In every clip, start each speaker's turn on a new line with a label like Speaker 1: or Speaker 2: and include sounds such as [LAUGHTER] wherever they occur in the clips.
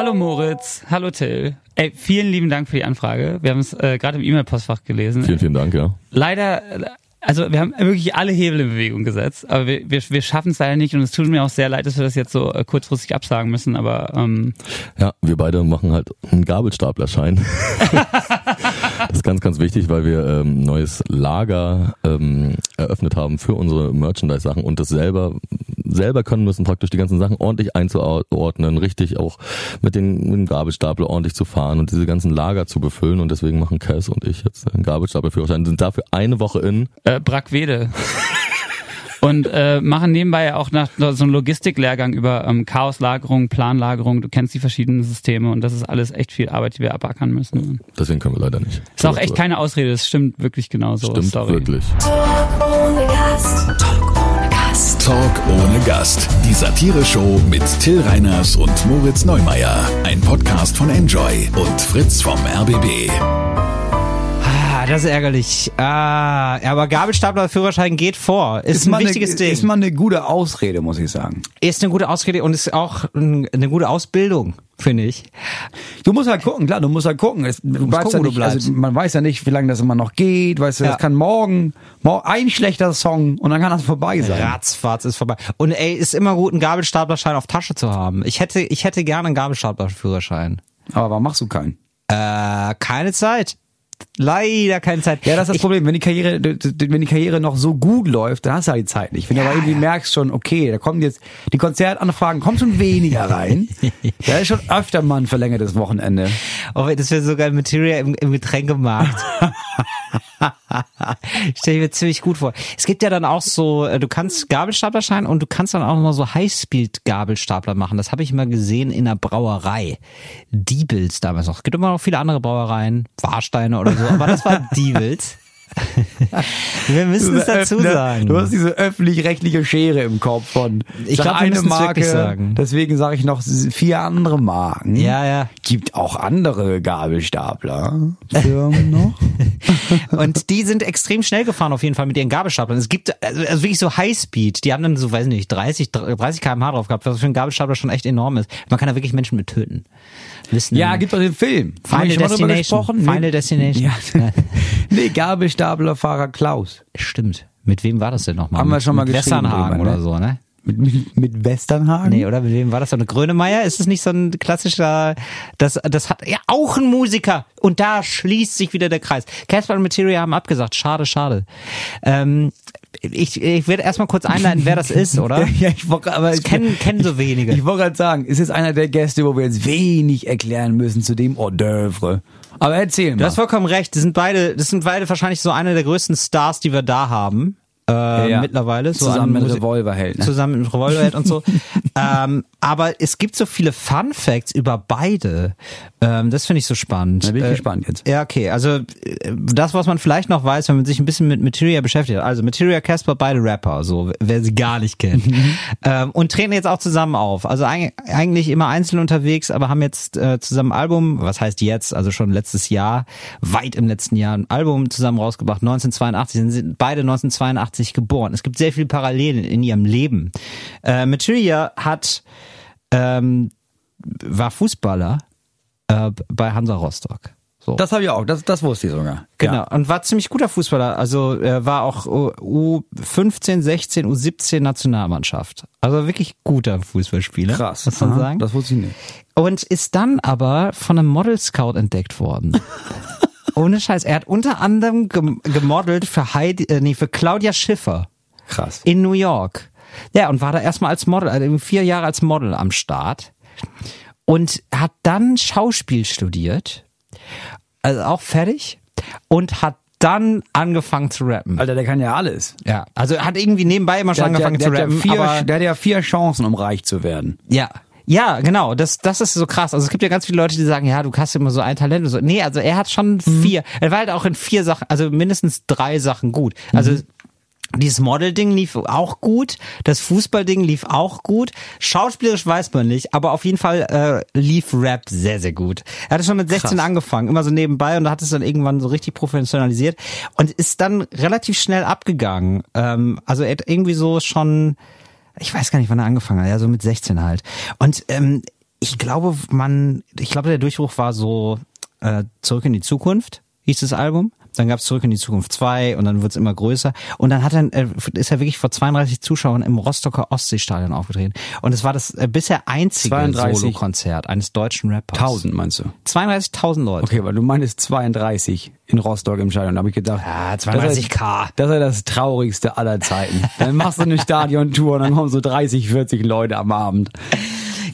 Speaker 1: Hallo Moritz, hallo Till. Ey, vielen lieben Dank für die Anfrage. Wir haben es äh, gerade im E-Mail-Postfach gelesen.
Speaker 2: Vielen, vielen Dank, ja.
Speaker 1: Leider, also wir haben wirklich alle Hebel in Bewegung gesetzt, aber wir, wir, wir schaffen es leider nicht und es tut mir auch sehr leid, dass wir das jetzt so äh, kurzfristig absagen müssen, aber ähm,
Speaker 2: Ja, wir beide machen halt einen Gabelstaplerschein. [LAUGHS] [LAUGHS] ist ganz, ganz wichtig, weil wir ähm, neues Lager ähm, eröffnet haben für unsere Merchandise-Sachen und das selber selber können müssen, praktisch die ganzen Sachen ordentlich einzuordnen, richtig auch mit, den, mit dem Gabelstapler ordentlich zu fahren und diese ganzen Lager zu befüllen und deswegen machen Cass und ich jetzt einen Gabelstaplerführerschein, sind dafür eine Woche in.
Speaker 1: äh, Brackwede. Und äh, machen nebenbei auch nach so einen Logistiklehrgang über ähm, Chaoslagerung, Planlagerung. Du kennst die verschiedenen Systeme und das ist alles echt viel Arbeit, die wir abackern müssen.
Speaker 2: Deswegen können wir leider nicht.
Speaker 1: Ist auch echt keine Ausrede, es stimmt wirklich genauso.
Speaker 2: Stimmt
Speaker 1: Sorry.
Speaker 2: wirklich.
Speaker 3: ohne Gast. Talk ohne Gast.
Speaker 4: Talk ohne Gast. Die Satire-Show mit Till Reiners und Moritz Neumeier. Ein Podcast von Enjoy und Fritz vom RBB.
Speaker 5: Das ist ärgerlich. Ah, aber Gabelstapler-Führerschein geht vor. Ist, ein
Speaker 6: mal
Speaker 5: wichtiges
Speaker 6: eine,
Speaker 5: Ding.
Speaker 6: Ist mal eine gute Ausrede, muss ich sagen.
Speaker 5: ist eine gute Ausrede und ist auch ein- eine gute Ausbildung, finde ich.
Speaker 6: Du musst halt gucken, klar, du musst halt gucken. Es, du bleibst
Speaker 5: gucken,
Speaker 6: ja
Speaker 5: du
Speaker 6: nicht. Also man weiß ja nicht, wie lange das immer noch geht. Weißt du,
Speaker 5: Ja.
Speaker 6: das kann morgen, morgen ein schlechter Song und dann kann das vorbei sein.
Speaker 5: Ratzfatz ist vorbei. Und ey, ist immer gut, einen Gabelstaplerschein auf Tasche zu haben. Ich hätte, ich hätte gerne einen Gabelstapler-Führerschein.
Speaker 6: Aber warum machst du keinen?
Speaker 5: Äh, keine Zeit. Leider keine Zeit.
Speaker 6: Ja, das ist das
Speaker 5: ich,
Speaker 6: Problem. Wenn die Karriere, wenn die Karriere noch so gut läuft, dann hast du halt die Zeit nicht. Wenn du aber irgendwie merkst schon, okay, da kommen jetzt die Konzertanfragen, kommen schon weniger rein. [LAUGHS] da ist schon öfter mal ein verlängertes Wochenende.
Speaker 5: Oh, das wäre so geil, Material im, im Getränkemarkt. [LAUGHS] [LAUGHS] Stell ich mir ziemlich gut vor. Es gibt ja dann auch so, äh, du kannst Gabelstaplerschein und du kannst dann auch noch so Highspeed-Gabelstapler machen. Das habe ich mal gesehen in einer Brauerei. Diebels damals noch. Es gibt immer noch viele andere Brauereien, Warsteine oder so, aber das war [LAUGHS] Diebels. [LAUGHS] Wir müssen es dazu
Speaker 6: Öffne-
Speaker 5: sagen.
Speaker 6: Du hast diese öffentlich-rechtliche Schere im Kopf von.
Speaker 5: Ich
Speaker 6: sag
Speaker 5: glaub, wir
Speaker 6: eine Marke,
Speaker 5: wirklich sagen.
Speaker 6: deswegen sage ich noch vier andere Marken.
Speaker 5: Ja, ja.
Speaker 6: Gibt auch andere Gabelstapler. [LAUGHS] Firmen noch? [LAUGHS]
Speaker 5: Und die sind extrem schnell gefahren auf jeden Fall mit ihren Gabelstaplern. Es gibt also, also wirklich so Highspeed. Die haben dann so, weiß nicht, 30, 30 km/h drauf gehabt, was für ein Gabelstapler schon echt enorm ist. Man kann da wirklich Menschen mit töten. Wissen,
Speaker 6: Ja, gibt doch den Film.
Speaker 5: Final Destination. Final
Speaker 6: Nee.
Speaker 5: Destination.
Speaker 6: Ja. nee, Gabelstaplerfahrer Klaus.
Speaker 5: Stimmt. Mit wem war das denn nochmal?
Speaker 6: Haben wir
Speaker 5: mit,
Speaker 6: schon mal
Speaker 5: mit Westernhagen
Speaker 6: ne?
Speaker 5: oder so, ne?
Speaker 6: Mit, mit, mit Westernhagen?
Speaker 5: Nee, oder mit wem war das? So eine Grönemeyer? Ist es nicht so ein klassischer, das, das hat, ja, auch ein Musiker. Und da schließt sich wieder der Kreis. Casper und Materia haben abgesagt. Schade, schade. Ähm, ich, ich werde erstmal kurz einleiten, wer das [LAUGHS] ist, oder?
Speaker 6: Ja, ich wollte, aber
Speaker 5: Das kennen, kennen so wenige.
Speaker 6: Ich wollte gerade sagen, ist jetzt einer der Gäste, wo wir jetzt wenig erklären müssen zu dem Hors d'oeuvre. Aber erzähl
Speaker 5: Du
Speaker 6: mal.
Speaker 5: hast vollkommen recht. Das sind beide, das sind beide wahrscheinlich so eine der größten Stars, die wir da haben. Äh,
Speaker 6: ja.
Speaker 5: mittlerweile. So
Speaker 6: Zusammen mit Revolverheld, ne?
Speaker 5: Zusammen mit Revolverheld und so. [LAUGHS] ähm, aber es gibt so viele Fun Facts über beide. Ähm, das finde ich so spannend.
Speaker 6: Da bin ich
Speaker 5: Äh,
Speaker 6: gespannt jetzt.
Speaker 5: Ja, okay. Also äh, das, was man vielleicht noch weiß, wenn man sich ein bisschen mit Materia beschäftigt hat. Also Materia Casper, beide Rapper, so wer sie gar nicht kennt. ähm, und treten jetzt auch zusammen auf. Also eig- eigentlich immer einzeln unterwegs, aber haben jetzt äh, zusammen ein Album, was heißt jetzt, also schon letztes Jahr, weit im letzten Jahr, ein Album zusammen rausgebracht. 1982 Sie sind beide 1982 geboren. Es gibt sehr viele Parallelen in ihrem Leben. Äh, Materia hat ähm, war Fußballer äh, bei Hansa Rostock. So.
Speaker 6: Das habe ich auch, das, das wusste ich sogar.
Speaker 5: Genau,
Speaker 6: Ja.
Speaker 5: und war ziemlich guter Fußballer. Also er war auch U15, 16, U17 Nationalmannschaft. Also wirklich guter Fußballspieler.
Speaker 6: Krass.
Speaker 5: Muss man
Speaker 6: Aha,
Speaker 5: sagen.
Speaker 6: Das wusste ich nicht.
Speaker 5: Und ist dann aber von einem Model Scout entdeckt worden. [LAUGHS] Ohne Scheiß. Er hat unter anderem gem gemodelt für Heidi, äh, nee, für Claudia Schiffer
Speaker 6: Krass.
Speaker 5: in New York. Ja, und war da erstmal als Model, also vier Jahre als Model am Start. Und hat dann Schauspiel studiert. Also auch fertig. Und hat dann angefangen zu rappen.
Speaker 6: Alter, der kann ja alles.
Speaker 5: Ja, also hat irgendwie nebenbei immer schon
Speaker 6: Der, ja,
Speaker 5: angefangen
Speaker 6: der,
Speaker 5: zu
Speaker 6: hat ja
Speaker 5: rappen.
Speaker 6: vier, der hat ja vier Chancen, um reich zu werden.
Speaker 5: ja. Ja, genau. Das, das ist so krass. Also es gibt ja ganz viele Leute, die sagen, ja, du hast immer so ein Talent und so. Nee, also er hat schon
Speaker 6: Mhm.
Speaker 5: vier. Er war halt auch in vier Sachen, also mindestens drei Sachen gut. Also
Speaker 6: Mhm.
Speaker 5: dieses Model-Ding lief auch gut, das Fußball-Ding lief auch gut. Schauspielerisch weiß man nicht, aber auf jeden Fall äh, lief Rap sehr, sehr gut. Er hatte schon mit 16
Speaker 6: Krass.
Speaker 5: angefangen, immer so nebenbei und hat es dann irgendwann so richtig professionalisiert und ist dann relativ schnell abgegangen. Ähm, also er hat irgendwie so schon ich weiß gar nicht, wann er angefangen hat, ja, so mit 16 halt. Und ähm, ich glaube, man, ich glaube, der Durchbruch war so äh, Zurück in die Zukunft, hieß das Album. Dann gab's Zurück in die Zukunft 2 und dann wird's immer größer. Und dann hat er, äh, ist er wirklich vor 32 Zuschauern im Rostocker Ostseestadion aufgetreten. Und es war das äh, bisher einzige
Speaker 6: 32.
Speaker 5: Solo-Konzert eines deutschen Rappers.
Speaker 6: 1000 meinst du?
Speaker 5: 32.000 Leute.
Speaker 6: Okay, weil du meinst 32 in Rostock im Stadion. Da habe ich gedacht,
Speaker 5: Ja,
Speaker 6: das ist-
Speaker 5: 32K.
Speaker 6: Das ist das traurigste aller Zeiten. [LAUGHS] Dann machst du eine Stadiontour und dann kommen so 30, 40 Leute am Abend.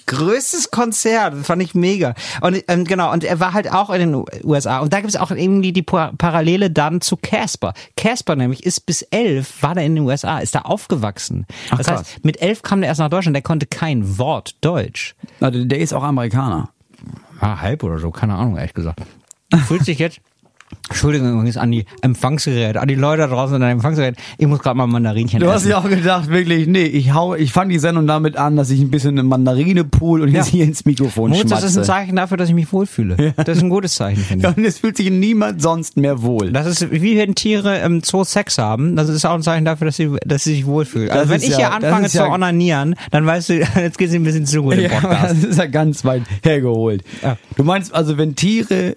Speaker 5: Größtes Konzert, das fand ich mega. Und ähm, genau, und er war halt auch in den USA. Und da gibt es auch irgendwie die Pa- Parallele dann zu Casper. Casper nämlich ist bis elf, war da in den USA, ist da aufgewachsen.
Speaker 6: Ach,
Speaker 5: das
Speaker 6: krass.
Speaker 5: heißt, mit elf kam der erst nach Deutschland, der konnte kein Wort Deutsch.
Speaker 6: Also der ist auch Amerikaner.
Speaker 5: Ah, halb oder so, keine Ahnung, ehrlich gesagt. Fühlt sich jetzt. Entschuldigung übrigens an die Empfangsgeräte, an die Leute da draußen an den Empfangsgeräten. Ich muss gerade mal Mandarinchen
Speaker 6: Du hast
Speaker 5: essen.
Speaker 6: ja auch gedacht, wirklich, nee, ich hau, ich fang die Sendung damit an, dass ich ein bisschen eine Mandarine pool und jetzt
Speaker 5: Ja.
Speaker 6: hier ins Mikrofon
Speaker 5: Moritz, das ist ein
Speaker 6: schmatze.
Speaker 5: Zeichen dafür, dass ich mich wohlfühle. Das ist ein gutes Zeichen, finde
Speaker 6: Ja,
Speaker 5: ich.
Speaker 6: und es fühlt sich niemand sonst mehr wohl.
Speaker 5: Das ist, wie wenn Tiere im Zoo Sex haben, das ist auch ein Zeichen dafür, dass sie, dass sie sich wohlfühlen. Also
Speaker 6: Das
Speaker 5: wenn
Speaker 6: ist
Speaker 5: ich
Speaker 6: ja-
Speaker 5: hier anfange zu
Speaker 6: ja-
Speaker 5: onanieren, dann weißt du, [LAUGHS] jetzt geht sie ein bisschen zu gut im
Speaker 6: Ja,
Speaker 5: Podcast. [LAUGHS]
Speaker 6: das ist ja ganz weit hergeholt.
Speaker 5: Ja.
Speaker 6: Du meinst also, wenn Tiere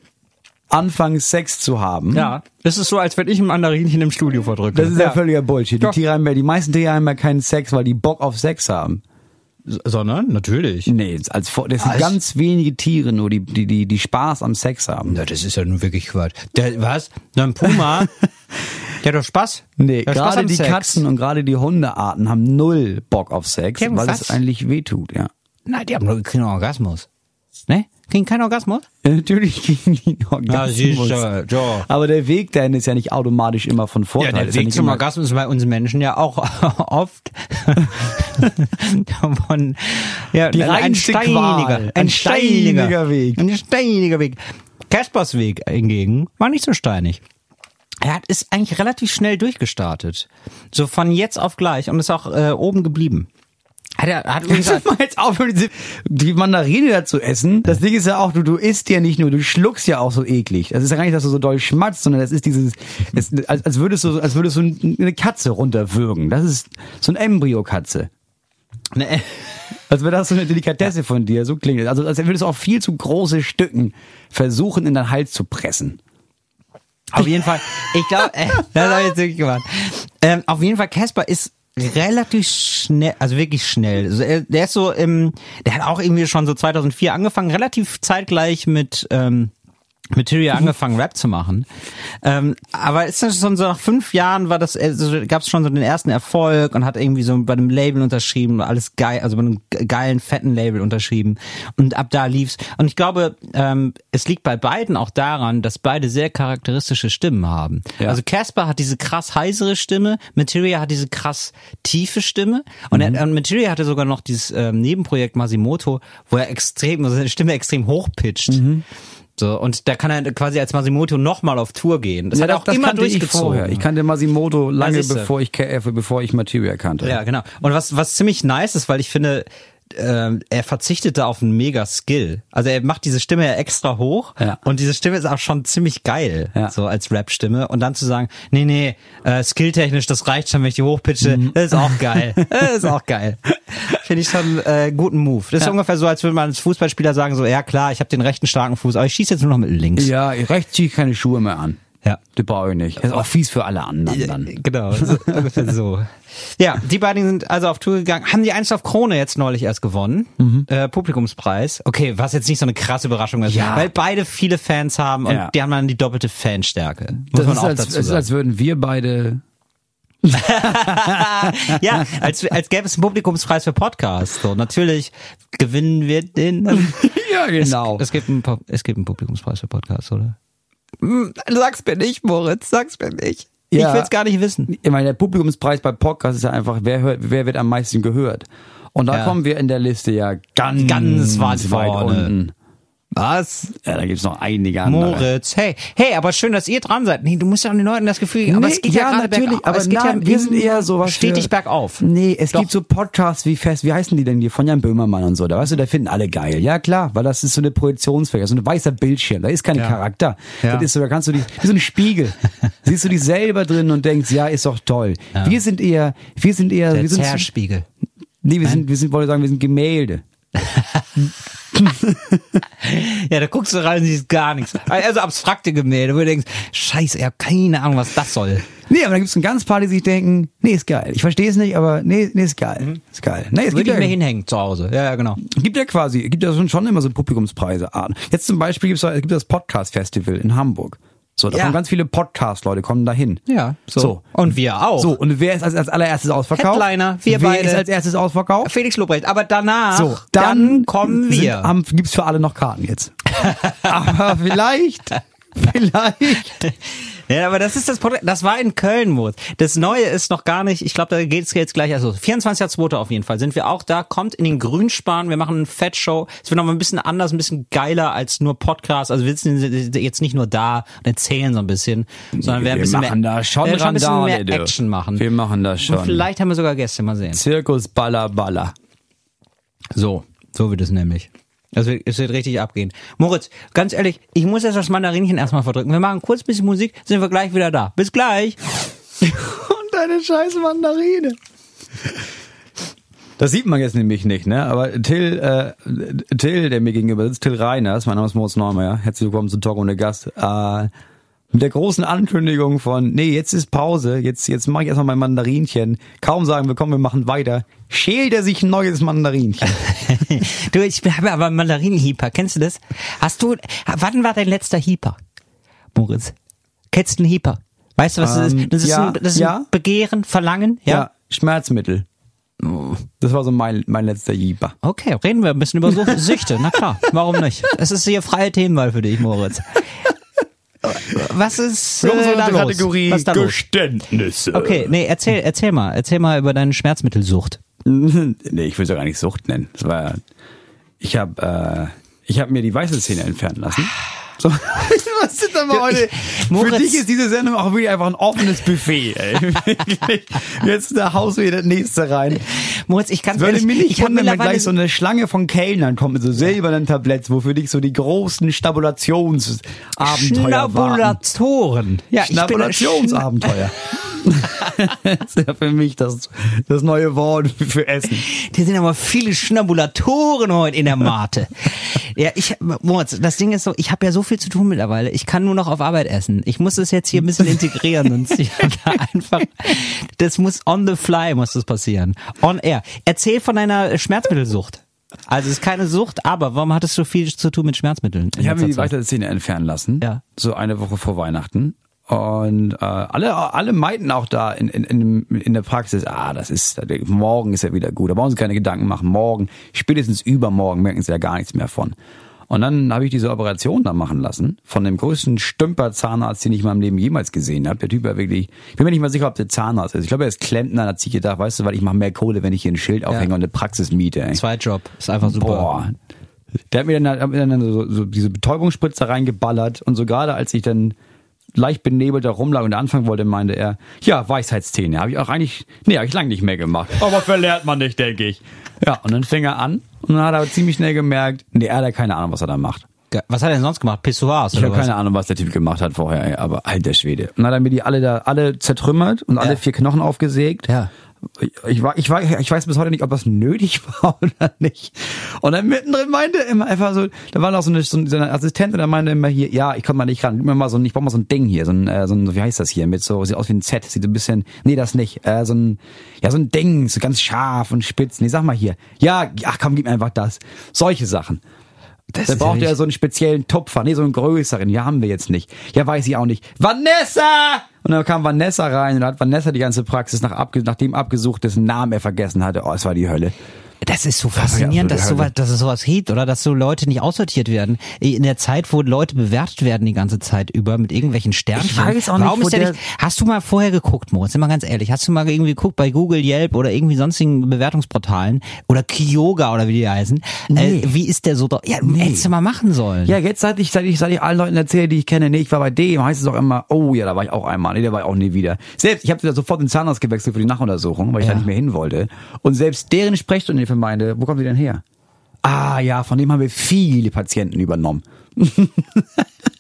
Speaker 6: anfangen Sex zu haben,
Speaker 5: Ja, das ist so, als wenn ich ein Mandarinchen im Studio verdrücke.
Speaker 6: das ist ja, völliger Bullshit. Die
Speaker 5: Ja.
Speaker 6: Tiere haben ja, die meisten Tiere haben ja keinen Sex, weil die Bock auf Sex haben.
Speaker 5: Sondern, natürlich.
Speaker 6: Nee, als vor, das sind
Speaker 5: Was?
Speaker 6: ganz wenige Tiere nur, die, die, die, die Spaß am Sex haben.
Speaker 5: Ja, das ist ja nun wirklich Quatsch. Der, was? Na, ein Puma, [LAUGHS] der hat doch Spaß.
Speaker 6: Nee, gerade die
Speaker 5: Sex.
Speaker 6: Katzen und gerade die Hundearten haben null Bock auf Sex, weil
Speaker 5: was?
Speaker 6: es eigentlich wehtut, ja.
Speaker 5: Nein, die haben nur keinen Orgasmus. Ne? Kriegen keinen Orgasmus? [LAUGHS]
Speaker 6: Ja, Natürlich gegen die Orgasmus.
Speaker 5: ja.
Speaker 6: Aber der Weg dahin ist ja nicht automatisch immer von Vorteil.
Speaker 5: Ja, der
Speaker 6: Ist ja
Speaker 5: Weg
Speaker 6: nicht
Speaker 5: zum Orgasmus ist bei uns Menschen ja auch [LAUGHS] oft [LAUGHS] von ja,
Speaker 6: Die
Speaker 5: ein steiniger, ein
Speaker 6: Ein
Speaker 5: steiniger
Speaker 6: steiniger Weg.
Speaker 5: ein steiniger Weg. Kaspers Weg hingegen war nicht so steinig. Er hat ist eigentlich relativ schnell durchgestartet, so von jetzt auf gleich und ist auch äh, oben geblieben. Hat er hat übrigens
Speaker 6: mal jetzt aufhören, diese- die Mandarine da zu essen? Das Ding ist ja auch, du, du isst ja nicht nur, du schluckst ja auch so eklig. Das ist ja gar nicht, dass du so doll schmatzt, sondern das ist dieses, es, als, als würdest du, als würdest du eine Katze runterwürgen. Das ist so ein Embryo-Katze.
Speaker 5: ne,
Speaker 6: Als wäre das so eine Delikatesse von dir, so klingt es. Also als würdest du auch viel zu große Stücken versuchen, in deinen Hals zu pressen.
Speaker 5: Auf jeden Fall, ich glaube, äh, [LAUGHS] das habe ich jetzt wirklich gemacht. Ähm, auf jeden Fall, Casper ist relativ schnell, also wirklich schnell. Der ist so im, der hat auch irgendwie schon so 2004 angefangen, relativ zeitgleich mit ähm, Material angefangen, Rap zu machen. Ähm, aber ist das schon so nach fünf Jahren war das, also gab es schon so den ersten Erfolg und hat irgendwie so bei einem Label unterschrieben, alles geil, also bei einem geilen, fetten Label unterschrieben. Und ab da lief's. Und ich glaube, ähm, es liegt bei beiden auch daran, dass beide sehr charakteristische Stimmen haben.
Speaker 6: Ja.
Speaker 5: Also Casper hat diese krass heisere Stimme, Materia hat diese krass tiefe Stimme und er, und Materia hatte sogar noch dieses ähm, Nebenprojekt Masimoto, wo er extrem, also seine Stimme extrem hochpitcht. So, und da kann er quasi als Masimoto nochmal auf Tour gehen. Das hat er auch immer
Speaker 6: kannte ich
Speaker 5: durchgezogen.
Speaker 6: vorher. Ich kannte Masimoto lange bevor ich KF, bevor ich Materia kannte.
Speaker 5: Ja, genau. Und was, was ziemlich nice ist, weil ich finde, ähm, er verzichtete auf einen mega Skill. Also er macht diese Stimme ja extra hoch
Speaker 6: Ja.
Speaker 5: und diese Stimme ist auch schon ziemlich geil,
Speaker 6: Ja.
Speaker 5: so als Rap-Stimme. Und dann zu sagen, nee, nee, äh, skilltechnisch, das reicht schon, wenn ich die hochpitche,
Speaker 6: Mhm.
Speaker 5: das ist auch geil. das [LAUGHS] ist auch geil. Finde ich schon äh, guten Move. Das ist ungefähr so, als würde man als Fußballspieler sagen, so, ja klar, ich habe den rechten starken Fuß, aber ich schieße jetzt nur noch mit links.
Speaker 6: Ja, rechts ziehe ich keine Schuhe mehr an.
Speaker 5: Ja.
Speaker 6: Die brauche ich nicht. Das ist auch fies für alle anderen dann.
Speaker 5: Genau, so, [LAUGHS] ungefähr so. Ja, die beiden sind also auf Tour gegangen, haben die Einst auf Krone jetzt neulich erst gewonnen, äh, Publikumspreis. Okay, was jetzt nicht so eine krasse Überraschung ist,
Speaker 6: Ja.
Speaker 5: weil beide viele Fans haben und
Speaker 6: Ja.
Speaker 5: die haben dann die doppelte Fanstärke. Muss
Speaker 6: Das
Speaker 5: man
Speaker 6: ist,
Speaker 5: auch
Speaker 6: als,
Speaker 5: dazu
Speaker 6: es ist,
Speaker 5: sagen.
Speaker 6: als würden wir beide. [LAUGHS]
Speaker 5: ja, als, als gäbe es einen Publikumspreis für Podcasts. So, natürlich gewinnen wir den. [LAUGHS]
Speaker 6: Ja, genau.
Speaker 5: Es, es, gibt einen, es gibt einen Publikumspreis für Podcasts, oder? Hm, Sag's mir nicht, Moritz, sag's mir nicht.
Speaker 6: Ja.
Speaker 5: Ich will's gar nicht wissen.
Speaker 6: ich meine, der Publikumspreis bei Podcasts ist ja einfach, wer hört, wer wird am meisten gehört? Und da
Speaker 5: Ja.
Speaker 6: kommen wir in der Liste ja ganz,
Speaker 5: Ganz weit vorne.
Speaker 6: unten.
Speaker 5: Was?
Speaker 6: Ja, da gibt's noch einige andere.
Speaker 5: Moritz, hey, hey, aber schön, dass ihr dran seid. Nee, du musst ja den Leuten das Gefühl geben, aber
Speaker 6: Nee,
Speaker 5: es geht ja,
Speaker 6: ja,
Speaker 5: gerade
Speaker 6: natürlich,
Speaker 5: bergauf.
Speaker 6: aber
Speaker 5: es geht
Speaker 6: nein,
Speaker 5: ja
Speaker 6: wir sind eher sowas
Speaker 5: stetig
Speaker 6: für-
Speaker 5: bergauf.
Speaker 6: Nee, es
Speaker 5: Doch.
Speaker 6: gibt so Podcasts wie Fest, wie heißen die denn hier? Von Jan Böhmermann und so. Da weißt du, da finden alle geil. Ja, klar, weil das ist so eine Projektionsfläche, so ein weißer Bildschirm. Da ist kein
Speaker 5: Ja.
Speaker 6: Charakter.
Speaker 5: Ja.
Speaker 6: Das ist so, da kannst du dich, wie so ein Spiegel. [LAUGHS] Siehst du dich selber drin und denkst, ja, ist doch toll. Wir sind eher, wir sind eher,
Speaker 5: Der
Speaker 6: wir sind,
Speaker 5: Zerspiegel.
Speaker 6: nee, wir sind, wir sind, wollte sagen, wir sind Gemälde. [LAUGHS]
Speaker 5: Ja, da guckst du rein und siehst gar nichts. Also abstrakte Gemälde, wo du denkst, scheiße, ich habe keine Ahnung, was das soll.
Speaker 6: Nee, aber da gibt's ein ganz paar, die sich denken, nee, ist geil. Ich verstehe es nicht, aber nee, nee, ist geil. Ist geil. Nee, es gibt
Speaker 5: Würde ich
Speaker 6: ja,
Speaker 5: mir hinhängen zu Hause. Ja, ja, genau.
Speaker 6: gibt ja quasi, gibt ja schon, schon immer so Publikumspreise. Jetzt zum Beispiel gibt's, gibt das Podcast Festival in Hamburg. So, da
Speaker 5: Ja.
Speaker 6: kommen ganz viele Podcast-Leute, kommen da hin.
Speaker 5: Ja, so.
Speaker 6: So.
Speaker 5: Und wir auch.
Speaker 6: So, und wer ist als, als allererstes ausverkauft?
Speaker 5: Headliner, wir
Speaker 6: wer
Speaker 5: beide.
Speaker 6: ist als erstes ausverkauft?
Speaker 5: Felix Lobrecht. Aber danach,
Speaker 6: So,
Speaker 5: dann, kommen
Speaker 6: sind-
Speaker 5: wir.
Speaker 6: Haben, gibt's für alle noch Karten jetzt. [LAUGHS] Aber vielleicht, vielleicht. [LAUGHS]
Speaker 5: Ja, aber das ist das Problem. Das war in Köln, Moritz. Das Neue ist noch gar nicht, ich glaube, da geht's jetzt gleich also 24.2. auf jeden Fall sind wir auch da. Kommt in den Grünspan, wir machen eine Fettshow. Es wird noch mal ein bisschen anders, ein bisschen geiler als nur Podcast. Also wir sind jetzt nicht nur da und erzählen so ein bisschen, sondern wir, ein bisschen
Speaker 6: machen
Speaker 5: mehr,
Speaker 6: da schon
Speaker 5: wir werden ein bisschen mehr
Speaker 6: du.
Speaker 5: Action machen.
Speaker 6: Wir machen das schon.
Speaker 5: Und vielleicht haben wir sogar Gäste, mal sehen.
Speaker 6: Zirkus Baller Baller.
Speaker 5: So, so wird es nämlich. Wird, es wird richtig abgehen. Moritz, ganz ehrlich, ich muss jetzt das Mandarinchen erstmal verdrücken. Wir machen kurz ein bisschen Musik, sind wir gleich wieder da. Bis gleich. [LAUGHS]
Speaker 6: Und deine scheiß Mandarine. Das sieht man jetzt nämlich nicht, ne? Aber Till, äh, Till, der mir gegenüber sitzt, Till Reiners, mein Name ist Moritz Neumeier, herzlich willkommen zu Talk ohne Gast. Äh, mit der großen Ankündigung von, nee, jetzt ist Pause, jetzt, jetzt mache ich erstmal mein Mandarinchen. Kaum sagen wir, komm, wir machen weiter. Schält er sich ein neues Mandarinchen. [LAUGHS]
Speaker 5: du, ich habe aber einen Mandarinenhieper. Kennst du das? Hast du, wann war dein letzter Hieper? Moritz. Kennst du einen Hieper? Weißt du, was das
Speaker 6: Ähm,
Speaker 5: ist? Das ist,
Speaker 6: ja,
Speaker 5: ein, das ist
Speaker 6: ja.
Speaker 5: ein Begehren, Verlangen, ja?
Speaker 6: Ja, Schmerzmittel. Das war so mein, mein letzter Jeeper.
Speaker 5: Okay, reden wir ein bisschen über Sucht- Süchte. Na klar, warum nicht? Es ist hier freie Themenwahl für dich, Moritz. Was ist äh, da los? Was ist da los?
Speaker 6: Geständnisse.
Speaker 5: Okay, nee, erzähl, erzähl mal, erzähl mal über deine Schmerzmittelsucht. [LAUGHS]
Speaker 6: nee, ich will es ja gar nicht Sucht nennen. Das war ich habe äh, ich habe mir die weiße Zähne entfernen lassen. So. Was sind da mal heute? Für
Speaker 5: Moritz-
Speaker 6: dich ist diese Sendung auch wirklich einfach ein offenes Buffet. Ey. [LAUGHS] Jetzt da haust du wieder das nächste rein.
Speaker 5: Moritz, ich kann
Speaker 6: Es würde mich nicht
Speaker 5: ich habe
Speaker 6: wundern, wenn gleich so eine Schlange von Kellnern kommt mit so silbernen Tabletts, wo für dich so die großen Stabulationsabenteuer waren.
Speaker 5: Schnabulatoren. Ja,
Speaker 6: Schnabulationsabenteuer. Das ist ja für mich das, das neue Wort für Essen.
Speaker 5: Hier sind aber viele Schnabulatoren heute in der Mate. ja, ich, Moritz, das Ding ist so, ich habe ja so viel zu tun mittlerweile. Ich kann nur noch auf Arbeit essen. Ich muss das jetzt hier ein bisschen integrieren und ich [LAUGHS] da einfach, das muss on the fly muss das passieren. On air. Erzähl von deiner Schmerzmittelsucht. Also es ist keine Sucht, aber warum hattest du viel zu tun mit Schmerzmitteln?
Speaker 6: Ich habe mir die
Speaker 5: Zeit?
Speaker 6: entfernen lassen.
Speaker 5: Ja.
Speaker 6: So eine Woche vor Weihnachten. Und äh, alle, alle meinten auch da in, in, in, in der Praxis, ah, das ist, morgen ist ja wieder gut. Da brauchen sie keine Gedanken machen. Morgen, spätestens übermorgen merken sie ja gar nichts mehr von. Und dann habe ich diese Operation da machen lassen von dem größten Stümper-Zahnarzt, den ich in meinem Leben jemals gesehen habe. Der Typ war wirklich, ich bin mir nicht mal sicher, ob der Zahnarzt ist. Ich glaube, er ist Klempner, hat sich gedacht, weißt du, weil ich mache mehr Kohle, wenn ich hier ein Schild aufhänge und eine Praxis miete. Ey.
Speaker 5: Zweitjob. Ist einfach super.
Speaker 6: Boah. Der hat mir dann, hat mir dann so, so diese Betäubungsspritze reingeballert und so gerade als ich dann leicht benebelt da rumlag und anfangen wollte, meinte er, ja, Weisheitszähne. Habe ich auch eigentlich, nee, habe ich lange nicht mehr gemacht. Aber verlernt man nicht, denke ich. Ja, und dann fing er an und dann hat er ziemlich schnell gemerkt, nee, er hat ja keine Ahnung, was er da macht.
Speaker 5: Was hat er denn sonst gemacht? Pissoirs
Speaker 6: Ich habe keine Ahnung, was der Typ gemacht hat vorher, aber alter Schwede. Und dann hat er mir die alle da, alle zertrümmert und alle
Speaker 5: Ja.
Speaker 6: vier Knochen aufgesägt.
Speaker 5: Ja.
Speaker 6: Ich, war, ich, war, ich weiß bis heute nicht, ob das nötig [LAUGHS] war oder nicht. Und dann mittendrin meinte er immer einfach so, da war noch so eine, so eine Assistentin, der meinte immer hier, ja, ich komme mal nicht ran, gib mir mal so ein, ich brauche mal so ein Ding hier, so ein, äh, so ein, wie heißt das hier, mit so, sieht aus wie ein Z, sieht so ein bisschen, nee, das nicht, äh, so ein, ja, so ein Ding, so ganz scharf und spitz, nee, sag mal hier, ja, ach komm, gib mir einfach das. Solche Sachen.
Speaker 5: Das
Speaker 6: Da braucht
Speaker 5: ja
Speaker 6: er so einen speziellen Tupfer, nee, so einen größeren. Ja, haben wir jetzt nicht. Ja, weiß ich auch nicht. Vanessa! Und dann kam Vanessa rein und hat Vanessa die ganze Praxis nach abge nachdem abgesucht, dessen Namen er vergessen hatte. Oh, es war die Hölle.
Speaker 5: Das ist so faszinierend,
Speaker 6: ja,
Speaker 5: dass, sowas, dass es sowas gibt, oder? Dass so Leute nicht aussortiert werden. In der Zeit, wo Leute bewertet werden die ganze Zeit über mit irgendwelchen Sternchen.
Speaker 6: Ich weiß auch nicht,
Speaker 5: Warum ist der
Speaker 6: der-
Speaker 5: nicht, hast du mal vorher geguckt, Moritz? Sind wir ganz ehrlich. Hast du mal irgendwie geguckt bei Google, Yelp oder irgendwie sonstigen Bewertungsportalen oder Kyoga oder wie die heißen?
Speaker 6: Nee.
Speaker 5: Äh, wie ist der so da? Ja, hättest du mal machen sollen.
Speaker 6: Ja, jetzt seit ich, seit ich, seit ich allen Leuten erzähle, die ich kenne, nee, ich war bei dem, heißt es auch immer, oh ja, da war ich auch einmal, nee, da war ich auch nie wieder. Selbst, ich habe sofort den Zahnarzt gewechselt für die Nachuntersuchung, weil ich
Speaker 5: Ja.
Speaker 6: da nicht mehr hin wollte. Und selbst deren Sprechstunde meinte, wo kommen Sie denn her? Ah ja, von dem haben wir viele Patienten übernommen.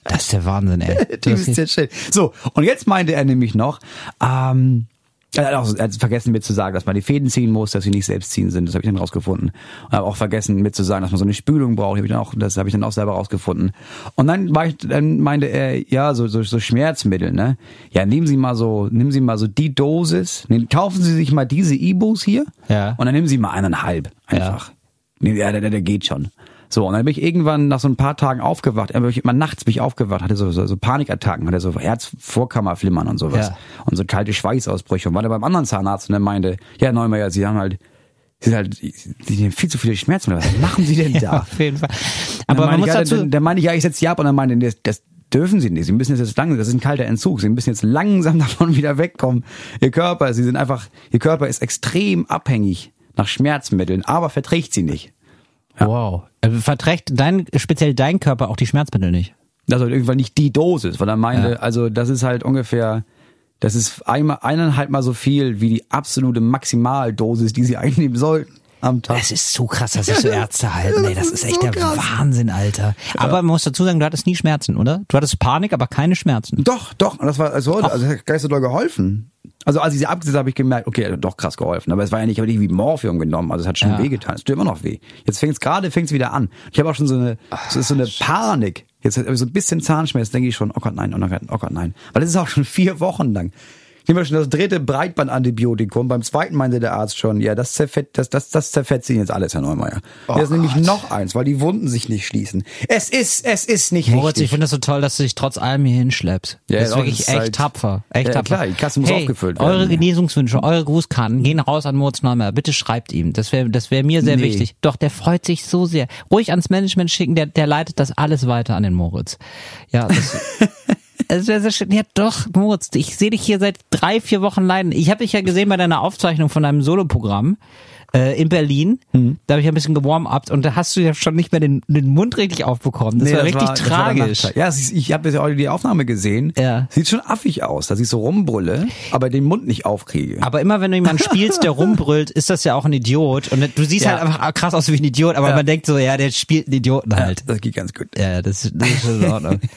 Speaker 5: Das ist der Wahnsinn, ey. [LAUGHS]
Speaker 6: Die ist jetzt schön. So, und jetzt meinte er nämlich noch, ähm, Er hat, auch, er hat vergessen mir zu sagen, dass man die Fäden ziehen muss, dass sie nicht selbst ziehen sind. Das habe ich dann rausgefunden. Und habe auch vergessen mir zu sagen, dass man so eine Spülung braucht. Hab ich dann auch, das habe ich dann auch selber rausgefunden. Und dann, war ich, dann meinte er, ja, so, so, so Schmerzmittel, ne? Ja, nehmen Sie mal so, nehmen Sie mal so die Dosis, nehmen, kaufen Sie sich mal diese Ibus hier
Speaker 5: Ja.
Speaker 6: und dann nehmen Sie mal eineinhalb einfach. Nee, Ja, der, der, der geht schon. So, und dann bin ich irgendwann nach so ein paar Tagen aufgewacht, aber ich immer nachts bin ich aufgewacht, hatte so, so, so Panikattacken, hatte so Herzvorkammerflimmern und sowas.
Speaker 5: Ja.
Speaker 6: Und so kalte Schweißausbrüche. Und war da beim anderen Zahnarzt und der meinte, ja, Neumeier, Sie haben halt, Sie sind halt, Sie nehmen viel zu viele Schmerzmittel. Was machen Sie denn [LAUGHS] da?
Speaker 5: Auf jeden Fall.
Speaker 6: Aber
Speaker 5: man
Speaker 6: meine
Speaker 5: muss
Speaker 6: ich, ja,
Speaker 5: dazu,
Speaker 6: dann, dann meine ich, ja, ich setze Sie ab und dann meinte, das, das dürfen Sie nicht. Sie müssen jetzt langsam, das ist ein kalter Entzug. Sie müssen jetzt langsam [LAUGHS] davon wieder wegkommen. Ihr Körper, Sie sind einfach, Ihr Körper ist extrem abhängig nach Schmerzmitteln, aber verträgt sie nicht.
Speaker 5: Wow. Äh, Verträgt dein, speziell dein Körper auch die Schmerzmittel nicht?
Speaker 6: Also irgendwann nicht die Dosis, weil er meinte,
Speaker 5: Ja.
Speaker 6: also das ist halt ungefähr, das ist einmal, eineinhalb Mal so viel wie die absolute Maximaldosis, die sie [LAUGHS] einnehmen sollten am Tag.
Speaker 5: Es ist so krass, dass sich so Ärzte halten. Ey, das,
Speaker 6: Das
Speaker 5: ist
Speaker 6: ist
Speaker 5: echt
Speaker 6: so
Speaker 5: der
Speaker 6: krass.
Speaker 5: Wahnsinn, Alter. Aber man muss dazu sagen, du hattest nie Schmerzen, oder? Du hattest Panik, aber keine Schmerzen.
Speaker 6: Doch, doch, und das war also, also das hat so doll geholfen. Also als ich sie abgesetzt habe, habe ich gemerkt, okay, hat doch krass geholfen. Aber es war ja nicht, ich wie Morphium genommen, also es hat schon
Speaker 5: Ja.
Speaker 6: wehgetan. Es tut immer noch weh. Jetzt fängt es gerade, fängt es wieder an. Ich habe auch schon so eine, es ist so eine Panik. Jetzt habe ich so ein bisschen Zahnschmerz, denke ich schon, oh Gott, nein, oh Gott, oh Gott, nein. Weil das ist auch schon vier Wochen lang. Ich nehme schon das dritte Breitbandantibiotikum. Beim zweiten meinte der Arzt schon, ja, das zerfetzt, das, das, das zerfetzt Ihnen jetzt alles, Herr Neumeier. Hier ist nämlich noch eins, weil die Wunden sich nicht schließen. Es ist, es ist nicht
Speaker 5: Moritz,
Speaker 6: richtig.
Speaker 5: ich finde das so toll, dass du dich trotz allem hier hinschleppst.
Speaker 6: Ja,
Speaker 5: das ist wirklich echt
Speaker 6: halt-
Speaker 5: tapfer. Echt
Speaker 6: Ja,
Speaker 5: tapfer.
Speaker 6: klar, die Kasse muss
Speaker 5: hey,
Speaker 6: aufgefüllt werden.
Speaker 5: Eure Genesungswünsche, eure Grußkarten gehen raus an Moritz Neumer. Bitte schreibt ihm. Das wäre das wär mir sehr
Speaker 6: Nee.
Speaker 5: wichtig. Doch, der freut sich so sehr. Ruhig ans Management schicken, der, der leitet das alles weiter an den Moritz. Ja, das, [LAUGHS] Es wäre sehr schön. Ja, doch, Moritz, ich sehe dich hier seit drei, vier Wochen leiden. Ich habe dich ja gesehen bei deiner Aufzeichnung von deinem Soloprogramm äh, in Berlin.
Speaker 6: Mhm.
Speaker 5: Da habe ich ein bisschen gewarm-upt und da hast du ja schon nicht mehr den, den Mund richtig aufbekommen. Das
Speaker 6: Nee,
Speaker 5: war richtig
Speaker 6: das war der
Speaker 5: tragisch.
Speaker 6: Nachteil. ja, ist, ich habe jetzt auch die Aufnahme gesehen.
Speaker 5: Ja.
Speaker 6: Sieht schon affig aus, dass ich so rumbrülle, aber den Mund nicht aufkriege.
Speaker 5: aber immer wenn du jemanden spielst, der [LAUGHS] rumbrüllt, ist das ja auch ein Idiot. Und du siehst
Speaker 6: Ja.
Speaker 5: halt einfach krass aus wie ein Idiot, aber
Speaker 6: Ja.
Speaker 5: man denkt so, ja, der spielt einen Idioten halt.
Speaker 6: Das geht ganz gut.
Speaker 5: Ja, das, das ist in Ordnung. [LAUGHS]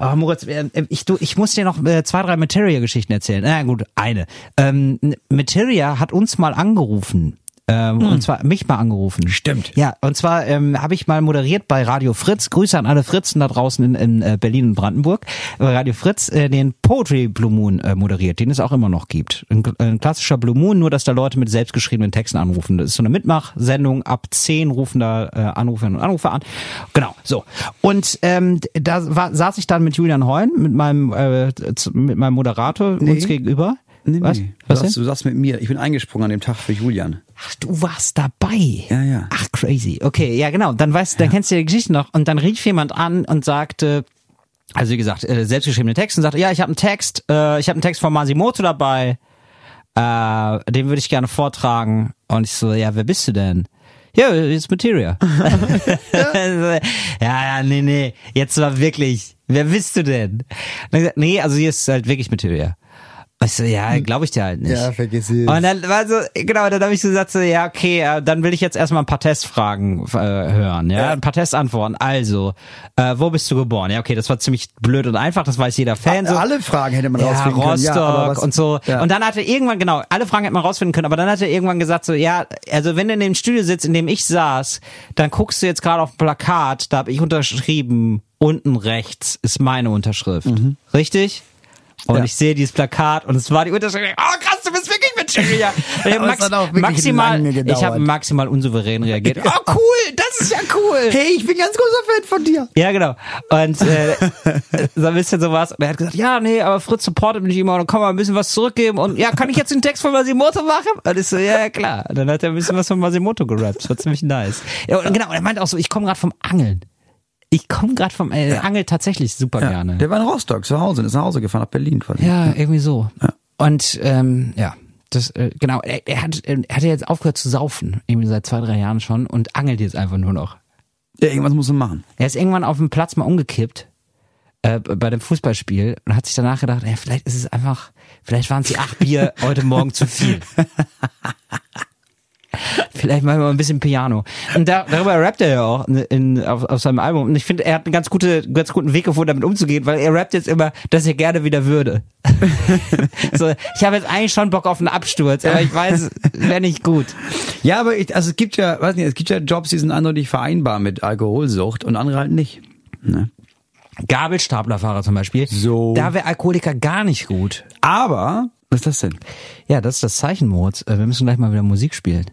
Speaker 5: Aber Moritz, äh, ich, du, ich muss dir noch äh, zwei, drei Materia-Geschichten erzählen. Na gut, eine. Ähm, Materia hat uns mal angerufen. Ähm, Und zwar mich mal angerufen.
Speaker 6: Stimmt.
Speaker 5: Ja, und zwar ähm, habe ich mal moderiert bei Radio Fritz. Grüße an alle Fritzen da draußen in, in äh, Berlin und Brandenburg. Bei Radio Fritz äh, den Poetry Blue Moon äh, moderiert, den es auch immer noch gibt. Ein, ein klassischer Blue Moon, nur dass da Leute mit selbstgeschriebenen Texten anrufen. Das ist so eine Mitmachsendung. Ab 10 rufen da äh, Anruferinnen und Anrufer an. Genau, so. Und ähm, da war, saß ich dann mit Julian Heun, mit meinem, äh, mit meinem Moderator uns gegenüber.
Speaker 6: Nee,
Speaker 5: Was?
Speaker 6: nee.
Speaker 5: Was
Speaker 6: du,
Speaker 5: denn?
Speaker 6: du sagst mit mir, ich bin eingesprungen an dem Tag für Julian.
Speaker 5: Ach, du warst dabei.
Speaker 6: Ja, ja.
Speaker 5: Ach, crazy. Okay, ja, genau. Dann weißt, dann kennst du die Geschichte noch. Und dann rief jemand an und sagte, also wie gesagt, äh, selbstgeschriebene Texte und sagte, ja, ich habe einen Text, äh, ich habe einen Text von Masimoto dabei, äh, den würde ich gerne vortragen. Und ich so, ja, wer bist du denn? Ja, it's Materia. [LAUGHS] ja, ja, nee, nee. Jetzt war wirklich, wer bist du denn? Gesagt, nee, also hier ist halt wirklich Materia. Ich so, ja, glaube ich dir halt nicht.
Speaker 6: Ja, vergiss es.
Speaker 5: Und dann war so, genau, dann habe ich so gesagt, so, ja, okay, äh, dann will ich jetzt erstmal ein paar Testfragen äh, hören, ja?
Speaker 6: Ja.
Speaker 5: ein paar Testantworten. Also, äh, wo bist du geboren? Ja, okay, das war ziemlich blöd und einfach, das weiß jeder Fan. So.
Speaker 6: Alle Fragen hätte man
Speaker 5: Ja,
Speaker 6: rausfinden können.
Speaker 5: Rostock
Speaker 6: Ja, was,
Speaker 5: und so.
Speaker 6: Ja.
Speaker 5: Und dann hat er irgendwann, genau, alle Fragen hätte man rausfinden können, aber dann hat er irgendwann gesagt so, ja, also wenn du in dem Studio sitzt, in dem ich saß, dann guckst du jetzt gerade auf ein Plakat, da habe ich unterschrieben, unten rechts ist meine Unterschrift. Richtig? Und.
Speaker 6: Ja.
Speaker 5: ich sehe dieses Plakat und es war die Unterschrift. Oh krass, du bist wirklich mit Cheria. [LAUGHS] Ich habe
Speaker 6: auch wirklich
Speaker 5: maximal, ich habe maximal unsouverän reagiert. Oh cool, das ist ja cool.
Speaker 6: hey, ich bin ganz großer Fan von dir.
Speaker 5: Ja, genau. Und äh, so ein bisschen sowas. Und er hat gesagt, ja, nee, aber Fritz supportet mich immer und kann man ein bisschen was zurückgeben. Und ja, kann ich jetzt den Text von Masimoto machen? Und ich so, ja, ja, klar. Und dann hat er ein bisschen was von Masimoto gerappt. Das war ziemlich nice. Ja, und genau, und er meinte auch so, ich komme gerade vom Angeln. Ich komme gerade vom äh, Angel tatsächlich super
Speaker 6: Ja.
Speaker 5: gerne.
Speaker 6: Der war in Rostock zu Hause ist nach Hause gefahren nach Berlin quasi.
Speaker 5: Ja, irgendwie so. Und ähm, ja, das äh, genau. Er, er hat er hat jetzt aufgehört zu saufen, irgendwie seit zwei drei Jahren schon und angelt jetzt einfach nur noch.
Speaker 6: Ja, irgendwas muss man machen.
Speaker 5: Er ist irgendwann auf dem Platz mal umgekippt äh, bei dem Fußballspiel und hat sich danach gedacht, ey, vielleicht ist es einfach, vielleicht waren es die acht Bier [LAUGHS] heute Morgen zu viel. Vielleicht machen wir mal ein bisschen Piano. Und da, darüber rappt er ja auch in, in, auf, auf seinem Album. Und ich finde, er hat einen ganz, gute, ganz guten Weg gefunden, damit umzugehen, weil er rappt jetzt immer, dass er gerne wieder würde. [LAUGHS] so, ich habe jetzt eigentlich schon Bock auf einen Absturz, aber ich weiß, wäre nicht gut.
Speaker 6: Ja, aber ich, also es gibt ja, weiß nicht, es gibt ja Jobs, die sind eindeutig vereinbar mit Alkoholsucht und andere halt nicht. Ne?
Speaker 5: Gabelstaplerfahrer zum Beispiel.
Speaker 6: So.
Speaker 5: Da wäre Alkoholiker gar nicht gut.
Speaker 6: Aber, was ist das denn?
Speaker 5: Ja, das ist das Zeichen, Moritz. Äh, Wir müssen gleich mal wieder Musik spielen.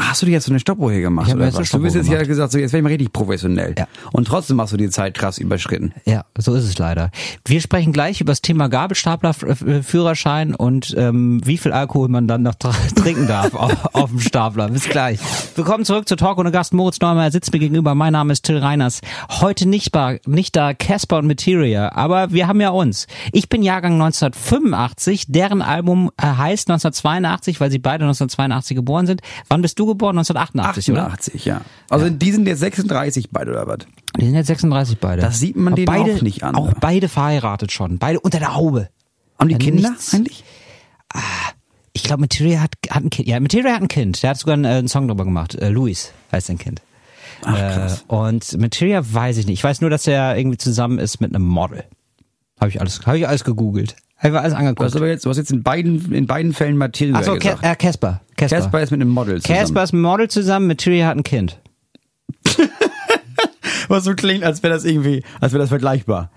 Speaker 6: Hast du dir jetzt so eine Stoppuhr hier gemacht?
Speaker 5: Ich
Speaker 6: oder was? Du bist jetzt ja gesagt, so jetzt werde ich mal richtig professionell.
Speaker 5: Ja.
Speaker 6: Und trotzdem hast du die Zeit krass überschritten.
Speaker 5: Ja, so ist es leider. Wir sprechen gleich über das Thema Gabelstapler-Führerschein und ähm, wie viel Alkohol man dann noch [LAUGHS] trinken darf auf, auf dem Stapler. Bis gleich. Willkommen zurück zu Talk ohne Gast. Moritz Neumeier sitzt mir gegenüber. Mein Name ist Till Reiners. Heute nicht, bar, nicht da Casper und Materia, aber wir haben ja uns. Ich bin Jahrgang 1985. Deren Album äh, heißt 1982, weil sie beide 1982 geboren sind. Wann bist du geboren? 1988, oder?
Speaker 6: 88, ja. Also die sind jetzt 36 beide oder was?
Speaker 5: Die sind jetzt 36 beide.
Speaker 6: Das sieht man denen
Speaker 5: beide,
Speaker 6: auch nicht an,
Speaker 5: Auch beide verheiratet schon. Beide unter der Haube.
Speaker 6: Haben die
Speaker 5: Ja,
Speaker 6: Kinder
Speaker 5: nichts.
Speaker 6: eigentlich?
Speaker 5: Ich glaube, Materia hat, hat ein Kind. Ja, Materia hat ein Kind. Der hat sogar einen, äh, einen Song drüber gemacht. Äh, Luis heißt sein Kind.
Speaker 6: Ach, krass.
Speaker 5: Äh, und Materia weiß ich nicht. Ich weiß nur, dass er irgendwie zusammen ist mit einem Model. Habe ich alles, habe ich alles gegoogelt. Habe ich alles
Speaker 6: Du
Speaker 5: angeguckt.
Speaker 6: hast aber jetzt, du hast jetzt in beiden, in beiden Fällen Matilda
Speaker 5: Achso, Ca-
Speaker 6: gesagt.
Speaker 5: äh, Casper. Casper.
Speaker 6: Casper ist mit einem Model zusammen.
Speaker 5: Casper ist mit einem Model zusammen, Materia hat ein Kind. [LAUGHS]
Speaker 6: Was so klingt, als wäre das irgendwie, als wäre das vergleichbar.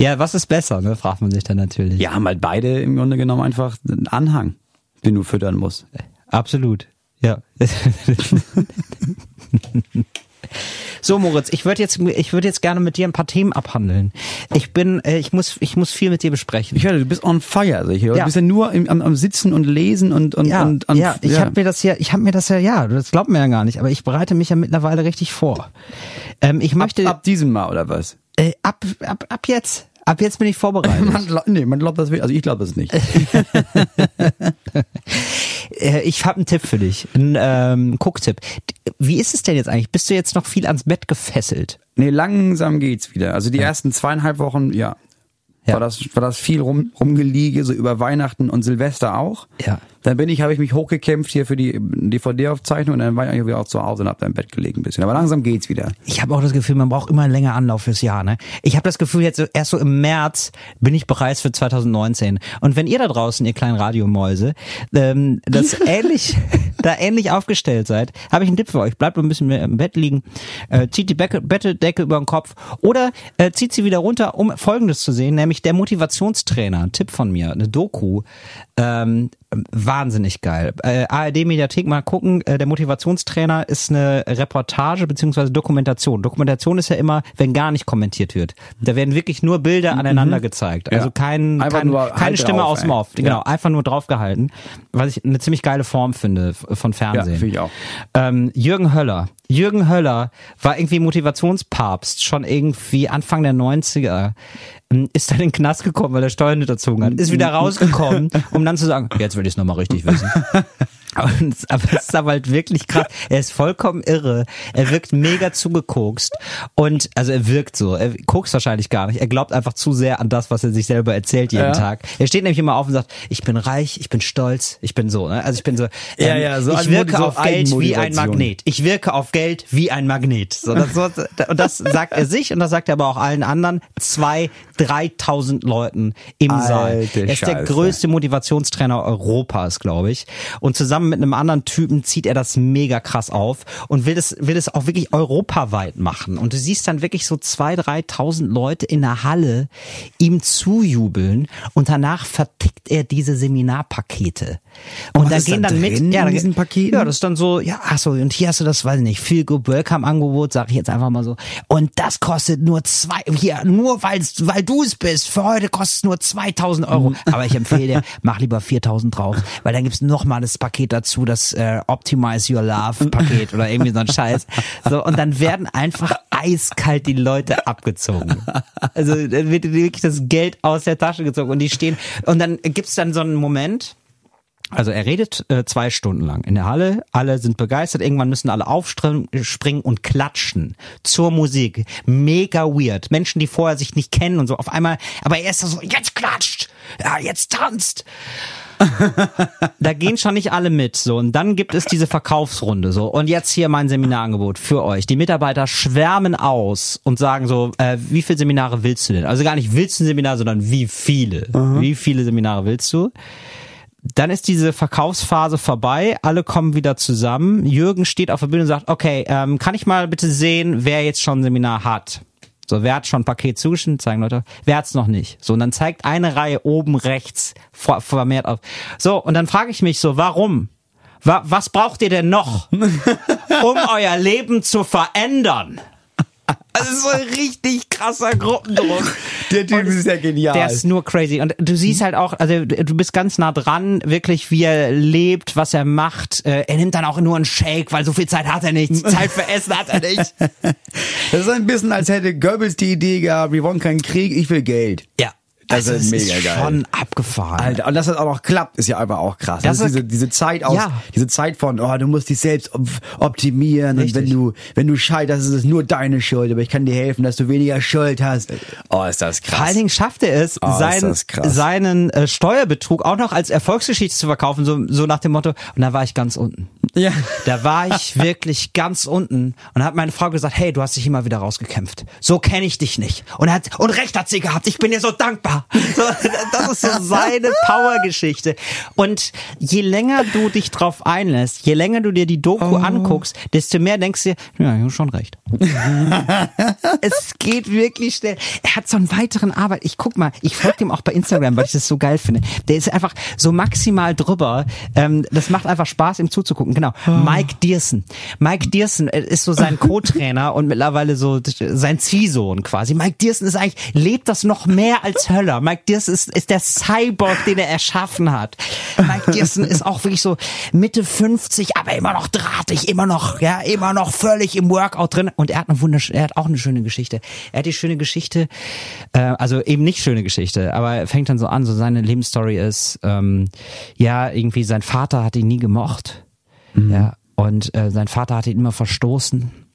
Speaker 5: Ja, was ist besser, ne? Fragt man sich dann natürlich.
Speaker 6: Ja, haben halt beide im Grunde genommen einfach einen Anhang, den du füttern musst.
Speaker 5: Absolut. Ja. [LAUGHS] So Moritz, ich würde jetzt ich würde jetzt gerne mit dir ein paar Themen abhandeln. Ich bin äh, ich muss ich muss viel mit dir besprechen.
Speaker 6: Ich höre, du bist on fire. Also ich höre,
Speaker 5: Ja.
Speaker 6: Du bist ja nur im, am, am Sitzen und Lesen und und
Speaker 5: ja,
Speaker 6: und, und
Speaker 5: ja, ich habe mir das ja, ich habe mir das ja, ja, das glaubt mir ja gar nicht, aber ich bereite mich ja mittlerweile richtig vor. Ähm, ich möchte
Speaker 6: ab, ab diesem Mal oder was?
Speaker 5: äh, ab, ab ab jetzt, ab jetzt bin ich vorbereitet. [LAUGHS]
Speaker 6: Man glaub, nee, man glaubt das. Also ich glaube das nicht. [LAUGHS]
Speaker 5: Äh, ich habe einen Tipp für dich, einen ähm, Gucktipp. Wie ist es denn jetzt eigentlich? Bist du jetzt noch viel ans Bett gefesselt?
Speaker 6: Nee, langsam geht's wieder. Also die ersten zweieinhalb Wochen, ja.
Speaker 5: Ja.
Speaker 6: War das, war das viel rum, rumgeliege, so über Weihnachten und Silvester auch.
Speaker 5: Ja.
Speaker 6: Dann bin ich, habe ich mich hochgekämpft hier für die DVD-Aufzeichnung und dann war ich eigentlich wieder auch zu Hause und hab da im Bett gelegen ein bisschen. Aber langsam geht's wieder.
Speaker 5: Ich habe auch das Gefühl, man braucht immer einen länger Anlauf fürs Jahr. Ne? Ich habe das Gefühl, jetzt erst so im März bin ich bereit für 2019. Und wenn ihr da draußen, ihr kleinen Radiomäuse, ähm, das [LAUGHS] ähnlich, da ähnlich aufgestellt seid, habe ich einen Tipp für euch. Bleibt ein bisschen mehr im Bett liegen, äh, zieht die Becke, Bettdecke über den Kopf oder äh, zieht sie wieder runter, um Folgendes zu sehen, nämlich der Motivationstrainer. Ein Tipp von mir, eine Doku. Ähm, wahnsinnig geil. Äh, ARD Mediathek mal gucken. Äh, der Motivationstrainer ist eine Reportage beziehungsweise Dokumentation. Dokumentation ist ja immer, wenn gar nicht kommentiert wird. Da werden wirklich nur Bilder aneinander gezeigt. Also
Speaker 6: Ja.
Speaker 5: kein,
Speaker 6: Einfach
Speaker 5: kein,
Speaker 6: nur
Speaker 5: keine
Speaker 6: halt
Speaker 5: Stimme aus dem. Off. Genau,
Speaker 6: Ja.
Speaker 5: einfach nur draufgehalten. Was ich eine ziemlich geile Form finde von Fernsehen.
Speaker 6: Ja, finde ich auch.
Speaker 5: Ähm, Jürgen Höller. Jürgen Höller war irgendwie Motivationspapst, schon irgendwie Anfang der 90er. ähm, Ist dann in den Knast gekommen, weil er Steuern hinterzogen hat. Ist wieder [LAUGHS] rausgekommen, um dann zu sagen, jetzt will ich es nochmal richtig wissen. [LAUGHS] Und, aber es ist aber halt wirklich krass. Er ist vollkommen irre. Er wirkt mega zugekokst. Und, also er wirkt so. Er kokst wahrscheinlich gar nicht. Er glaubt einfach zu sehr an das, was er sich selber erzählt jeden
Speaker 6: Ja.
Speaker 5: Tag. Er steht nämlich immer auf und sagt, ich bin reich, ich bin stolz, ich bin so. Ne? Also ich bin so,
Speaker 6: Ja,
Speaker 5: ähm,
Speaker 6: ja, so
Speaker 5: ich wirke
Speaker 6: so
Speaker 5: auf Geld wie ein. Magnet. Ich wirke auf Geld wie ein Magnet. So, das, so, und das sagt er sich und das sagt er aber auch allen anderen. Zwei, dreitausend Leuten im
Speaker 6: Alte
Speaker 5: Saal. Er ist der
Speaker 6: Scheiße.
Speaker 5: größte Motivationstrainer Europas, glaube ich. Und zusammen mit einem anderen Typen zieht er das mega krass auf und will das, will das auch wirklich europaweit machen. Und du siehst dann wirklich so zwei, dreitausend Leute in der Halle ihm zujubeln und danach vertickt er diese Seminarpakete. Und
Speaker 6: was
Speaker 5: da gehen
Speaker 6: da
Speaker 5: dann mit, ja,
Speaker 6: in
Speaker 5: da-
Speaker 6: diesen Paketen?
Speaker 5: Ja, das ist dann so, ja, ach so, und hier hast du das, weiß ich nicht, Feel Good Welcome Angebot, sag ich jetzt einfach mal so. Und das kostet nur zwei, hier, nur weil's, weil du es bist, für heute kostet es nur 2000 Euro. Aber ich empfehle dir, mach lieber 4000 drauf, weil dann gibt's noch mal das Paket dazu, das äh, Optimize Your Love Paket oder irgendwie so ein Scheiß. So, und dann werden einfach eiskalt die Leute abgezogen. Also wird wirklich das Geld aus der Tasche gezogen und die stehen, und dann gibt's dann so einen Moment, also er redet äh, zwei Stunden lang in der Halle, alle sind begeistert, irgendwann müssen alle aufspringen springen und klatschen zur Musik. Mega weird. Menschen, die vorher sich nicht kennen und so auf einmal, aber er ist so, jetzt klatscht, ja, jetzt tanzt. Da gehen schon nicht alle mit. So, und dann gibt es diese Verkaufsrunde. So, und jetzt hier mein Seminarangebot für euch. Die Mitarbeiter schwärmen aus und sagen so, äh, wie viele Seminare willst du denn? Also gar nicht willst du ein Seminar, sondern wie viele? Wie viele Seminare willst du? Dann ist diese Verkaufsphase vorbei, alle kommen wieder zusammen. Jürgen steht auf der Bühne und sagt, okay, ähm, kann ich mal bitte sehen, wer jetzt schon ein Seminar hat? So, wer hat schon ein Paket zugeschnitten? Zeigen Leute. Wer hat's noch nicht? So, und dann zeigt eine Reihe oben rechts vermehrt auf. So, und dann frage ich mich so, warum? Wa was braucht ihr denn noch, [LAUGHS] um euer Leben zu verändern? Das ist so ein richtig krasser Gruppendruck.
Speaker 6: Der Typ ist ja genial.
Speaker 5: Der ist nur crazy. Und du siehst halt auch, also du bist ganz nah dran, wirklich, wie er lebt, was er macht. Äh, Er nimmt dann auch nur einen Shake, weil so viel Zeit hat er nicht. [LAUGHS] Zeit für Essen hat er nicht.
Speaker 6: Das ist ein bisschen, als hätte Goebbels die Idee gehabt, wir wollen keinen Krieg, ich will Geld.
Speaker 5: Ja.
Speaker 6: Das
Speaker 5: Also,
Speaker 6: ist mega
Speaker 5: ist
Speaker 6: geil.
Speaker 5: schon abgefahren.
Speaker 6: Alter, und dass das auch noch klappt, ist ja einfach auch krass.
Speaker 5: Das
Speaker 6: Das ist diese, diese Zeit aus,
Speaker 5: Ja.
Speaker 6: diese Zeit von, oh, du musst dich selbst op- optimieren
Speaker 5: Richtig.
Speaker 6: und wenn du, wenn du scheiterst, ist es nur deine Schuld, aber ich kann dir helfen, dass du weniger Schuld hast. Oh, ist das krass.
Speaker 5: Vor allen Dingen schafft er es,
Speaker 6: Oh,
Speaker 5: sein,
Speaker 6: das
Speaker 5: seinen äh, Steuerbetrug auch noch als Erfolgsgeschichte zu verkaufen, so, so nach dem Motto, und da war ich ganz unten.
Speaker 6: ja.
Speaker 5: Da war [LAUGHS] ich wirklich ganz unten und hat meine Frau gesagt, hey, du hast dich immer wieder rausgekämpft. So kenne ich dich nicht. Und hat und recht hat sie gehabt. Ich bin dir so dankbar. So, [LAUGHS] das ist so seine Powergeschichte. Und je länger du dich drauf einlässt, je länger du dir die Doku anguckst, desto mehr denkst du dir, ja, ich hab schon recht. [LAUGHS] es geht wirklich schnell. Er hat so einen weiteren Arbeit. Ich guck mal, ich folge dem auch bei Instagram, weil ich das so geil finde. Der ist einfach so maximal drüber. Ähm, das macht einfach Spaß, ihm zuzugucken. Genau. Mike Dierson. Mike Dierson äh, ist so sein Co-Trainer und mittlerweile so sein Ziehsohn quasi. Mike Dierson ist eigentlich, lebt das noch mehr als Höller. Mike Dierson ist, ist der Cyborg, den er erschaffen hat. Mike Dierson ist auch wirklich so Mitte 50, aber immer noch drahtig, immer noch, ja, immer noch völlig im Workout drin. Und er hat eine wunderschöne, er hat auch eine schöne Geschichte. Er hat die schöne Geschichte, äh, also eben nicht schöne Geschichte, aber er fängt dann so an, so seine Lebensstory ist, ähm, ja, irgendwie sein Vater hat ihn nie gemocht. Ja, und äh, sein Vater hat ihn immer verstoßen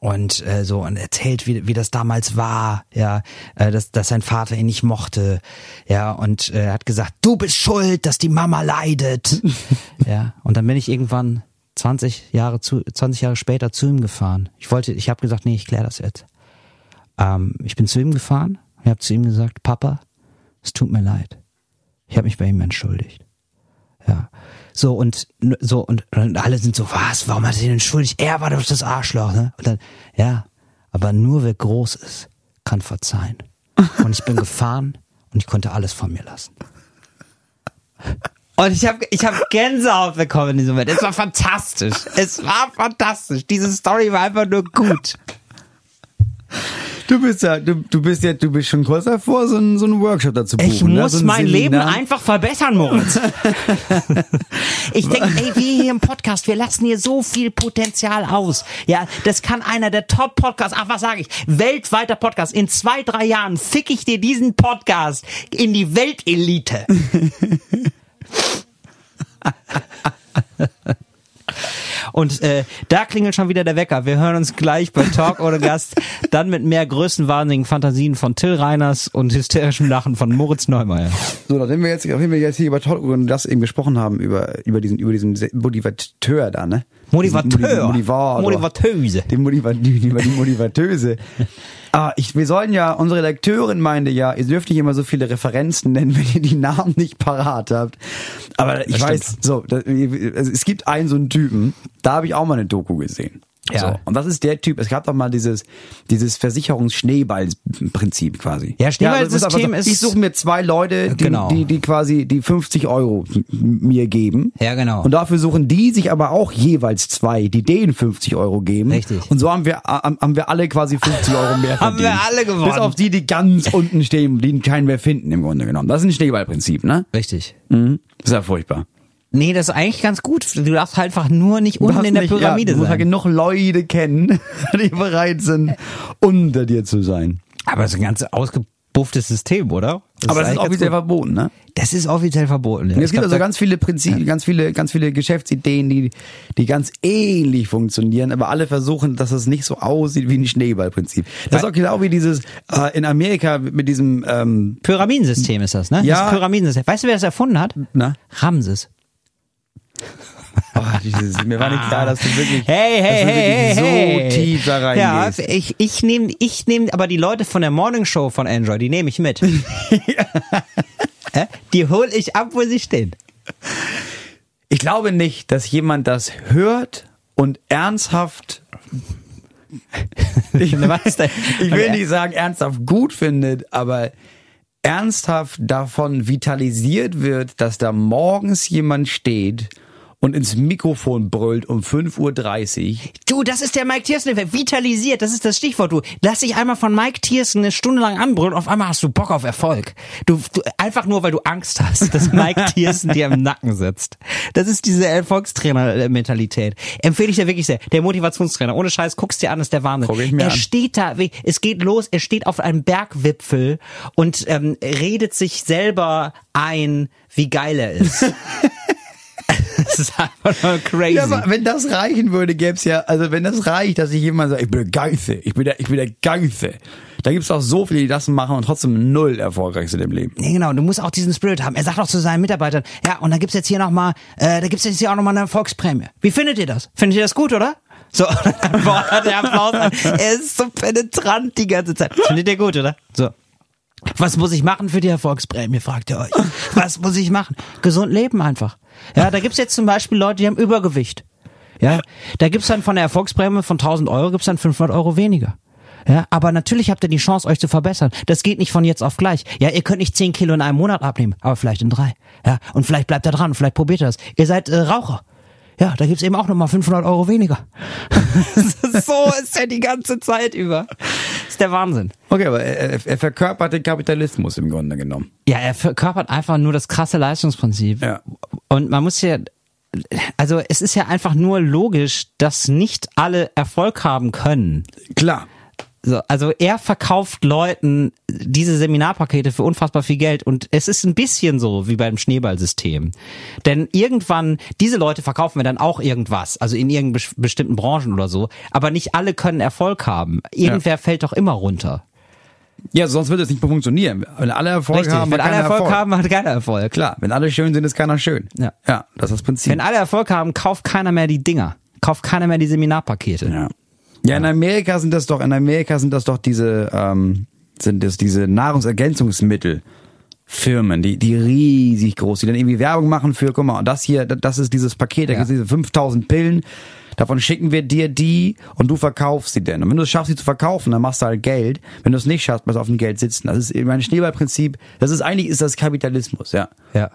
Speaker 5: und äh, so und erzählt, wie, wie das damals war, ja, äh, dass, dass sein Vater ihn nicht mochte, ja, und äh, er hat gesagt, du bist schuld, dass die Mama leidet, [LAUGHS] ja, und dann bin ich irgendwann 20 Jahre zu, 20 Jahre später zu ihm gefahren. Ich wollte, ich habe gesagt, nee, ich kläre das jetzt. Ähm, ich bin zu ihm gefahren, ich habe zu ihm gesagt, Papa, es tut mir leid, ich habe mich bei ihm entschuldigt. Ja. So und so und, und alle sind so, was, warum hat er ihn entschuldigt? Er war doch das Arschloch, ne? Und dann, ja, aber nur wer groß ist, kann verzeihen. [LAUGHS] Und ich bin gefahren und ich konnte alles von mir lassen. Und ich habe ich hab Gänsehaut bekommen in diesem Moment. Es war fantastisch. Es war fantastisch. Diese Story war einfach nur gut.
Speaker 6: Du bist ja, du, du bist ja, du bist schon kurz davor, so einen, so einen Workshop dazu buchen.
Speaker 5: Ich
Speaker 6: ne?
Speaker 5: muss
Speaker 6: so ein
Speaker 5: mein Leben
Speaker 6: Seminar.
Speaker 5: einfach verbessern, Moritz. [LAUGHS] ich denke, ey, wir hier im Podcast, wir lassen hier so viel Potenzial aus. Ja, das kann einer der Top-Podcasts, ach, was sage ich, weltweiter Podcast. In zwei, drei Jahren fick ich dir diesen Podcast in die Weltelite. [LAUGHS] Und äh, da klingelt schon wieder der Wecker. Wir hören uns gleich bei Talk ohne Gast, [LAUGHS] dann mit mehr größenwahnsinnigen Fantasien von Till Reiners und hysterischem Lachen von Moritz Neumeier.
Speaker 6: So, nachdem wir jetzt, nachdem wir jetzt hier über Talk und das eben gesprochen haben, über, über diesen, über diesen Se- Motivateur da, ne?
Speaker 5: Motivateur.
Speaker 6: Motivator.
Speaker 5: Motivatöse.
Speaker 6: Die, Motiva die, Motivatöse. [LAUGHS] ah, ich, wir sollen ja, unsere Redakteurin meinte ja, ihr dürft nicht immer so viele Referenzen nennen, [LAUGHS] wenn ihr die Namen nicht parat habt. Aber ich
Speaker 5: Das
Speaker 6: weiß, so, da, also es gibt einen so einen Typen, da habe ich auch mal eine Doku gesehen.
Speaker 5: Ja.
Speaker 6: So, und das ist der Typ, es gab doch mal dieses, dieses Versicherungsschneeball-Prinzip quasi.
Speaker 5: Ja,
Speaker 6: also ist
Speaker 5: Schneeballsystem
Speaker 6: einfach so,
Speaker 5: ist-
Speaker 6: Ich suche mir zwei Leute, die,
Speaker 5: Genau.
Speaker 6: die, die quasi die 50 Euro mir geben.
Speaker 5: Ja, genau.
Speaker 6: Und dafür suchen die sich aber auch jeweils zwei, die denen 50 Euro geben.
Speaker 5: Richtig.
Speaker 6: Und so haben wir, haben haben wir alle quasi 50 Euro mehr [LAUGHS]
Speaker 5: Haben
Speaker 6: verdient.
Speaker 5: wir alle gewonnen.
Speaker 6: Bis auf die, die ganz unten stehen, die keinen mehr finden im Grunde genommen. Das ist ein Schneeballprinzip, ne?
Speaker 5: Richtig.
Speaker 6: Mhm. Ist ja furchtbar.
Speaker 5: Nee, das ist eigentlich ganz gut. Du darfst halt einfach nur nicht
Speaker 6: Du
Speaker 5: unten in der
Speaker 6: nicht-
Speaker 5: Pyramide
Speaker 6: ja, du musst halt
Speaker 5: sein.
Speaker 6: genug Leute kennen, [LAUGHS] die bereit sind, unter dir zu sein.
Speaker 5: Aber so ein ganz abgespufftes System, oder?
Speaker 6: Aber das ist
Speaker 5: eigentlich ganz
Speaker 6: offiziell verboten, ne?
Speaker 5: Das ist offiziell verboten. Ja.
Speaker 6: Und
Speaker 5: Ich
Speaker 6: es gibt
Speaker 5: glaub,
Speaker 6: also ganz viele Prinzipien, ganz viele, ganz viele Geschäftsideen, die, die ganz ähnlich funktionieren, aber alle versuchen, dass es nicht so aussieht wie ein Schneeballprinzip. Das ist auch genau wie dieses äh, in Amerika mit diesem ähm,
Speaker 5: Pyramidensystem ist das, ne?
Speaker 6: Ja.
Speaker 5: Das Pyramidensystem. Weißt du, wer das erfunden hat?
Speaker 6: na,
Speaker 5: Ramses.
Speaker 6: Oh, dieses, mir war nicht klar, dass du wirklich,
Speaker 5: Hey, hey,
Speaker 6: du
Speaker 5: hey,
Speaker 6: wirklich
Speaker 5: hey,
Speaker 6: so
Speaker 5: hey.
Speaker 6: tief da
Speaker 5: Ja,
Speaker 6: reingehst.
Speaker 5: ich, ich nehme, ich nehme, aber die Leute von der Morning Show von Android, die nehme ich mit. [LAUGHS] Die hole ich ab, wo sie stehen.
Speaker 6: Ich glaube nicht, dass jemand das hört und ernsthaft [LAUGHS] ich, ich will nicht sagen ernsthaft gut findet, aber ernsthaft davon vitalisiert wird, dass da morgens jemand steht und ins Mikrofon brüllt um 5.30 Uhr.
Speaker 5: Du, das ist der Mike Tiersen-Effekt. Vitalisiert, das ist das Stichwort. Du lass dich einmal von Mike Tiersen eine Stunde lang anbrüllen auf einmal hast du Bock auf Erfolg. Du, du einfach nur, weil du Angst hast, dass [LAUGHS] Mike Tiersen dir im Nacken sitzt. Das ist diese Erfolgstrainer-Mentalität. Empfehle ich dir wirklich sehr. Der Motivationstrainer. Ohne Scheiß, guckst dir an, ist der Wahnsinn.
Speaker 6: Guck ich mir
Speaker 5: er
Speaker 6: an.
Speaker 5: steht da, es geht los, er steht auf einem Bergwipfel und ähm, redet sich selber ein, wie geil er ist. [LAUGHS] das ist einfach nur crazy.
Speaker 6: Ja, aber wenn das reichen würde, gäb's ja, also wenn das reicht, dass sich jemand sagt, ich bin der Geilste, ich bin der, ich bin der Geilste. Da gibt's auch so viele, die das machen und trotzdem null erfolgreich sind im Leben.
Speaker 5: Nee, genau, du musst auch diesen Spirit haben. Er sagt auch zu seinen Mitarbeitern, ja, und da gibt's jetzt hier nochmal, äh, da gibt's jetzt hier auch nochmal eine Erfolgsprämie. Wie findet ihr das? Findet ihr das gut, oder? So, [LAUGHS] boah, der Applaus. Er ist so penetrant die ganze Zeit. Findet ihr gut, oder? So. Was muss ich machen für die Erfolgsprämie, fragt ihr euch. Was muss ich machen? Gesund leben einfach. Ja, da gibt's jetzt zum Beispiel Leute, die haben Übergewicht. Ja, da gibt's dann von der Erfolgsprämie von 1000 Euro gibt's dann 500 Euro weniger. Ja, aber natürlich habt ihr die Chance, euch zu verbessern. Das geht nicht von jetzt auf gleich. Ja, ihr könnt nicht 10 Kilo in einem Monat abnehmen, aber vielleicht in drei. Ja, und vielleicht bleibt ihr dran, vielleicht probiert ihr das. Ihr seid äh, Raucher. Ja, da gibt's eben auch nochmal 500 Euro weniger. [LAUGHS] so ist er die ganze Zeit über. Ist der Wahnsinn.
Speaker 6: Okay, aber er, er verkörpert den Kapitalismus im Grunde genommen.
Speaker 5: Ja, er verkörpert einfach nur das krasse Leistungsprinzip.
Speaker 6: Ja.
Speaker 5: Und man muss ja, also es ist ja einfach nur logisch, dass nicht alle Erfolg haben können.
Speaker 6: Klar.
Speaker 5: So, also er verkauft Leuten diese Seminarpakete für unfassbar viel Geld und es ist ein bisschen so wie beim Schneeballsystem. Denn irgendwann, diese Leute verkaufen wir dann auch irgendwas, also in irgendeinen bes- bestimmten Branchen oder so, aber nicht alle können Erfolg haben. Irgendwer fällt doch immer runter.
Speaker 6: Ja, sonst würde es nicht mehr funktionieren. Wenn alle Erfolg
Speaker 5: Richtig,
Speaker 6: haben,
Speaker 5: wenn
Speaker 6: hat
Speaker 5: alle
Speaker 6: keiner
Speaker 5: Erfolg, haben, hat keiner Erfolg.
Speaker 6: Klar, wenn alle schön sind, ist keiner schön.
Speaker 5: Ja.
Speaker 6: Ja, das ist das Prinzip.
Speaker 5: Wenn alle Erfolg haben, kauft keiner mehr die Dinger. Kauft keiner mehr die Seminarpakete.
Speaker 6: Ja. Ja, in Amerika sind das doch, in Amerika sind das doch diese, ähm, sind das diese Nahrungsergänzungsmittel. Firmen, die, die riesig groß, die dann irgendwie Werbung machen für, guck mal, und das hier, das ist dieses Paket, da
Speaker 5: Ja.
Speaker 6: gibt's diese 5000 Pillen, davon schicken wir dir die und du verkaufst sie denn. Und wenn du es schaffst, sie zu verkaufen, dann machst du halt Geld. Wenn du es nicht schaffst, bleibst du auf dem Geld sitzen. Das ist mein Schneeballprinzip. Das ist eigentlich, ist das Kapitalismus, ja.
Speaker 5: Ja.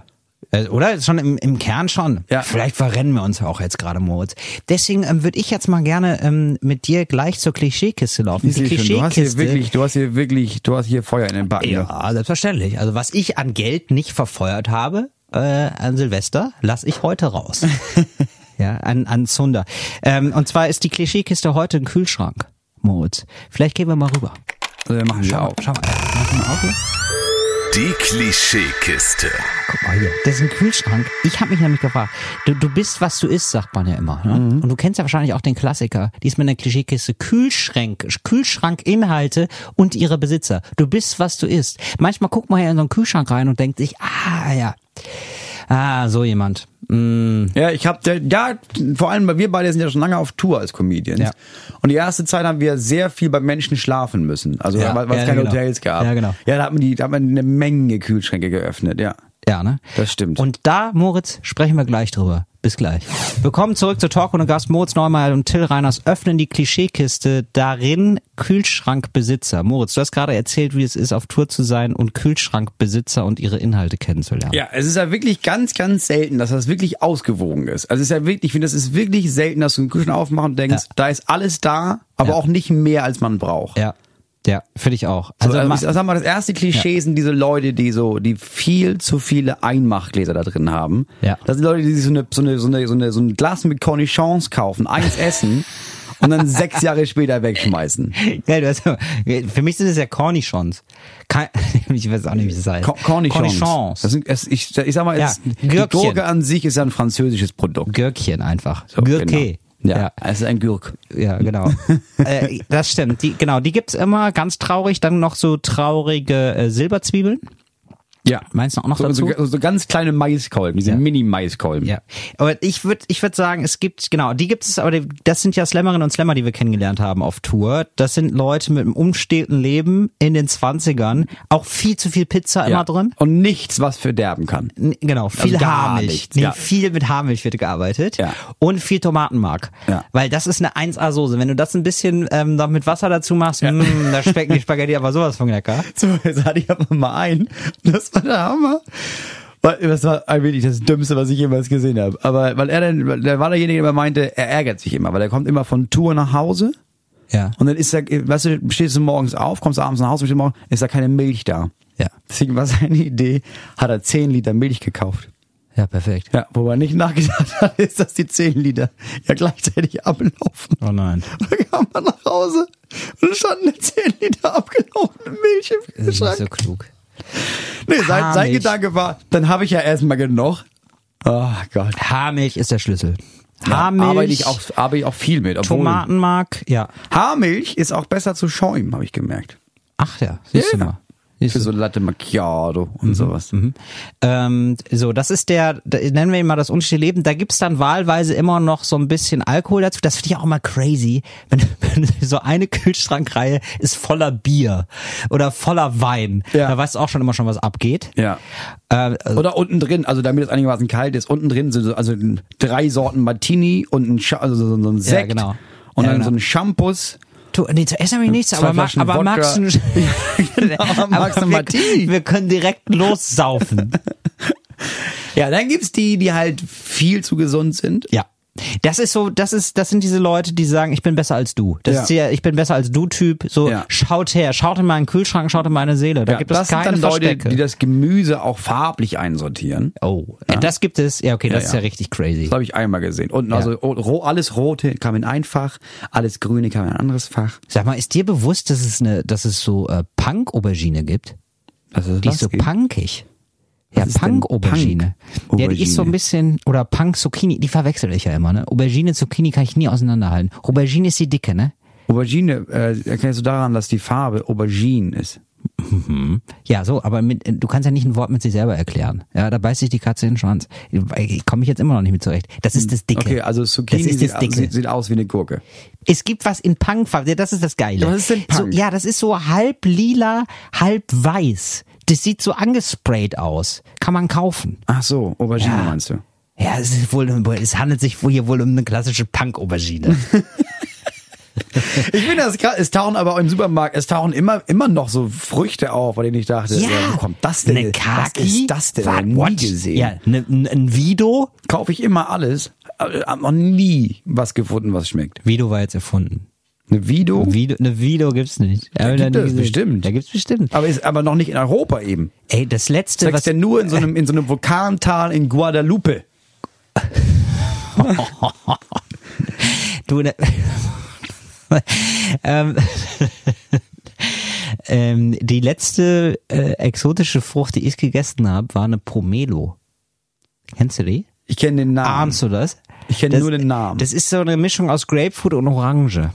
Speaker 5: Äh, Oder? Schon im, im Kern schon.
Speaker 6: Ja.
Speaker 5: Vielleicht verrennen wir uns ja auch jetzt gerade, Moritz. Deswegen ähm, würde ich jetzt mal gerne ähm, mit dir gleich zur Klischeekiste laufen. Die
Speaker 6: schon, du hast hier
Speaker 5: Klischeekiste.
Speaker 6: wirklich, du hast hier wirklich, du hast hier Feuer in den Backen. ne?
Speaker 5: Ja, selbstverständlich. Also was ich an Geld nicht verfeuert habe äh, an Silvester, lass ich heute raus. [LAUGHS] ja, an, an Zunder. Ähm, und zwar ist die Klischeekiste heute ein Kühlschrank, Moritz. Vielleicht gehen wir mal rüber.
Speaker 6: Also wir machen
Speaker 5: Schau schau mal. Mach mal auf hier.
Speaker 4: Die Klischeekiste.
Speaker 5: Guck mal hier, das ist ein Kühlschrank. Ich habe mich nämlich gefragt, du, du bist, was du isst, sagt man ja immer. Ne?
Speaker 6: Mhm.
Speaker 5: Und du kennst ja wahrscheinlich auch den Klassiker, diesmal in der Klischeekiste, Kühlschränk, Kühlschrankinhalte und ihre Besitzer. Du bist, was du isst. Manchmal guckt man ja in so einen Kühlschrank rein und denkt sich, ah ja, ah, so jemand. Mm,
Speaker 6: Ja, ich habe ja vor allem, wir beide sind ja schon lange auf Tour als Comedians.
Speaker 5: Ja.
Speaker 6: Und die erste Zeit haben wir sehr viel bei Menschen schlafen müssen. Also
Speaker 5: Ja,
Speaker 6: weil weil es
Speaker 5: ja,
Speaker 6: keine
Speaker 5: genau.
Speaker 6: Hotels gab.
Speaker 5: Ja, genau.
Speaker 6: Ja, da hat man die, da hat man eine Menge Kühlschränke geöffnet, ja.
Speaker 5: Ja, ne?
Speaker 6: Das stimmt.
Speaker 5: Und da, Moritz, sprechen wir gleich drüber. Bis gleich. Willkommen zurück zu Talk ohne Gast. Moritz Neumeier und Till Reiners öffnen die Klischeekiste. Darin Kühlschrankbesitzer. Moritz, du hast gerade erzählt, wie es ist, auf Tour zu sein und Kühlschrankbesitzer und ihre Inhalte kennenzulernen.
Speaker 6: Ja, es ist ja wirklich ganz, ganz selten, dass das wirklich ausgewogen ist. Also es ist ja wirklich, ich finde, es ist wirklich selten, dass du einen Kühlschrank aufmachst und denkst,
Speaker 5: Ja.
Speaker 6: da ist alles da, aber
Speaker 5: Ja.
Speaker 6: auch nicht mehr, als man braucht.
Speaker 5: Ja, ja finde ich auch.
Speaker 6: Also,
Speaker 5: Also,
Speaker 6: also ich sag mal, das erste Klischee sind diese Leute, die so, die viel zu viele Einmachgläser da drin haben.
Speaker 5: Ja.
Speaker 6: Das sind Leute, die sich so eine, so eine, so eine, so eine, so ein Glas mit Cornichons kaufen, eins essen [LAUGHS] und dann sechs Jahre später wegschmeißen.
Speaker 5: Ja, du hast, für mich sind es ja Cornichons. Kein, [LAUGHS] ich weiß auch nicht, wie das heißt.
Speaker 6: Co- Cornichons.
Speaker 5: Cornichons.
Speaker 6: Das sind, es, ich, ich sag mal,
Speaker 5: Ja,
Speaker 6: es, die. Gurke an sich ist ja ein französisches Produkt.
Speaker 5: Gürkchen einfach.
Speaker 6: So,
Speaker 5: Gürke.
Speaker 6: Genau. Ja,
Speaker 5: Ja.
Speaker 6: es ist ein Gürk.
Speaker 5: Ja, genau. [LAUGHS] äh, das stimmt. Die, genau, die gibt's immer ganz traurig. Dann noch so traurige äh, Silberzwiebeln.
Speaker 6: Ja.
Speaker 5: Meinst du auch noch
Speaker 6: So,
Speaker 5: dazu?
Speaker 6: so, so ganz kleine Maiskolben, diese
Speaker 5: Ja.
Speaker 6: Mini-Maiskolben.
Speaker 5: Ja, aber ich würde ich würd sagen, es gibt, genau, die gibt es, aber die, das sind ja Slammerinnen und Slammer, die wir kennengelernt haben auf Tour. Das sind Leute mit einem umstehenden Leben in den 20ern, auch viel zu viel Pizza immer drin.
Speaker 6: Und nichts, was verderben kann.
Speaker 5: N- Genau, viel
Speaker 6: gar
Speaker 5: Haarmilch.
Speaker 6: nichts,
Speaker 5: nee,
Speaker 6: ja.
Speaker 5: viel mit Haarmilch wird gearbeitet.
Speaker 6: Ja.
Speaker 5: Und viel Tomatenmark.
Speaker 6: Ja.
Speaker 5: Weil das ist eine 1A-Soße. Wenn du das ein bisschen ähm, noch mit Wasser dazu machst, mh, da schmecken die Spaghetti aber sowas von lecker. [LAUGHS]
Speaker 6: So, jetzt hatte ich aber mal ein. Das war [LAUGHS] der Hammer. Weil, das war wenig das Dümmste, was ich jemals gesehen habe. Aber weil er dann, der war derjenige, der immer meinte, er ärgert sich immer, weil er kommt immer von Tour nach Hause
Speaker 5: Ja.
Speaker 6: und dann ist er, weißt du, stehst du morgens auf, kommst abends nach Hause, morgen, ist da keine Milch da.
Speaker 5: Ja.
Speaker 6: Deswegen war seine Idee, hat er 10 Liter Milch gekauft.
Speaker 5: Ja, perfekt.
Speaker 6: Ja, wo er nicht nachgedacht [LAUGHS] hat, ist, dass die 10 Liter ja gleichzeitig ablaufen.
Speaker 5: Oh nein.
Speaker 6: Und dann kam er nach Hause und es stand eine 10 Liter abgelaufene Milch im
Speaker 5: Das ist
Speaker 6: Kühlschrank.
Speaker 5: so klug.
Speaker 6: Nee, sein, sein. Gedanke war, dann habe ich ja erstmal genug. Oh Gott.
Speaker 5: Haarmilch ist der Schlüssel.
Speaker 6: Ja,
Speaker 5: Haarmilch,
Speaker 6: arbeite ich auch, arbeite ich auch viel mit. Obwohl
Speaker 5: Tomatenmark, ja.
Speaker 6: Haarmilch ist auch besser zu schäumen, habe ich gemerkt.
Speaker 5: Ach ja, siehst du
Speaker 6: Ja.
Speaker 5: mal.
Speaker 6: Für so Latte Macchiato und sowas.
Speaker 5: Ähm, so, das ist der, nennen wir ihn mal das unstille Leben. Da gibt's dann wahlweise immer noch so ein bisschen Alkohol dazu. Das finde ich auch mal crazy, [LAUGHS] wenn, wenn so eine Kühlschrankreihe ist voller Bier oder voller Wein.
Speaker 6: Ja.
Speaker 5: Da weißt du auch schon immer schon, was abgeht.
Speaker 6: Ja.
Speaker 5: Äh,
Speaker 6: Oder unten drin, also damit es einigermaßen kalt ist, unten drin sind so, also drei Sorten Martini und ein, also so, ein Sekt.
Speaker 5: genau.
Speaker 6: Und
Speaker 5: Ja,
Speaker 6: dann
Speaker 5: genau.
Speaker 6: so ein Shampoos.
Speaker 5: Du, nee, zu essen habe ich nichts,
Speaker 6: Zwei
Speaker 5: aber,
Speaker 6: Flaschen
Speaker 5: aber
Speaker 6: Wodka.
Speaker 5: magst [LAUGHS] du,
Speaker 6: genau, magst [LAUGHS] du
Speaker 5: aber wir, wir können direkt lossaufen. [LAUGHS]
Speaker 6: Ja, dann gibt's die, die halt viel zu gesund sind.
Speaker 5: Ja. Das ist so, das ist, das sind diese Leute, die sagen, ich bin besser als du. Das
Speaker 6: Ja.
Speaker 5: ist der, ich bin besser als du Typ. So,
Speaker 6: Ja.
Speaker 5: schaut her, schaut in meinen Kühlschrank, schaut in meine Seele. Da
Speaker 6: Ja,
Speaker 5: gibt es keine
Speaker 6: sind dann Leute, die das Gemüse auch farblich einsortieren.
Speaker 5: oh, das gibt es. Ja, okay, das ist ja richtig crazy.
Speaker 6: Das habe ich einmal gesehen. Und also ro alles Rote kam in ein Fach, alles Grüne kam in ein anderes Fach.
Speaker 5: Sag mal, ist dir bewusst, dass es eine, dass es so äh, Punk-Aubergine gibt?
Speaker 6: Also
Speaker 5: Die ist so punkig. Ja, Punk-Aubergine.
Speaker 6: Punk-
Speaker 5: Ja, die ist so ein bisschen, oder Punk-Zucchini, die verwechsel ich ja immer, ne? Aubergine, Zucchini kann ich nie auseinanderhalten. Aubergine ist die dicke, ne?
Speaker 6: Aubergine äh, erkennst du daran, dass die Farbe Aubergine ist.
Speaker 5: Ja, so, aber mit, du kannst ja nicht ein Wort mit sich selber erklären. Ja, da beißt sich die Katze in den Schwanz. Ich komme ich jetzt immer noch nicht mit zurecht. Das ist das Dicke.
Speaker 6: Okay, also Zucchini
Speaker 5: das ist
Speaker 6: sieht,
Speaker 5: das Dicke.
Speaker 6: sieht, sieht aus wie eine Gurke.
Speaker 5: Es gibt was in Punkfarbe, ja, das ist das Geile.
Speaker 6: Was ist denn
Speaker 5: So,
Speaker 6: Punk?
Speaker 5: ja, das ist so halb lila, halb weiß. Das sieht so angesprayt aus. Kann man kaufen.
Speaker 6: Ach so, Aubergine
Speaker 5: Ja.
Speaker 6: meinst du?
Speaker 5: Ja, es, ist wohl, es handelt sich hier wohl um eine klassische Punk-Aubergine. [LAUGHS]
Speaker 6: Ich finde das krass. Es tauchen aber im Supermarkt, es tauchen immer, immer noch so Früchte auf, bei denen ich dachte, ja, wo kommt das denn?
Speaker 5: Eine
Speaker 6: Was
Speaker 5: Kaki?
Speaker 6: ist das denn?
Speaker 5: What?
Speaker 6: Nie gesehen.
Speaker 5: Ja, ne, n- ein Vido.
Speaker 6: Kaufe ich immer alles, aber hab noch nie was gefunden, was schmeckt.
Speaker 5: Vido war jetzt erfunden.
Speaker 6: Eine Vido,
Speaker 5: Vido, eine Vido gibt's nicht.
Speaker 6: Da gibt es bestimmt.
Speaker 5: Da gibt's bestimmt.
Speaker 6: aber ist aber noch nicht in Europa eben.
Speaker 5: Ey, das letzte,
Speaker 6: Sagst
Speaker 5: was
Speaker 6: ja nur in so einem, in so einem Vulkantal in Guadalupe. [LAUGHS]
Speaker 5: du, ne, [LAUGHS] ähm, [LAUGHS] ähm, die letzte äh, exotische Frucht, die ich gegessen habe, war eine Pomelo. Kennst du die?
Speaker 6: Ich kenne den Namen.
Speaker 5: Ahnst du das?
Speaker 6: Ich kenne nur den Namen.
Speaker 5: Das ist so eine Mischung aus Grapefruit und Orange.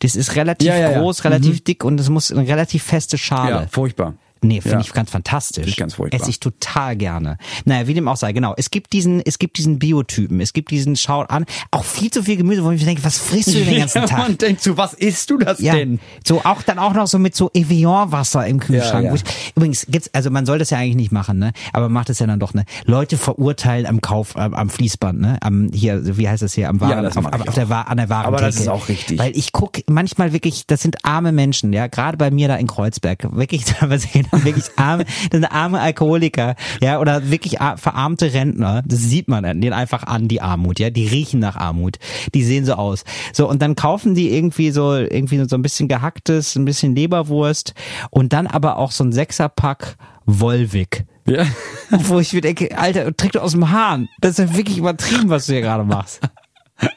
Speaker 5: Das ist relativ
Speaker 6: Ja, ja,
Speaker 5: groß, relativ dick und es muss eine relativ feste Schale.
Speaker 6: ja, furchtbar.
Speaker 5: Nee, finde
Speaker 6: Ja.
Speaker 5: ich ganz fantastisch.
Speaker 6: Finde ich ganz furchtbar.
Speaker 5: Esse ich total gerne. Naja, wie dem auch sei, genau. Es gibt diesen, es gibt diesen Biotypen, es gibt diesen Schaut an, auch viel zu viel Gemüse, wo ich mir denke, was frisst du den [LAUGHS] ganzen Tag?
Speaker 6: Man denkt so, was isst du das
Speaker 5: Ja,
Speaker 6: denn?
Speaker 5: so auch dann auch noch so mit so Evian-Wasser im Kühlschrank.
Speaker 6: Ja, ja.
Speaker 5: Übrigens gibt's, also man soll das ja eigentlich nicht machen, ne? Aber macht es ja dann doch, ne? Leute verurteilen am Kauf, am, am Fließband, ne? Am hier, wie heißt das hier, am Waren,
Speaker 6: Ja, das
Speaker 5: auf, auf der. Wa- an der Warentheke.
Speaker 6: Aber das ist auch richtig.
Speaker 5: Weil ich guck manchmal wirklich, das sind arme Menschen, ja, gerade bei mir da in Kreuzberg, wirklich [LAUGHS] teilweise [LAUGHS] wirklich arme, das sind arme Alkoholiker, ja, oder wirklich verarmte Rentner. Das sieht man denen einfach an, die Armut, ja, die riechen nach Armut, die sehen so aus. So und dann kaufen die irgendwie so irgendwie so ein bisschen gehacktes, ein bisschen Leberwurst und dann aber auch so ein Sechserpack Wolwig.
Speaker 6: Ja. [LAUGHS]
Speaker 5: Wo ich mir denke, Alter, trink du aus dem Hahn. Das ist ja wirklich übertrieben, was du hier gerade machst. [LAUGHS]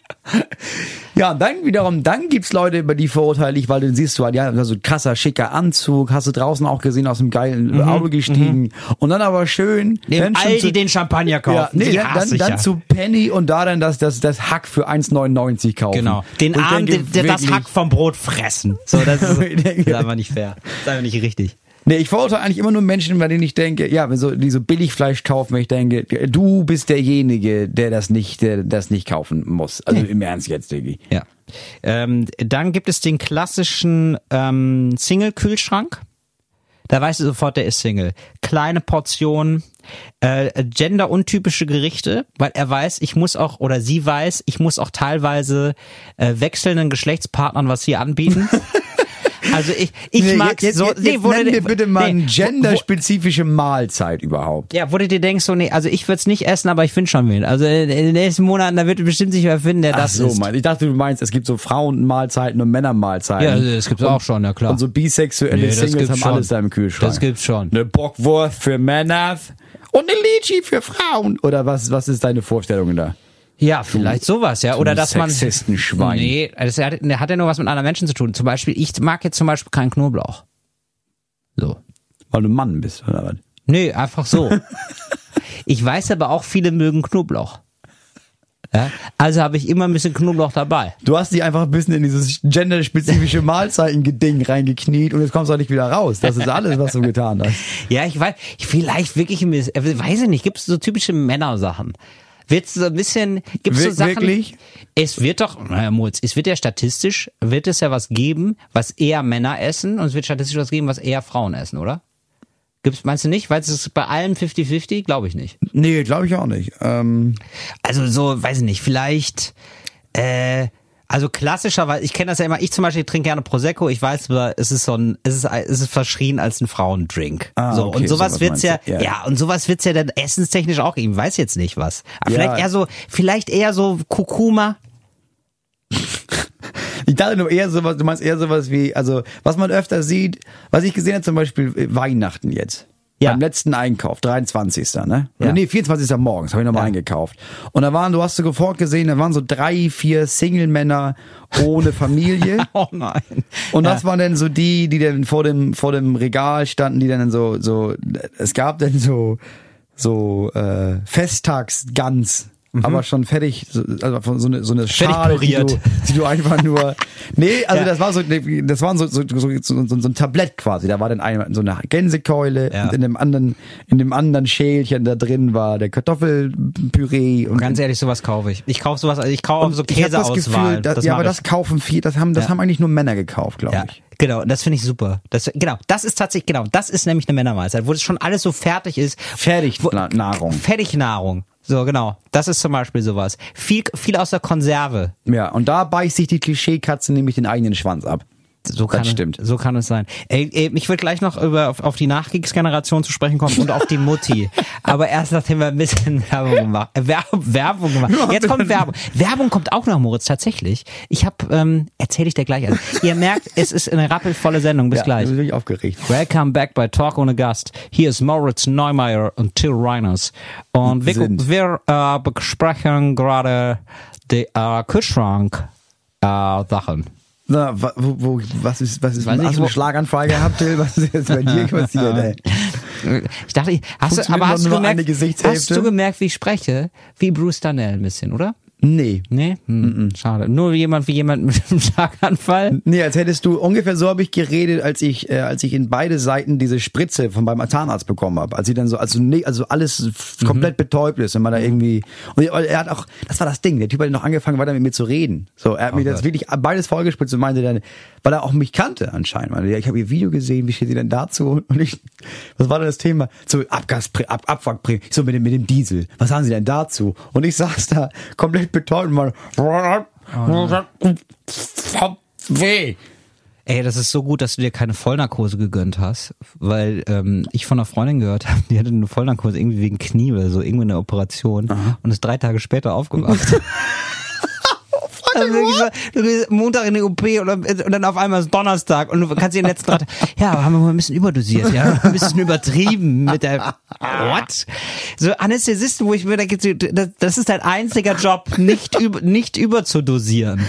Speaker 6: Ja, dann wiederum, dann gibt's Leute, über die verurteile ich, weil du siehst du halt, ja, so ein krasser, schicker Anzug, hast du draußen auch gesehen, aus dem geilen Auto gestiegen. Und dann aber schön, schon
Speaker 5: Aldi
Speaker 6: zu-
Speaker 5: den Champagner kaufen.
Speaker 6: Ja, nee,
Speaker 5: Die
Speaker 6: dann, dann,
Speaker 5: ja.
Speaker 6: zu Penny und da dann das, das, das Hack für 1,99 kaufen.
Speaker 5: Genau. Den Arm,
Speaker 6: denke,
Speaker 5: das Hack vom Brot fressen. So, das ist, das ist einfach nicht fair. Das ist einfach nicht richtig.
Speaker 6: Nee, ich verurteile eigentlich immer nur Menschen, bei denen ich denke, ja, wenn so, die so Billigfleisch kaufen, wenn ich denke, du bist derjenige, der das nicht, der das nicht kaufen muss. Also im Ernst jetzt, Diggi.
Speaker 5: Ja. Ähm, dann gibt es den klassischen ähm, Single-Kühlschrank. Da weißt du sofort, der ist Single. Kleine Portionen, äh, genderuntypische Gerichte, weil er weiß, ich muss auch, oder sie weiß, ich muss auch teilweise äh, wechselnden Geschlechtspartnern was hier anbieten. [LAUGHS] also ich, ich
Speaker 6: Nee,
Speaker 5: mag
Speaker 6: jetzt,
Speaker 5: so,
Speaker 6: jetzt,
Speaker 5: nee,
Speaker 6: jetzt nenn mir bitte mal
Speaker 5: nee,
Speaker 6: eine genderspezifische Mahlzeit überhaupt.
Speaker 5: Ja, wo du dir denkst, so, nee, also ich würde es nicht essen, aber ich finde schon wen. Also in den nächsten Monaten, da wird bestimmt sich wer finden, der
Speaker 6: Ach
Speaker 5: das
Speaker 6: so,
Speaker 5: isst.
Speaker 6: mein, ich dachte, du meinst, es gibt so Frauenmahlzeiten und Männermahlzeiten.
Speaker 5: Ja, das gibt's auch schon, ja klar.
Speaker 6: Und so bisexuelle
Speaker 5: Nee, das
Speaker 6: Singles haben
Speaker 5: schon.
Speaker 6: alles da im Kühlschrank.
Speaker 5: Das gibt's schon.
Speaker 6: Eine Bockwurst für Männer und eine Litschi für Frauen. Oder was, was ist deine Vorstellung da?
Speaker 5: Ja, vielleicht sowas, ja. Oder
Speaker 6: du
Speaker 5: dass man.
Speaker 6: Sexistenschwein.
Speaker 5: Nee, das hat, hat ja nur was mit anderen Menschen zu tun. Zum Beispiel, ich mag jetzt zum Beispiel keinen Knoblauch. So.
Speaker 6: Weil du Mann bist, oder was?
Speaker 5: Nee, einfach so. [LAUGHS] ich weiß aber auch, viele mögen Knoblauch. Ja? Also habe ich immer ein bisschen Knoblauch dabei.
Speaker 6: Du hast dich einfach ein bisschen in dieses genderspezifische [LAUGHS] Mahlzeiten-Ding reingekniet und jetzt kommst du auch nicht wieder raus. Das ist alles, was du getan hast. [LAUGHS]
Speaker 5: Ja, ich weiß, vielleicht wirklich, weiß ich nicht, gibt es so typische Männersachen? Wird so ein bisschen, gibt es so Sachen?
Speaker 6: wirklich?
Speaker 5: Es wird doch, naja, Moritz, es wird ja statistisch, wird es ja was geben, was eher Männer essen und es wird statistisch was geben, was eher Frauen essen, oder? Gibt's, meinst du nicht? Weil es ist bei allen 50-50? Glaube ich nicht.
Speaker 6: Nee, glaube ich auch nicht. Ähm,
Speaker 5: Also so, weiß ich nicht, vielleicht, äh, also klassischerweise, ich kenne das ja immer, ich zum Beispiel trinke gerne Prosecco, ich weiß, aber es ist so ein, es ist, es ist verschrien als ein Frauendrink.
Speaker 6: Ah,
Speaker 5: so,
Speaker 6: okay,
Speaker 5: und sowas
Speaker 6: sowas
Speaker 5: wird's ja, ja,
Speaker 6: ja.
Speaker 5: und sowas wird's ja dann essenstechnisch auch geben, weiß jetzt nicht was. Aber
Speaker 6: Ja.
Speaker 5: vielleicht eher so, vielleicht eher so Kurkuma. [LAUGHS]
Speaker 6: ich dachte nur eher sowas, du meinst eher sowas wie, also was man öfter sieht, was ich gesehen habe, zum Beispiel äh, Weihnachten jetzt.
Speaker 5: Ja.
Speaker 6: Beim letzten Einkauf, 23. Ne?
Speaker 5: Ja.
Speaker 6: nee, 24. morgens, habe ich nochmal
Speaker 5: Ja.
Speaker 6: eingekauft. Und da waren, du hast sofort gesehen, da waren so drei, vier Single-Männer ohne Familie. [LAUGHS]
Speaker 5: Oh nein.
Speaker 6: Und
Speaker 5: ja.
Speaker 6: das waren dann so die, die dann vor dem, vor dem Regal standen, die dann so, so, es gab dann so, so, äh, Festtagsgans. Aber schon fertig, so, also von so eine, so eine
Speaker 5: Mhm. Fertig
Speaker 6: Schale, die du, die du einfach nur, nee, also
Speaker 5: Ja.
Speaker 6: das war so, das waren so, so, so, so, so, ein Tablett quasi. Da war dann ein, so eine Gänsekeule
Speaker 5: Ja.
Speaker 6: und in dem anderen, in dem anderen Schälchen da drin war der Kartoffelpüree und
Speaker 5: Ganz ehrlich, sowas kaufe ich. Ich kaufe sowas, also ich kaufe so
Speaker 6: das
Speaker 5: Käseauswahl.
Speaker 6: Gefühl, dass, ja, aber
Speaker 5: ich.
Speaker 6: das kaufen viel, das haben, das
Speaker 5: Ja.
Speaker 6: haben eigentlich nur Männer gekauft, glaube
Speaker 5: Ja,
Speaker 6: ich.
Speaker 5: genau, und das finde ich super. Das, genau, das ist tatsächlich, genau, das ist nämlich eine Männermahlzeit, wo das schon alles so fertig ist.
Speaker 6: Fertig
Speaker 5: Wo-
Speaker 6: Nahrung.
Speaker 5: Fertignahrung. So, genau. Das ist zum Beispiel sowas. Viel, viel aus der Konserve.
Speaker 6: Ja, und da beißt sich die Klischeekatze nämlich den eigenen Schwanz ab.
Speaker 5: So kann,
Speaker 6: Das stimmt.
Speaker 5: So kann es sein. Ey, ey, ich würde gleich noch über, auf, auf die Nachkriegsgeneration zu sprechen kommen und auf die Mutti. [LAUGHS] Aber erst nachdem wir ein bisschen Werbung gemacht äh, Wer Werbung gemacht. Jetzt kommt Werbung. Werbung kommt auch noch, Moritz, tatsächlich. Ich habe, ähm, erzähle ich dir gleich. Also, ihr merkt, es ist eine rappelvolle Sendung. Bis
Speaker 6: ja,
Speaker 5: gleich.
Speaker 6: Ich bin wirklich aufgeregt.
Speaker 5: Welcome back bei Talk ohne Gast. Hier ist Moritz Neumeier und Till Reiners. Und wir, wir äh, besprechen gerade die äh, Kühlschrank äh, Sachen.
Speaker 6: Na, wa- wo, wo, was ist, was ist,
Speaker 5: Weiß
Speaker 6: hast
Speaker 5: nicht,
Speaker 6: du einen Schlaganfall gehabt, Till? Was ist jetzt bei dir [LAUGHS] passiert, ey?
Speaker 5: Ich dachte, hast du, aber hast du,
Speaker 6: eine
Speaker 5: gemerkt, hast du gemerkt, wie ich spreche? Wie Bruce Darnell ein bisschen, oder?
Speaker 6: Nee.
Speaker 5: Nee? Hm, Schade. Nur jemand wie jemand mit einem [LAUGHS] Schlaganfall.
Speaker 6: Nee, als hättest du, ungefähr so habe ich geredet, als ich, äh, als ich in beide Seiten diese Spritze von beim Zahnarzt bekommen habe. Als ich dann so, also, nee, also alles
Speaker 5: Mhm.
Speaker 6: komplett betäubt ist, wenn man da irgendwie, und er hat auch, das war das Ding, der Typ hat noch angefangen weiter mit mir zu reden. So, er hat mir das
Speaker 5: Gott.
Speaker 6: wirklich beides vollgespritzt und meinte dann, weil er auch mich kannte anscheinend. Ich habe ihr Video gesehen, wie steht sie denn dazu? [LAUGHS] Und ich, was war denn das Thema? So, Abgas, Ab, Abwrackprämie, so mit dem, mit dem Diesel. Was haben sie denn dazu? Und ich saß da komplett betäubt und mal, weh.
Speaker 5: Ey, das ist so gut, dass du dir keine Vollnarkose gegönnt hast, weil ähm, ich von einer Freundin gehört habe, die hatte eine Vollnarkose irgendwie wegen Knie oder so, irgendwie eine Operation und ist drei Tage später aufgewacht. [LAUGHS] Also wirklich so, du gehst Montag in die OP und, und dann auf einmal ist Donnerstag und du kannst dir den letzten Rat, [LAUGHS] ja, haben wir mal ein bisschen überdosiert, ja, ein bisschen übertrieben mit der, [LAUGHS] what? So Anästhesisten, wo ich mir denke, das, das ist dein einziger Job, nicht über, nicht überzudosieren.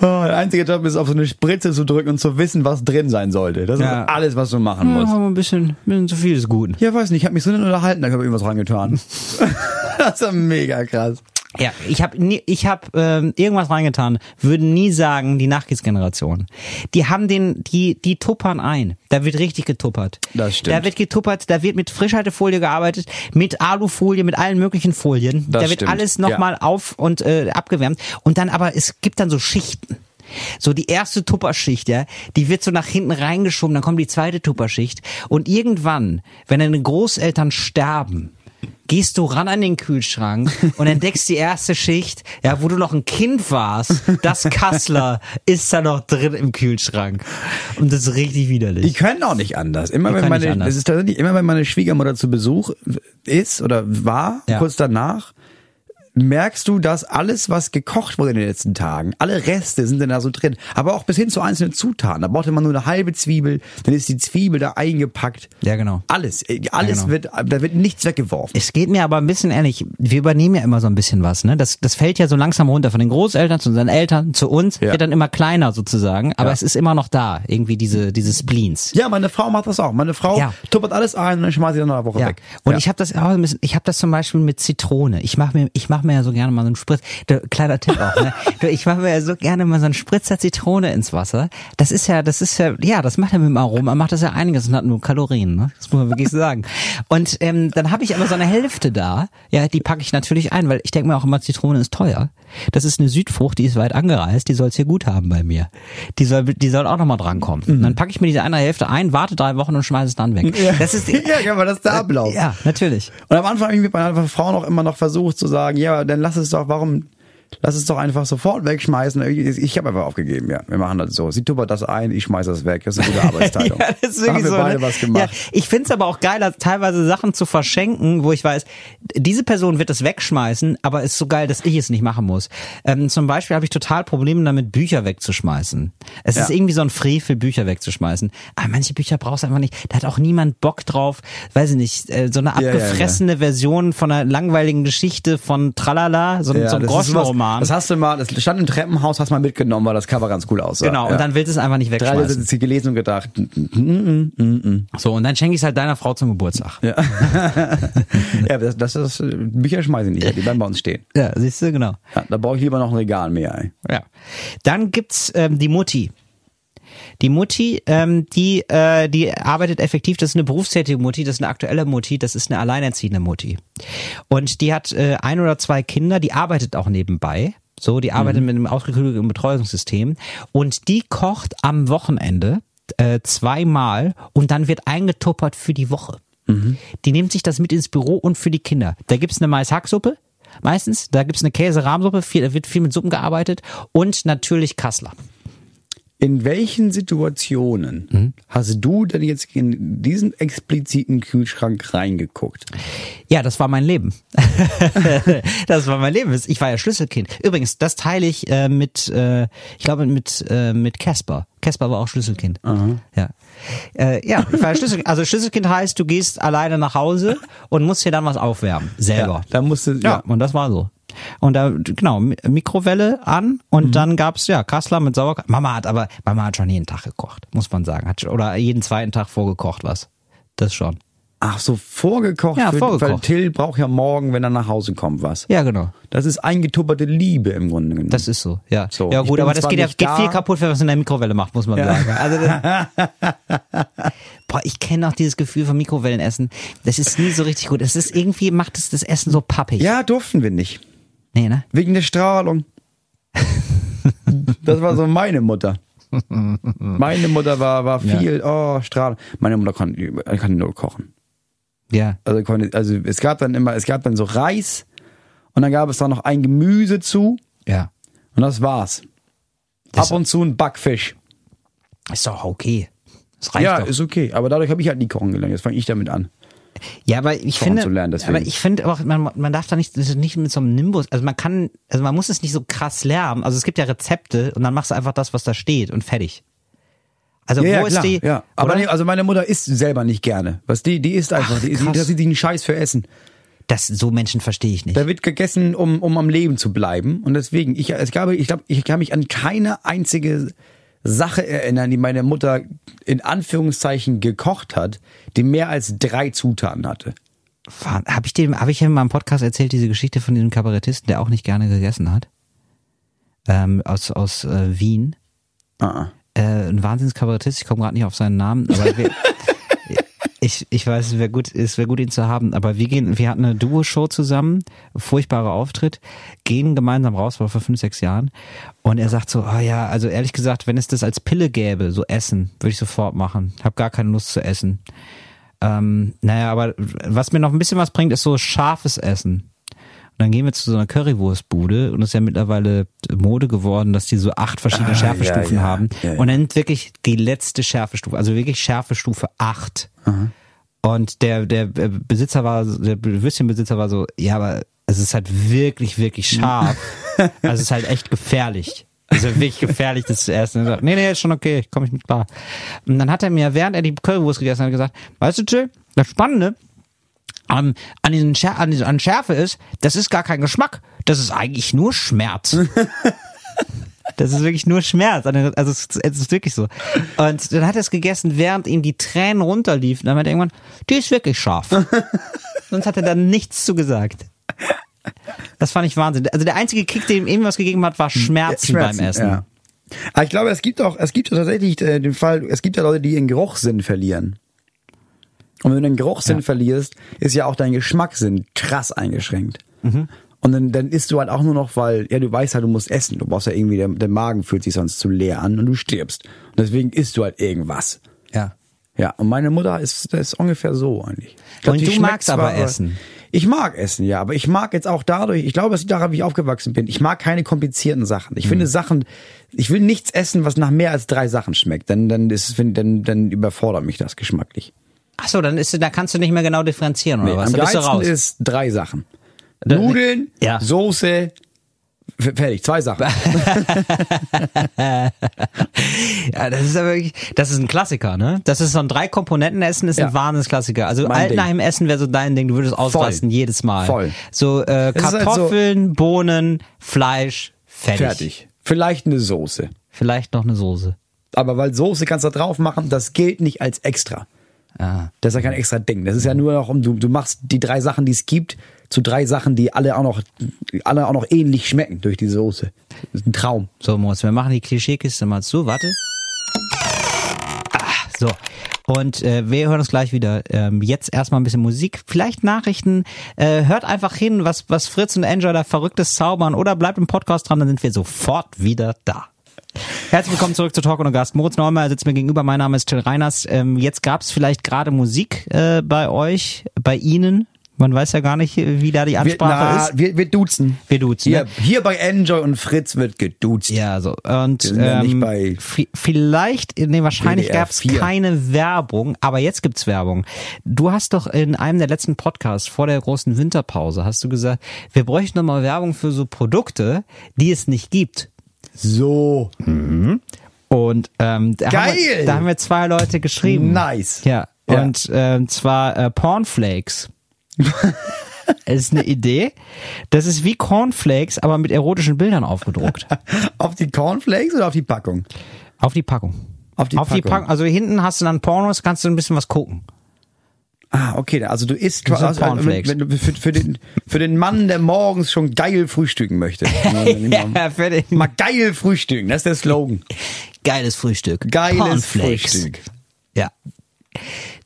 Speaker 6: Oh, der einzige Job ist, auf so eine Spritze zu drücken und zu wissen, was drin sein sollte. Das
Speaker 5: Ja.
Speaker 6: ist alles, was du machen
Speaker 5: Ja,
Speaker 6: musst.
Speaker 5: aber ein bisschen, ein bisschen zu viel ist gut.
Speaker 6: Ja, weiß nicht, ich habe mich so nicht unterhalten, da habe ich irgendwas reingetan. [LAUGHS] das ist ja mega krass.
Speaker 5: Ja, ich habe ich habe ähm, irgendwas reingetan. Würden nie sagen, die Nachkriegsgeneration. Die haben den, die, die tuppern ein. Da wird richtig getuppert.
Speaker 6: Das stimmt.
Speaker 5: Da wird getuppert, da wird mit Frischhaltefolie gearbeitet, mit Alufolie, mit allen möglichen Folien.
Speaker 6: Das
Speaker 5: da wird
Speaker 6: stimmt,
Speaker 5: alles nochmal auf und äh, abgewärmt. Und dann aber, es gibt dann so Schichten. So die erste Tupperschicht, ja, die wird so nach hinten reingeschoben, dann kommt die zweite Tupperschicht. Und irgendwann, wenn deine Großeltern sterben, gehst du ran an den Kühlschrank und entdeckst die erste Schicht, ja, wo du noch ein Kind warst, das Kassler ist da noch drin im Kühlschrank. Und das ist richtig widerlich.
Speaker 6: Die können auch nicht anders. Immer
Speaker 5: Die
Speaker 6: wenn meine,
Speaker 5: anders.
Speaker 6: das ist tatsächlich immer wenn meine Schwiegermutter zu Besuch ist oder war,
Speaker 5: Ja.
Speaker 6: kurz danach, merkst du, dass alles, was gekocht wurde in den letzten Tagen, alle Reste sind dann da so drin. Aber auch bis hin zu einzelnen Zutaten. Da braucht man nur eine halbe Zwiebel, dann ist die Zwiebel da eingepackt.
Speaker 5: Ja, genau.
Speaker 6: Alles, äh, alles
Speaker 5: genau.
Speaker 6: wird, da wird nichts weggeworfen.
Speaker 5: Es geht mir aber ein bisschen ehrlich, wir übernehmen ja immer so ein bisschen was, ne? Das, das fällt ja so langsam runter von den Großeltern zu unseren Eltern, zu uns,
Speaker 6: Ja.
Speaker 5: wird dann immer kleiner sozusagen, aber
Speaker 6: Ja.
Speaker 5: es ist immer noch da, irgendwie diese, diese Spleens.
Speaker 6: Ja, meine Frau macht das auch. Meine Frau
Speaker 5: Ja.
Speaker 6: tuppert alles ein und dann schmeißt sie dann einer Woche
Speaker 5: Ja.
Speaker 6: weg.
Speaker 5: Und
Speaker 6: ja.
Speaker 5: ich habe das auch ein bisschen, ich habe das zum Beispiel mit Zitrone. Ich mache mir, ich mache mir ja so gerne mal so einen Spritz. Du, kleiner Tipp auch, ne? [LAUGHS] Du, ich mache mir ja so gerne mal so einen Spritzer Zitrone ins Wasser. Das ist ja, das ist ja, ja, das macht ja mit dem Aroma, macht das ja einiges und hat nur Kalorien, ne? Das muss man wirklich sagen. Und ähm, dann habe ich aber so eine Hälfte da. Ja, die packe ich natürlich ein, weil ich denke mir auch immer, Zitrone ist teuer. Das ist eine Südfrucht, die ist weit angereist, die soll's hier gut haben bei mir. Die soll, die soll auch noch mal drankommen. Und dann packe ich mir diese eine Hälfte ein, warte drei Wochen und schmeiße es dann weg. Das ist [LAUGHS]
Speaker 6: ja, aber das ist der Ablauf.
Speaker 5: ja, natürlich.
Speaker 6: Und am Anfang habe ich mit meiner Frau noch immer noch versucht zu sagen, ja, dann lass es doch, warum, lass es doch einfach sofort wegschmeißen. Ich, habe einfach aufgegeben, ja, wir machen das so. Sie tuppert das ein, ich schmeiß das weg. Das ist eine gute [LAUGHS] Arbeitsteilung.
Speaker 5: Ja, das ist
Speaker 6: da haben wir
Speaker 5: so.
Speaker 6: beide
Speaker 5: ne?
Speaker 6: was gemacht.
Speaker 5: Ja, ich find's aber auch geiler, teilweise Sachen zu verschenken, wo ich weiß, diese Person wird es wegschmeißen, aber es ist so geil, dass ich es nicht machen muss. Ähm, zum Beispiel habe ich total Probleme damit, Bücher wegzuschmeißen. Es
Speaker 6: Ja.
Speaker 5: ist irgendwie so ein Frevel, Bücher wegzuschmeißen. Aber manche Bücher brauchst du einfach nicht. Da hat auch niemand Bock drauf, weiß ich nicht, äh, so eine
Speaker 6: Ja, ja,
Speaker 5: abgefressene Version von einer langweiligen Geschichte von Tralala, so, so ein
Speaker 6: das
Speaker 5: Groschenroman.
Speaker 6: Das hast du mal, das stand im Treppenhaus, hast mal mitgenommen, weil das Cover ganz cool aussah.
Speaker 5: Genau,
Speaker 6: ja.
Speaker 5: und dann willst du es einfach nicht
Speaker 6: Drei
Speaker 5: wegschmeißen.
Speaker 6: sind sie gelesen und gedacht, mm, mm, mm.
Speaker 5: So, und dann schenke ich es halt deiner Frau zum Geburtstag.
Speaker 6: ja, [LAUGHS] ja das, das, das, Bücher schmeiße ich nicht, die bleiben bei uns stehen.
Speaker 5: Ja, siehst du, genau.
Speaker 6: Ja, da brauche ich lieber noch ein Regal mehr. Ey.
Speaker 5: Ja. Dann gibt's ähm, die Mutti. Die Mutti, ähm, die, äh, die arbeitet effektiv, das ist eine berufstätige Mutti, das ist eine aktuelle Mutti, das ist eine alleinerziehende Mutti. Und die hat äh, ein oder zwei Kinder, die arbeitet auch nebenbei. So, die arbeitet mit einem ausgeklügelten Betreuungssystem. Und die kocht am Wochenende äh, zweimal und dann wird eingetuppert für die Woche. Die nimmt sich das mit ins Büro und für die Kinder. Da gibt's eine Maishacksuppe, meistens. Da gibt's eine Käse-Rahmsuppe, viel, da wird viel mit Suppen gearbeitet. Und natürlich Kassler.
Speaker 6: In welchen Situationen
Speaker 5: Mhm.
Speaker 6: hast du denn jetzt in diesen expliziten Kühlschrank reingeguckt?
Speaker 5: Ja, das war mein Leben. [LAUGHS] das war mein Leben. Ich war ja Schlüsselkind. Übrigens, das teile ich äh, mit, äh, ich glaube mit äh, mit Casper. Casper war auch Schlüsselkind. Ja, äh, ja, ich war ja Schlüsselkind. Also Schlüsselkind heißt, du gehst alleine nach Hause und musst dir dann was aufwärmen selber.
Speaker 6: da musste,
Speaker 5: Ja,
Speaker 6: ja.
Speaker 5: und das war so. Und da, genau, Mi- Mikrowelle an und dann gab's ja Kassler mit Sauerkraut. Mama hat aber, Mama hat schon jeden Tag gekocht, muss man sagen. Hat, oder jeden zweiten Tag vorgekocht was. Das schon.
Speaker 6: Ach so, vorgekocht,
Speaker 5: Ja,
Speaker 6: für,
Speaker 5: vorgekocht.
Speaker 6: weil Till braucht ja morgen, wenn er nach Hause kommt, was.
Speaker 5: Ja, genau.
Speaker 6: Das ist eingetupperte Liebe im Grunde genommen.
Speaker 5: Das ist so, ja.
Speaker 6: So,
Speaker 5: ja gut, aber das geht ja geht
Speaker 6: da.
Speaker 5: viel kaputt, wenn man es in der Mikrowelle macht, muss man sagen. Also [LAUGHS] boah, ich kenne auch dieses Gefühl von Mikrowellenessen. Das ist nie so richtig gut. Es ist irgendwie macht es das Essen so pappig.
Speaker 6: ja, durften wir nicht.
Speaker 5: Nee, ne?
Speaker 6: Wegen der Strahlung. das war so meine Mutter. Meine Mutter war, war viel, oh, Strahlung. Meine Mutter kann, kann nur kochen.
Speaker 5: Ja.
Speaker 6: Also, konnte, also es gab dann immer, es gab dann so Reis und dann gab es da noch ein Gemüse zu
Speaker 5: Ja.
Speaker 6: und das war's.
Speaker 5: Das-
Speaker 6: Ab und zu ein Backfisch.
Speaker 5: Ist doch okay. Das reicht
Speaker 6: Ja,
Speaker 5: doch.
Speaker 6: ist okay. Aber dadurch habe ich halt nie kochen gelernt. Jetzt fange ich damit an.
Speaker 5: Ja, aber ich finde,
Speaker 6: lernen,
Speaker 5: aber ich finde auch, man, man darf da nicht, nicht mit so einem Nimbus, also man kann, also man muss es nicht so krass lernen. Also es gibt ja Rezepte und dann machst du einfach das, was da steht und fertig. Also
Speaker 6: Ja,
Speaker 5: wo
Speaker 6: ja,
Speaker 5: ist
Speaker 6: klar,
Speaker 5: die?
Speaker 6: ja. Aber nee, also meine Mutter isst selber nicht gerne. Was die, die isst einfach,
Speaker 5: Ach,
Speaker 6: die, die, das ist einen Scheiß für Essen.
Speaker 5: das so Menschen verstehe ich nicht.
Speaker 6: Da wird gegessen, um, um am Leben zu bleiben. Und deswegen, ich, ich glaube, ich glaube, ich kann mich an keine einzige Sache erinnern, die meine Mutter in Anführungszeichen gekocht hat, die mehr als drei Zutaten hatte.
Speaker 5: Habe ich dem, habe ich in meinem Podcast erzählt diese Geschichte von diesem Kabarettisten, der auch nicht gerne gegessen hat, ähm, aus aus äh, Wien.
Speaker 6: Ah,
Speaker 5: Äh, ein Wahnsinnskabarettist, ich komme gerade nicht auf seinen Namen, aber [LAUGHS] wir, ich, ich weiß, es wäre gut, es wäre gut, ihn zu haben, aber wir gehen, wir hatten eine Duo-Show zusammen, furchtbarer Auftritt, gehen gemeinsam raus, war vor fünf, sechs Jahren, und er sagt so, ah ja, also ehrlich gesagt, wenn es das als Pille gäbe, so Essen, würde ich sofort machen, hab gar keine Lust zu essen. Ähm, naja, aber was mir noch ein bisschen was bringt, ist so scharfes Essen. Und dann gehen wir zu so einer Currywurstbude und es ist ja mittlerweile Mode geworden, dass die so acht verschiedene
Speaker 6: Ah,
Speaker 5: Schärfestufen
Speaker 6: ja, ja,
Speaker 5: haben.
Speaker 6: ja.
Speaker 5: Und dann wirklich die letzte Schärfestufe, also wirklich Schärfestufe acht. Und der, der Besitzer war, der Würstchenbesitzer war so, ja, aber es ist halt wirklich, wirklich scharf. [LAUGHS] also es ist halt echt gefährlich. Also wirklich gefährlich, das zu essen. Sagt, nee, nee, ist schon okay, komme ich mit klar. Und dann hat er mir, während er die Currywurst gegessen hat, gesagt, weißt du, Jill, das Spannende an, an, diesen Schär, an, an Schärfe ist, das ist gar kein Geschmack. Das ist eigentlich nur Schmerz. [LAUGHS] Das ist wirklich nur Schmerz. Also es ist, es ist wirklich so. Und dann hat er es gegessen, während ihm die Tränen runterliefen. Dann hat er irgendwann, die ist wirklich scharf. [LAUGHS] Sonst hat er dann nichts zu gesagt. Das fand ich Wahnsinn. Also der einzige Kick, der ihm irgendwas gegeben hat, war Schmerzen, beim Essen.
Speaker 6: Ja. Aber ich glaube, es gibt auch, es gibt tatsächlich äh, den Fall, es gibt ja Leute, die ihren Geruchssinn verlieren. Und wenn du den Geruchssinn
Speaker 5: Ja.
Speaker 6: verlierst, ist ja auch dein Geschmackssinn krass eingeschränkt.
Speaker 5: Mhm.
Speaker 6: Und dann, dann isst du halt auch nur noch, weil, ja, du weißt halt, du musst essen. Du brauchst ja irgendwie, der, der Magen fühlt sich sonst zu leer an und du stirbst. Und deswegen isst du halt irgendwas.
Speaker 5: Ja.
Speaker 6: Ja, und meine Mutter ist, ist ungefähr so eigentlich. Ich glaub,
Speaker 5: Und du magst aber Essen.
Speaker 6: Ich mag Essen, ja, aber ich mag jetzt auch dadurch, ich glaube, es liegt daran, wie ich aufgewachsen bin. Ich mag keine komplizierten Sachen. Ich
Speaker 5: Mhm.
Speaker 6: finde Sachen, ich will nichts essen, was nach mehr als drei Sachen schmeckt. Dann, dann ist, dann, dann überfordert mich das geschmacklich.
Speaker 5: Ach so, dann ist, da kannst du nicht mehr genau differenzieren, oder
Speaker 6: Nee,
Speaker 5: was?
Speaker 6: am
Speaker 5: Da bist du raus.
Speaker 6: ist drei Sachen. Nudeln,
Speaker 5: Ja.
Speaker 6: Soße, fertig, zwei Sachen. [LAUGHS]
Speaker 5: Ja, das ist aber wirklich, das ist ein Klassiker, ne? Das ist so ein drei Komponenten Essen ist ein
Speaker 6: Ja.
Speaker 5: Wahnsinnsklassiker. Also
Speaker 6: Mein
Speaker 5: Altenheim Essen wäre so dein Ding, du würdest ausrasten jedes Mal.
Speaker 6: Voll.
Speaker 5: So äh,
Speaker 6: ist halt so-
Speaker 5: Kartoffeln, Bohnen, Fleisch, fertig.
Speaker 6: Fertig. Vielleicht eine Soße.
Speaker 5: Vielleicht noch eine Soße.
Speaker 6: Aber weil Soße kannst du da drauf machen, das gilt nicht als extra.
Speaker 5: Ah.
Speaker 6: Das ist ja kein extra Ding. Das ist ja nur noch, um du, du machst die drei Sachen, die es gibt, zu drei Sachen, die alle auch noch, alle auch noch ähnlich schmecken durch die Soße. Das ist ein Traum.
Speaker 5: So, Moritz, wir machen die Klischeekiste mal zu. Warte. Ah, so. Und äh, wir hören uns gleich wieder. Ähm, jetzt erstmal ein bisschen Musik, vielleicht Nachrichten. Äh, hört einfach hin, was, was Fritz und Enjoy da Verrücktes zaubern oder bleibt im Podcast dran, dann sind wir sofort wieder da. Herzlich willkommen zurück zu Talk und Gast. Moritz Neumeier sitzt mir gegenüber. Mein Name ist Till Reiners. Ähm, jetzt gab's vielleicht gerade Musik äh, bei euch, bei Ihnen. Man weiß ja gar nicht, wie da die
Speaker 6: Wir,
Speaker 5: Ansprache
Speaker 6: na,
Speaker 5: ist.
Speaker 6: wir, wir duzen.
Speaker 5: Wir duzen,
Speaker 6: Hier,
Speaker 5: ne?
Speaker 6: hier bei Enjoy und Fritz wird geduzt.
Speaker 5: Ja, so. Und
Speaker 6: Wir
Speaker 5: ähm, vielleicht, nee, wahrscheinlich gab's
Speaker 6: 4.
Speaker 5: keine Werbung, aber jetzt gibt's Werbung. Du hast doch in einem der letzten Podcasts vor der großen Winterpause hast du gesagt, wir bräuchten noch mal Werbung für so Produkte, die es nicht gibt.
Speaker 6: So.
Speaker 5: Und ähm, da, Haben wir,
Speaker 6: Geil!
Speaker 5: da haben wir zwei Leute geschrieben.
Speaker 6: Nice.
Speaker 5: Ja.
Speaker 6: Ja.
Speaker 5: Und ähm, zwar äh, Pornflakes. [LAUGHS] Es ist eine Idee. Das ist wie Cornflakes, aber mit erotischen Bildern aufgedruckt. [LAUGHS]
Speaker 6: Auf die Cornflakes oder auf die Packung?
Speaker 5: Auf die Packung.
Speaker 6: Auf die
Speaker 5: Auf die
Speaker 6: Packung.
Speaker 5: Packung. Also hinten hast du dann Pornos, kannst du ein bisschen was gucken.
Speaker 6: Ah, okay. Also du isst
Speaker 5: sind
Speaker 6: also, wenn, du für, für, den, für den Mann, der morgens schon geil frühstücken möchte. [LAUGHS]
Speaker 5: Ja, für den
Speaker 6: Mal geil frühstücken, das ist der Slogan. [LAUGHS]
Speaker 5: geiles Frühstück.
Speaker 6: Geiles
Speaker 5: Cornflakes.
Speaker 6: Frühstück.
Speaker 5: Ja.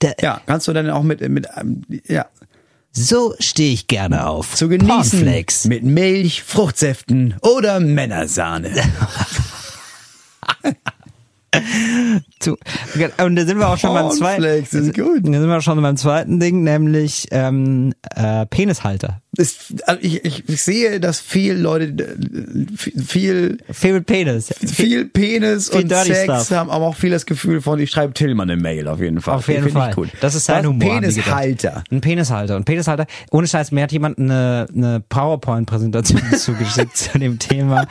Speaker 5: Der,
Speaker 6: Ja, kannst du dann auch mit, mit ähm, ja,
Speaker 5: So stehe ich gerne auf.
Speaker 6: zu genießen
Speaker 5: Cornflakes.
Speaker 6: mit Milch, Fruchtsäften oder Männersahne. [LAUGHS]
Speaker 5: Zu, und da sind wir auch schon beim zweiten. Da sind wir schon beim zweiten Ding, nämlich ähm, äh, Penishalter.
Speaker 6: Ist, also ich, ich, ich sehe, dass viel Leute äh, viel
Speaker 5: mit Penis.
Speaker 6: viel Penis
Speaker 5: viel
Speaker 6: und
Speaker 5: dirty
Speaker 6: Sex
Speaker 5: stuff.
Speaker 6: haben, aber auch viel das Gefühl von, ich schreibe Tillmann eine Mail auf jeden Fall.
Speaker 5: Auf jeden Fall.
Speaker 6: Ich gut.
Speaker 5: Das ist sein? Humor.
Speaker 6: Penishalter.
Speaker 5: Ein Penishalter. Und Penishalter, ohne Scheiß, mir hat jemand eine, eine PowerPoint-Präsentation [LAUGHS] zugeschickt zu dem Thema.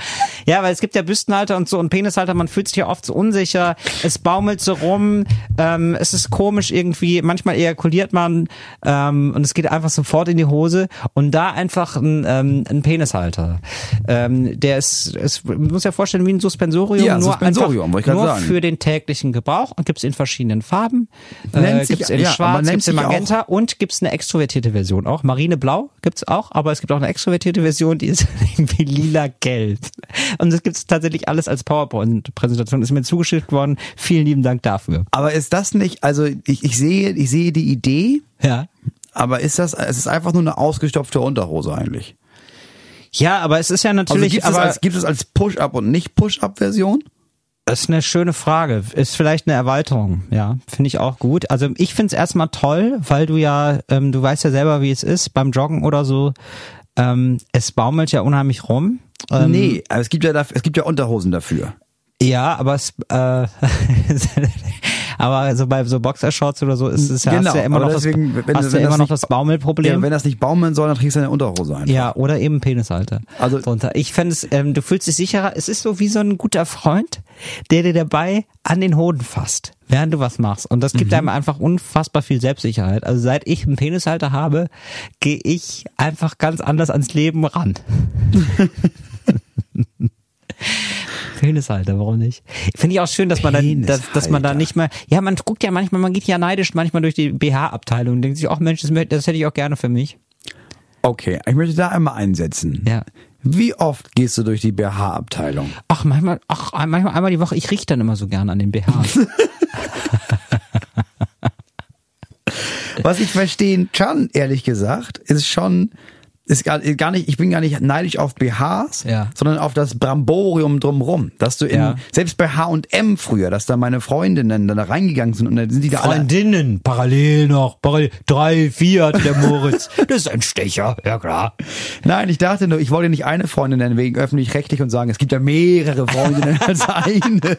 Speaker 5: Ja, weil es gibt ja Büstenhalter und so und Penishalter, man fühlt sich ja oft so unsicher, es baumelt so rum, ähm, es ist komisch irgendwie, manchmal ejakuliert man ähm, und es geht einfach sofort in die Hose und da einfach ein, ähm, ein Penishalter. Ähm, der ist, es man muss ja vorstellen, wie ein Suspensorium,
Speaker 6: Ja,
Speaker 5: nur
Speaker 6: Suspensorium,
Speaker 5: einfach nur
Speaker 6: sagen.
Speaker 5: für den täglichen Gebrauch und gibt's in verschiedenen Farben.
Speaker 6: Nennt
Speaker 5: Äh,
Speaker 6: sich-
Speaker 5: gibt's in
Speaker 6: ja,
Speaker 5: schwarz, gibt's in
Speaker 6: sich auch-
Speaker 5: Magenta und gibt's eine extrovertierte Version auch. Marineblau gibt's auch, aber es gibt auch eine extrovertierte Version, die ist [LAUGHS] irgendwie lila-gelb. Und das gibt's tatsächlich alles als PowerPoint-Präsentation. Ist mir zugeschickt worden. Vielen lieben Dank dafür.
Speaker 6: Aber ist das nicht, also ich, ich sehe, ich sehe die Idee,
Speaker 5: Ja.
Speaker 6: Aber ist das, es ist einfach nur eine ausgestopfte Unterhose eigentlich.
Speaker 5: Ja, aber es ist ja
Speaker 6: Also
Speaker 5: natürlich,
Speaker 6: gibt es
Speaker 5: aber
Speaker 6: als, gibt es als Push-Up und nicht Push-Up-Version?
Speaker 5: Das ist eine schöne Frage. Ist vielleicht eine Erweiterung, ja. Finde ich auch gut. Also ich finde es erstmal toll, weil du ja, ähm, du weißt ja selber, wie es ist beim Joggen oder so. Ähm, es baumelt ja unheimlich rum. Ähm,
Speaker 6: nee, aber es gibt ja es gibt ja Unterhosen dafür.
Speaker 5: Ja, aber es, äh, [LAUGHS] [LAUGHS] aber so bei so Boxershorts oder so ist es ja,
Speaker 6: Genau,
Speaker 5: hast ja immer noch
Speaker 6: deswegen,
Speaker 5: das,
Speaker 6: wenn-
Speaker 5: hast
Speaker 6: wenn
Speaker 5: immer
Speaker 6: das
Speaker 5: noch das
Speaker 6: Ja,
Speaker 5: Baumelproblem.
Speaker 6: wenn das nicht baumeln soll, dann trägst du eine Unterhose einfach.
Speaker 5: Ja, oder eben Penishalter.
Speaker 6: Also-
Speaker 5: drunter. Ich fände es, ähm, du fühlst dich sicherer. Es ist so wie so ein guter Freund, der dir dabei an den Hoden fasst, während du was machst. Und das gibt
Speaker 6: Mhm.
Speaker 5: einem einfach unfassbar viel Selbstsicherheit. Also seit ich einen Penishalter habe, gehe ich einfach ganz anders ans Leben ran. [LAUGHS] [LAUGHS] Penishalter, warum nicht? Finde ich auch schön, dass man dann, dass, dass man da nicht mehr, ja, man guckt ja manchmal, man geht ja neidisch manchmal durch die BH-Abteilung und denkt sich, ach Mensch, das, das hätte ich auch gerne für mich.
Speaker 6: Okay, ich möchte da einmal einsetzen.
Speaker 5: Ja.
Speaker 6: Wie oft gehst du durch die BH-Abteilung?
Speaker 5: Ach, manchmal, ach, manchmal einmal die Woche. Ich rieche dann immer so gern an den BHs. [LAUGHS]
Speaker 6: Was ich verstehen kann, ehrlich gesagt, ist schon, ist gar, gar nicht, ich bin gar nicht neidisch auf BHs,
Speaker 5: Ja.
Speaker 6: sondern auf das Bramborium drumrum. Dass du in,
Speaker 5: Ja.
Speaker 6: selbst bei H&M früher, dass da meine Freundinnen dann da reingegangen sind und dann sind die da alle,
Speaker 5: Freundinnen, parallel noch, parallel, drei, vier der Moritz. [LAUGHS] Das ist ein Stecher, ja klar.
Speaker 6: Nein, ich dachte nur, ich wollte nicht eine Freundin nennen wegen öffentlich-rechtlich und sagen, es gibt ja mehrere Freundinnen [LAUGHS] als eine.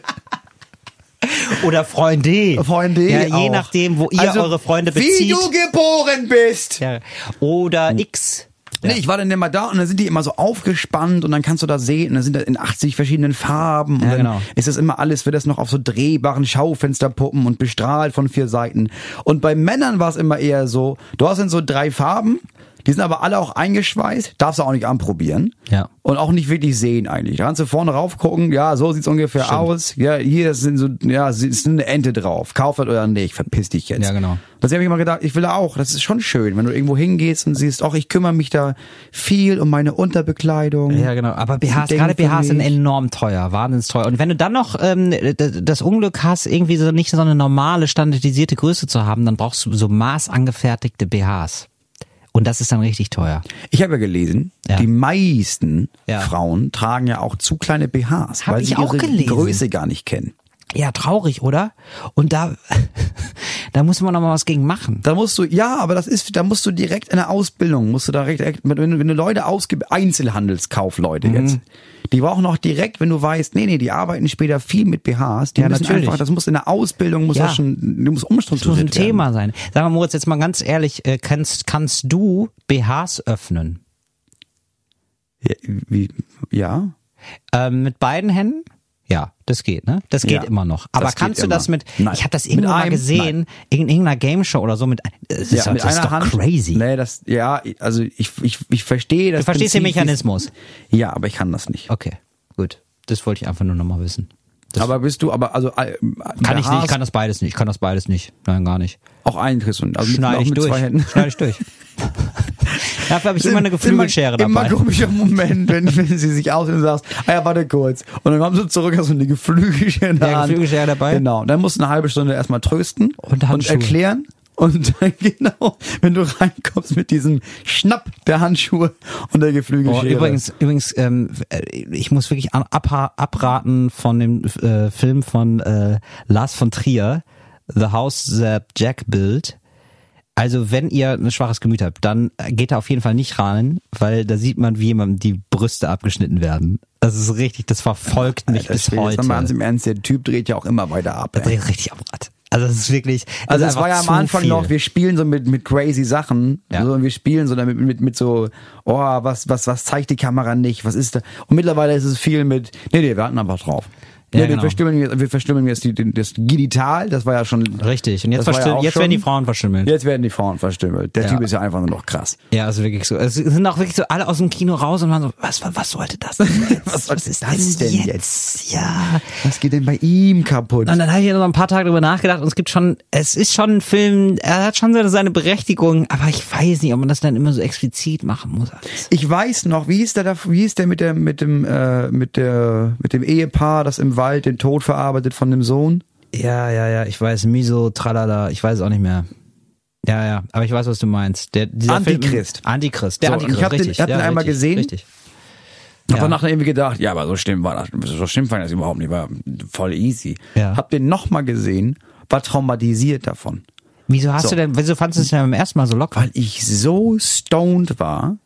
Speaker 5: Oder Freunde.
Speaker 6: Freunde.
Speaker 5: Ja, je
Speaker 6: auch.
Speaker 5: nachdem, wo ihr
Speaker 6: Also,
Speaker 5: eure Freunde
Speaker 6: Wie
Speaker 5: bezieht.
Speaker 6: du geboren bist.
Speaker 5: Ja. Oder X. Ja.
Speaker 6: Nee, ich war dann immer da und dann sind die immer so aufgespannt und dann kannst du da sehen, und dann sind da in 80 verschiedenen Farben und
Speaker 5: Ja,
Speaker 6: dann
Speaker 5: genau.
Speaker 6: ist das immer alles, wird das noch auf so drehbaren Schaufensterpuppen und bestrahlt von vier Seiten. Und bei Männern war es immer eher so, du hast dann so drei Farben, die sind aber alle auch eingeschweißt, darfst du auch nicht anprobieren.
Speaker 5: Ja.
Speaker 6: Und auch nicht wirklich sehen eigentlich. Da kannst du vorne rauf gucken, ja, so sieht's ungefähr aus. Ja, hier sind so, ja, ist eine Ente drauf. Kauf das oder nicht, verpiss dich jetzt.
Speaker 5: Ja, genau.
Speaker 6: Das habe ich immer gedacht, ich will auch, das ist schon schön, wenn du irgendwo hingehst und siehst, auch ich kümmere mich da viel um meine Unterbekleidung.
Speaker 5: Ja, genau. Aber BHs, gerade BHs sind enorm teuer, wahnsinnig teuer. Und wenn du dann noch ähm, das Unglück hast, irgendwie so nicht so eine normale, standardisierte Größe zu haben, dann brauchst du so maßangefertigte BHs. Und das ist dann richtig teuer.
Speaker 6: Ich habe ja gelesen,
Speaker 5: Ja.
Speaker 6: die meisten
Speaker 5: Ja.
Speaker 6: Frauen tragen ja auch zu kleine BHs,
Speaker 5: Hab
Speaker 6: weil sie
Speaker 5: auch
Speaker 6: ihre
Speaker 5: gelesen.
Speaker 6: Größe gar nicht kennen.
Speaker 5: Ja, traurig, oder? Und da, [LAUGHS] da muss man noch mal was gegen machen.
Speaker 6: Da musst du, ja, aber das ist, da musst du direkt in der Ausbildung, musst du da direkt, wenn du, wenn du Leute ausgibst, Einzelhandelskaufleute
Speaker 5: Mhm.
Speaker 6: jetzt, die brauchen auch direkt, wenn du weißt, nee, nee, die arbeiten später viel mit BHs, die
Speaker 5: Ja,
Speaker 6: müssen
Speaker 5: natürlich.
Speaker 6: einfach, das muss in der Ausbildung, muss
Speaker 5: Ja.
Speaker 6: das schon, du musst
Speaker 5: Das muss
Speaker 6: umstrukturiert
Speaker 5: ein Thema sein. Sag mal, Moritz, jetzt mal ganz ehrlich, äh, kannst, kannst du BHs öffnen?
Speaker 6: werden. Ja, wie, ja.
Speaker 5: Ähm, mit beiden Händen? Ja, das geht, ne? Das geht
Speaker 6: Ja,
Speaker 5: immer noch. Aber kannst du
Speaker 6: immer.
Speaker 5: das mit,
Speaker 6: Nein.
Speaker 5: ich habe das irgendwo mal gesehen, in irgendeiner Game Show oder so mit, das ist,
Speaker 6: ja,
Speaker 5: doch-
Speaker 6: mit
Speaker 5: das ist
Speaker 6: einer
Speaker 5: doch
Speaker 6: Hand.
Speaker 5: crazy.
Speaker 6: Nee, das, ja, also ich, ich, ich verstehe das.
Speaker 5: Du verstehst den
Speaker 6: Prinzip, es-
Speaker 5: Mechanismus.
Speaker 6: Ja, aber ich kann das nicht.
Speaker 5: Okay, gut. Das wollte ich einfach nur nochmal wissen. Das
Speaker 6: aber bist du, aber also äh,
Speaker 5: kann ich nicht, ich kann das beides nicht, ich kann das beides nicht. Nein, gar nicht.
Speaker 6: auch einen du, also mit,
Speaker 5: Schneide ich
Speaker 6: mit
Speaker 5: durch.
Speaker 6: zwei Händen.
Speaker 5: Schneide ich durch. [LAUGHS] Dafür habe ich immer eine Geflügelschere
Speaker 6: immer,
Speaker 5: dabei.
Speaker 6: Immer komischer Moment, wenn, wenn sie sich aus und sagst, ah ja, warte kurz. Und dann kommst du zurück, hast du eine Geflügelschere in der
Speaker 5: Ja,
Speaker 6: Hand.
Speaker 5: Geflügelschere dabei.
Speaker 6: Genau. Und dann musst du eine halbe Stunde erstmal trösten
Speaker 5: Und Handschuhe.
Speaker 6: erklären. Und dann [LAUGHS] genau, wenn du reinkommst mit diesem Schnapp der Handschuhe und der
Speaker 5: Oh,
Speaker 6: Geflügelschere.
Speaker 5: übrigens, übrigens, ähm, äh, ich muss wirklich abra abraten von dem äh, Film von äh, Lars von Trier, The House That Jack Built. Also wenn ihr ein schwaches Gemüt habt, dann geht da auf jeden Fall nicht rein, weil da sieht man, wie jemandem die Brüste abgeschnitten werden. Das ist richtig, das verfolgt mich
Speaker 6: Alter
Speaker 5: bis
Speaker 6: Schwede, jetzt
Speaker 5: heute.
Speaker 6: mal ganz im Ernst, der Typ dreht ja auch immer weiter ab.
Speaker 5: Das
Speaker 6: Ey.
Speaker 5: dreht richtig Rad. Also das ist wirklich. das
Speaker 6: Also es war ja am Anfang
Speaker 5: viel.
Speaker 6: noch, wir spielen so mit, mit crazy Sachen.
Speaker 5: Ja.
Speaker 6: So, und wir spielen so damit mit, mit so, oh, was, was, was zeigt die Kamera nicht? Was ist da? Und mittlerweile ist es viel mit, nee, nee, wir hatten einfach drauf.
Speaker 5: Ja,
Speaker 6: nee, wir
Speaker 5: genau.
Speaker 6: verstimmeln jetzt, wir verstimmeln jetzt die, das Genital, das war ja schon.
Speaker 5: Richtig. Und jetzt,
Speaker 6: ja
Speaker 5: jetzt
Speaker 6: schon-
Speaker 5: werden die Frauen verstümmelt.
Speaker 6: Jetzt werden die Frauen verstümmelt. Der
Speaker 5: Ja.
Speaker 6: Typ ist ja einfach nur noch krass.
Speaker 5: Ja, also wirklich so. Es sind auch wirklich so alle aus dem Kino raus und waren so, was, was, was sollte das denn [LAUGHS] jetzt?
Speaker 6: Was soll
Speaker 5: ist
Speaker 6: das denn
Speaker 5: jetzt? Ja.
Speaker 6: Was geht denn bei ihm kaputt?
Speaker 5: Und dann habe ich noch ein paar Tage drüber nachgedacht und es gibt schon, es ist schon ein Film, er hat schon seine- Berechtigung, aber ich weiß nicht, ob man das dann immer so explizit machen muss alles.
Speaker 6: Ich weiß noch, wie ist der da, wie ist der mit der, mit dem, äh, mit der, mit dem Ehepaar, das im Wald den Tod verarbeitet von dem Sohn?
Speaker 5: Ja, ja, ja, ich weiß, Miso, tralala, ich weiß es auch nicht mehr. Ja, ja, aber ich weiß, was du meinst. Der, dieser
Speaker 6: Antichrist.
Speaker 5: Film, Antichrist, der
Speaker 6: So,
Speaker 5: Antichrist,
Speaker 6: ich hab den-
Speaker 5: richtig.
Speaker 6: ich hab den
Speaker 5: ja,
Speaker 6: einmal
Speaker 5: richtig,
Speaker 6: gesehen.
Speaker 5: Richtig.
Speaker 6: Hab
Speaker 5: Ja.
Speaker 6: danach irgendwie gedacht, ja, aber so schlimm war das, so schlimm fand ich das überhaupt nicht, war voll easy.
Speaker 5: Ja.
Speaker 6: Hab den nochmal gesehen, war traumatisiert davon.
Speaker 5: Wieso hast
Speaker 6: So.
Speaker 5: du denn, wieso fandest du es denn beim ersten Mal so locker?
Speaker 6: Weil ich so stoned war.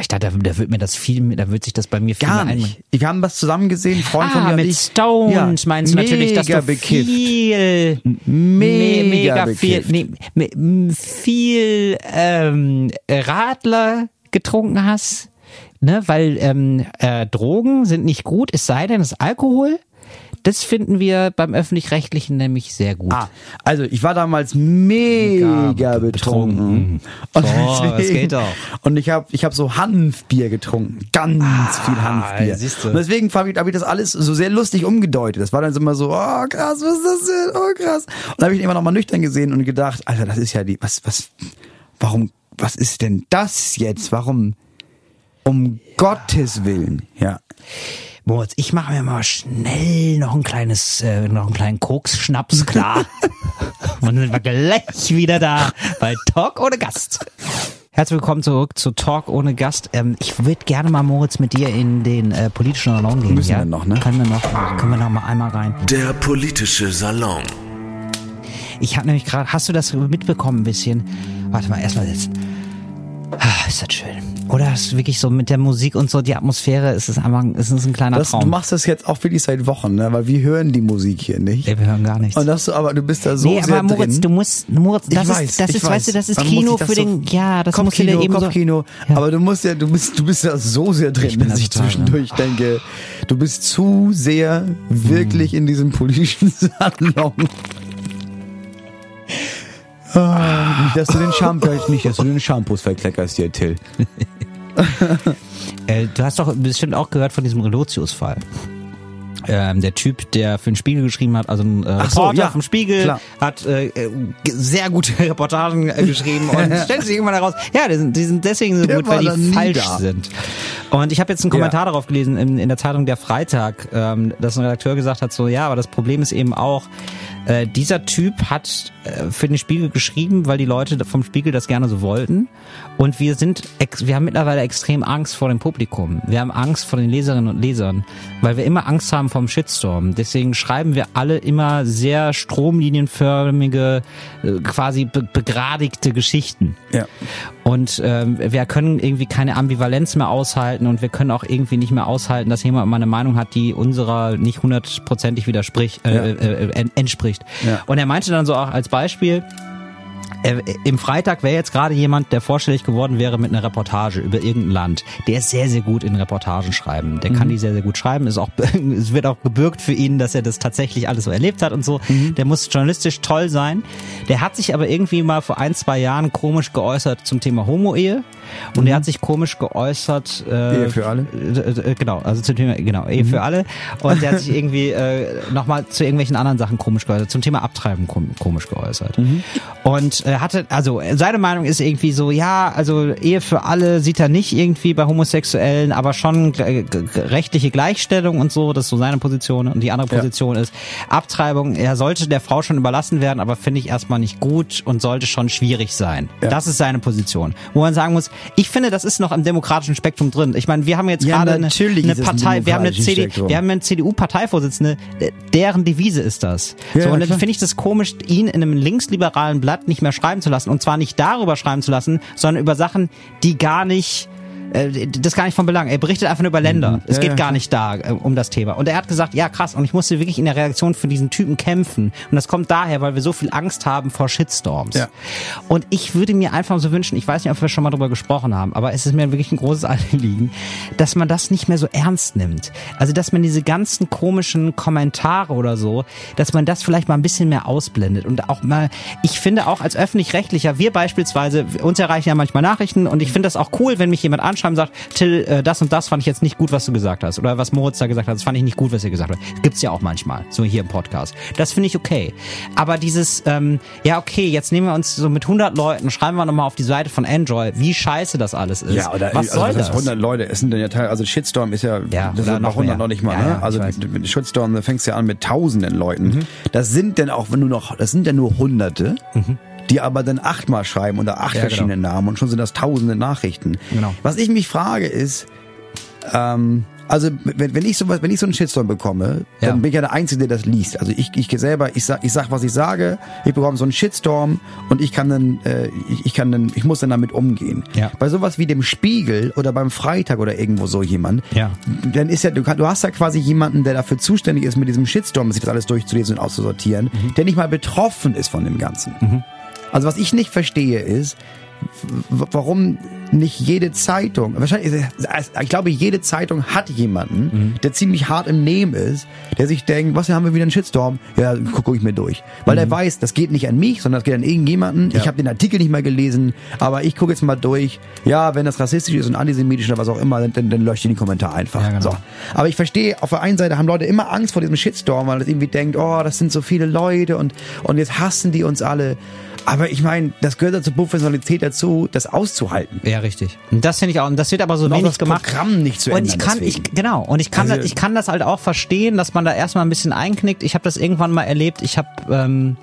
Speaker 5: Ich dachte, da, da wird mir das viel, da wird sich das bei mir viel
Speaker 6: Gar nicht. Wir haben was zusammen gesehen, Freund von
Speaker 5: Ah,
Speaker 6: mir und
Speaker 5: mit
Speaker 6: ich.
Speaker 5: Stones
Speaker 6: Ja,
Speaker 5: meinst du natürlich, dass du
Speaker 6: bekifft.
Speaker 5: viel,
Speaker 6: Mega
Speaker 5: me- mega viel, nee, viel ähm, Radler getrunken hast, ne? Weil ähm, äh, Drogen sind nicht gut, es sei denn, es ist Alkohol. Das finden wir beim öffentlich-rechtlichen nämlich sehr gut.
Speaker 6: Ah, also ich war damals mega betrunken. Und,
Speaker 5: So, das geht doch.
Speaker 6: und ich habe ich hab so Hanfbier getrunken. Ganz viel Hanfbier.
Speaker 5: Ah, siehst du.
Speaker 6: Und deswegen habe ich, hab ich das alles so sehr lustig umgedeutet. Das war dann so immer so, oh krass, was ist das denn? Oh krass. Und dann habe ich ihn immer noch mal nüchtern gesehen und gedacht, Alter, das ist ja die, was, was, warum, was ist denn das jetzt? Warum? Um Gottes Willen. Ja.
Speaker 5: Moritz, ich mache mir mal schnell noch ein kleines, äh, noch einen kleinen Koks-Schnaps klar. [LAUGHS] Und dann sind wir gleich wieder da bei Talk ohne Gast. Herzlich willkommen zurück zu Talk ohne Gast. Ähm, ich würde gerne mal, Moritz, mit dir in den äh, politischen Salon gehen.
Speaker 6: Müssen
Speaker 5: ja?
Speaker 6: wir noch, ne?
Speaker 5: Können wir noch, können wir noch mal einmal rein.
Speaker 4: Der politische Salon.
Speaker 5: Ich habe nämlich gerade, hast du das mitbekommen ein bisschen? Warte mal, erstmal sitzen. Ah, ist das schön. Oder ist wirklich so mit der Musik und so, die Atmosphäre, ist es einfach, ist es ein kleiner
Speaker 6: Das, du
Speaker 5: Traum.
Speaker 6: machst das jetzt auch wirklich seit Wochen, ne? Weil wir hören die Musik hier nicht.
Speaker 5: Ey, wir hören gar nichts.
Speaker 6: Und das, aber du bist da so
Speaker 5: nee,
Speaker 6: sehr
Speaker 5: aber Moritz,
Speaker 6: drin.
Speaker 5: du musst, Moritz, das
Speaker 6: ich
Speaker 5: ist,
Speaker 6: weiß,
Speaker 5: das ist,
Speaker 6: weiß.
Speaker 5: weißt du, das ist
Speaker 6: Dann muss
Speaker 5: Kino
Speaker 6: das
Speaker 5: für
Speaker 6: so-
Speaker 5: den, ja, das du
Speaker 6: Kopfkino,
Speaker 5: dir eben
Speaker 6: Kopfkino.
Speaker 5: so. Ja.
Speaker 6: Aber du musst ja, du bist, du bist da so sehr drin,
Speaker 5: Ich
Speaker 6: dass ich
Speaker 5: total, ne?
Speaker 6: zwischendurch denke, du bist zu sehr wirklich
Speaker 5: Hm.
Speaker 6: in diesem politischen [LAUGHS] Salon. Ah, nicht, dass du den Shampoo, nicht, dass du den Shampoos verkleckerst hier, Till. [LAUGHS]
Speaker 5: Äh, du hast doch bestimmt auch gehört von diesem Relotius-Fall. Ähm, der Typ, der für den Spiegel geschrieben hat, also ein äh,
Speaker 6: Ach so,
Speaker 5: Reporter
Speaker 6: ja,
Speaker 5: vom Spiegel,
Speaker 6: klar.
Speaker 5: hat äh, äh, sehr gute [LAUGHS] Reportagen äh, geschrieben [LAUGHS] und stellt sich irgendwann heraus, ja, die sind, die sind deswegen so
Speaker 6: Der
Speaker 5: gut, weil die falsch
Speaker 6: da.
Speaker 5: sind. Und ich habe jetzt einen Kommentar darauf gelesen in, in der Zeitung Der Freitag, ähm, dass ein Redakteur gesagt hat, so ja, aber das Problem ist eben auch, äh, dieser Typ hat äh, für den Spiegel geschrieben, weil die Leute vom Spiegel das gerne so wollten. Und wir sind, wir haben mittlerweile extrem Angst vor dem Publikum. Wir haben Angst vor den Leserinnen und Lesern, weil wir immer Angst haben vom Shitstorm. Deswegen schreiben wir alle immer sehr stromlinienförmige, äh, quasi be begradigte Geschichten.
Speaker 6: Ja.
Speaker 5: Und ähm, wir können irgendwie keine Ambivalenz mehr aushalten und wir können auch irgendwie nicht mehr aushalten, dass jemand mal eine Meinung hat, die unserer nicht hundertprozentig widerspricht, äh,
Speaker 6: Ja.
Speaker 5: äh, äh, entspricht.
Speaker 6: Ja.
Speaker 5: Und er meinte dann so auch als Beispiel, äh, im Freitag wäre jetzt gerade jemand, der vorstellig geworden wäre mit einer Reportage über irgendein Land. Der ist sehr, sehr gut in Reportagen schreiben. Der kann die sehr, sehr gut schreiben. Ist auch, [LAUGHS] es wird auch gebürgt für ihn, dass er das tatsächlich alles so erlebt hat und so. Der muss journalistisch toll sein. Der hat sich aber irgendwie mal vor ein, zwei Jahren komisch geäußert zum Thema Homo-Ehe. Und er hat sich komisch geäußert. Äh,
Speaker 6: Ehe für alle?
Speaker 5: äh, äh, genau, also zum Thema, genau, Ehe für alle. Und der hat sich irgendwie äh, nochmal zu irgendwelchen anderen Sachen komisch geäußert, zum Thema Abtreiben kom komisch geäußert. Und äh, hatte, also seine Meinung ist irgendwie so, ja, also Ehe für alle sieht er nicht irgendwie bei Homosexuellen, aber schon äh, rechtliche Gleichstellung und so, das ist so seine Position. Und die andere
Speaker 6: Ja.
Speaker 5: Position ist Abtreibung, er sollte der Frau schon überlassen werden, aber finde ich erstmal nicht gut und sollte schon schwierig sein.
Speaker 6: Ja.
Speaker 5: Das ist seine Position. Wo man sagen muss, ich finde, das ist noch im demokratischen Spektrum drin. Ich meine, wir haben jetzt
Speaker 6: Ja,
Speaker 5: gerade eine,
Speaker 6: natürlich
Speaker 5: eine Partei, wir haben eine CD, wir haben eine CDU-Parteivorsitzende, deren Devise ist das.
Speaker 6: Ja,
Speaker 5: so,
Speaker 6: ja,
Speaker 5: und dann finde ich das komisch, ihn in einem linksliberalen Blatt nicht mehr mehr schreiben zu lassen. Und zwar nicht darüber schreiben zu lassen, sondern über Sachen, die gar nicht das ist gar nicht von Belang. Er berichtet einfach nur über Länder. Es
Speaker 6: Ja,
Speaker 5: geht
Speaker 6: ja,
Speaker 5: gar nicht da äh, um das Thema. Und er hat gesagt, ja krass, und ich musste wirklich in der Reaktion für diesen Typen kämpfen. Und das kommt daher, weil wir so viel Angst haben vor Shitstorms.
Speaker 6: Ja.
Speaker 5: Und ich würde mir einfach so wünschen, ich weiß nicht, ob wir schon mal drüber gesprochen haben, aber es ist mir wirklich ein großes [LAUGHS] Anliegen, dass man das nicht mehr so ernst nimmt. Also, dass man diese ganzen komischen Kommentare oder so, dass man das vielleicht mal ein bisschen mehr ausblendet und auch mal, ich finde auch als öffentlich-rechtlicher, wir beispielsweise, uns erreichen ja manchmal Nachrichten und ich finde das auch cool, wenn mich jemand anschreibt und sagt, Till, äh, das und das fand ich jetzt nicht gut, was du gesagt hast oder was Moritz da gesagt hat, das fand ich nicht gut, was ihr gesagt habt. Gibt's ja auch manchmal, so hier im Podcast. Das finde ich okay. Aber dieses, ähm, ja okay, jetzt nehmen wir uns so mit 100 Leuten, schreiben wir nochmal auf die Seite von Android, wie scheiße das alles ist.
Speaker 6: Ja, oder
Speaker 5: was
Speaker 6: also
Speaker 5: soll
Speaker 6: das
Speaker 5: das?
Speaker 6: 100 Leute, es sind dann ja Teil, also Shitstorm ist ja,
Speaker 5: Ja,
Speaker 6: das ist
Speaker 5: noch
Speaker 6: noch 100
Speaker 5: mehr.
Speaker 6: noch nicht mal,
Speaker 5: Ja,
Speaker 6: ne?
Speaker 5: ja,
Speaker 6: also Shitstorm, da fängst du ja an mit tausenden Leuten.
Speaker 5: Mhm.
Speaker 6: Das sind denn auch, wenn du noch, das sind ja nur Hunderte, die aber dann achtmal schreiben unter acht
Speaker 5: Mhm. Ja,
Speaker 6: verschiedene
Speaker 5: genau.
Speaker 6: Namen und schon sind das tausende Nachrichten.
Speaker 5: Genau.
Speaker 6: Was ich mich frage ist, ähm, also wenn, wenn ich sowas, wenn ich so einen Shitstorm bekomme,
Speaker 5: Ja.
Speaker 6: dann bin ich ja der Einzige, der das liest. Also ich, ich selber, ich sag, ich sag, was ich sage, ich bekomme so einen Shitstorm und ich kann dann, äh, ich, ich kann dann, ich muss dann damit umgehen.
Speaker 5: Ja.
Speaker 6: Bei sowas wie dem Spiegel oder beim Freitag oder irgendwo so jemand,
Speaker 5: Ja.
Speaker 6: dann ist ja, du, du hast ja quasi jemanden, der dafür zuständig ist, mit diesem Shitstorm sich das alles durchzulesen und auszusortieren,
Speaker 5: Mhm.
Speaker 6: der nicht mal betroffen ist von dem Ganzen. Also was ich nicht verstehe ist, warum nicht jede Zeitung, wahrscheinlich, ich glaube, jede Zeitung hat jemanden, der ziemlich hart im Nehmen ist, der sich denkt, was, haben wir wieder einen Shitstorm? Ja, guck, guck ich mir durch. Weil er weiß, das geht nicht an mich, sondern das geht an irgendjemanden. Ich habe den Artikel nicht mal gelesen, aber ich gucke jetzt mal durch. Ja, wenn das rassistisch ist und antisemitisch oder was auch immer, dann, dann, löscht ihr die Kommentare einfach.
Speaker 5: Ja, genau.
Speaker 6: so. Aber ich verstehe, auf der einen Seite haben Leute immer Angst vor diesem Shitstorm, weil das irgendwie denkt, oh, das sind so viele Leute und, und jetzt hassen die uns alle. Aber ich meine, das gehört ja zur Professionalität dazu, das auszuhalten.
Speaker 5: Ja, richtig. Und das finde ich auch. Und das wird aber so
Speaker 6: Und auch
Speaker 5: wenig
Speaker 6: das
Speaker 5: gemacht.
Speaker 6: Programm nicht zu
Speaker 5: und
Speaker 6: ändern
Speaker 5: ich kann, ich, genau. Und ich kann,
Speaker 6: Also-
Speaker 5: das, ich kann das halt auch verstehen, dass man da erstmal ein bisschen einknickt. Ich habe das irgendwann mal erlebt. Ich habe ähm,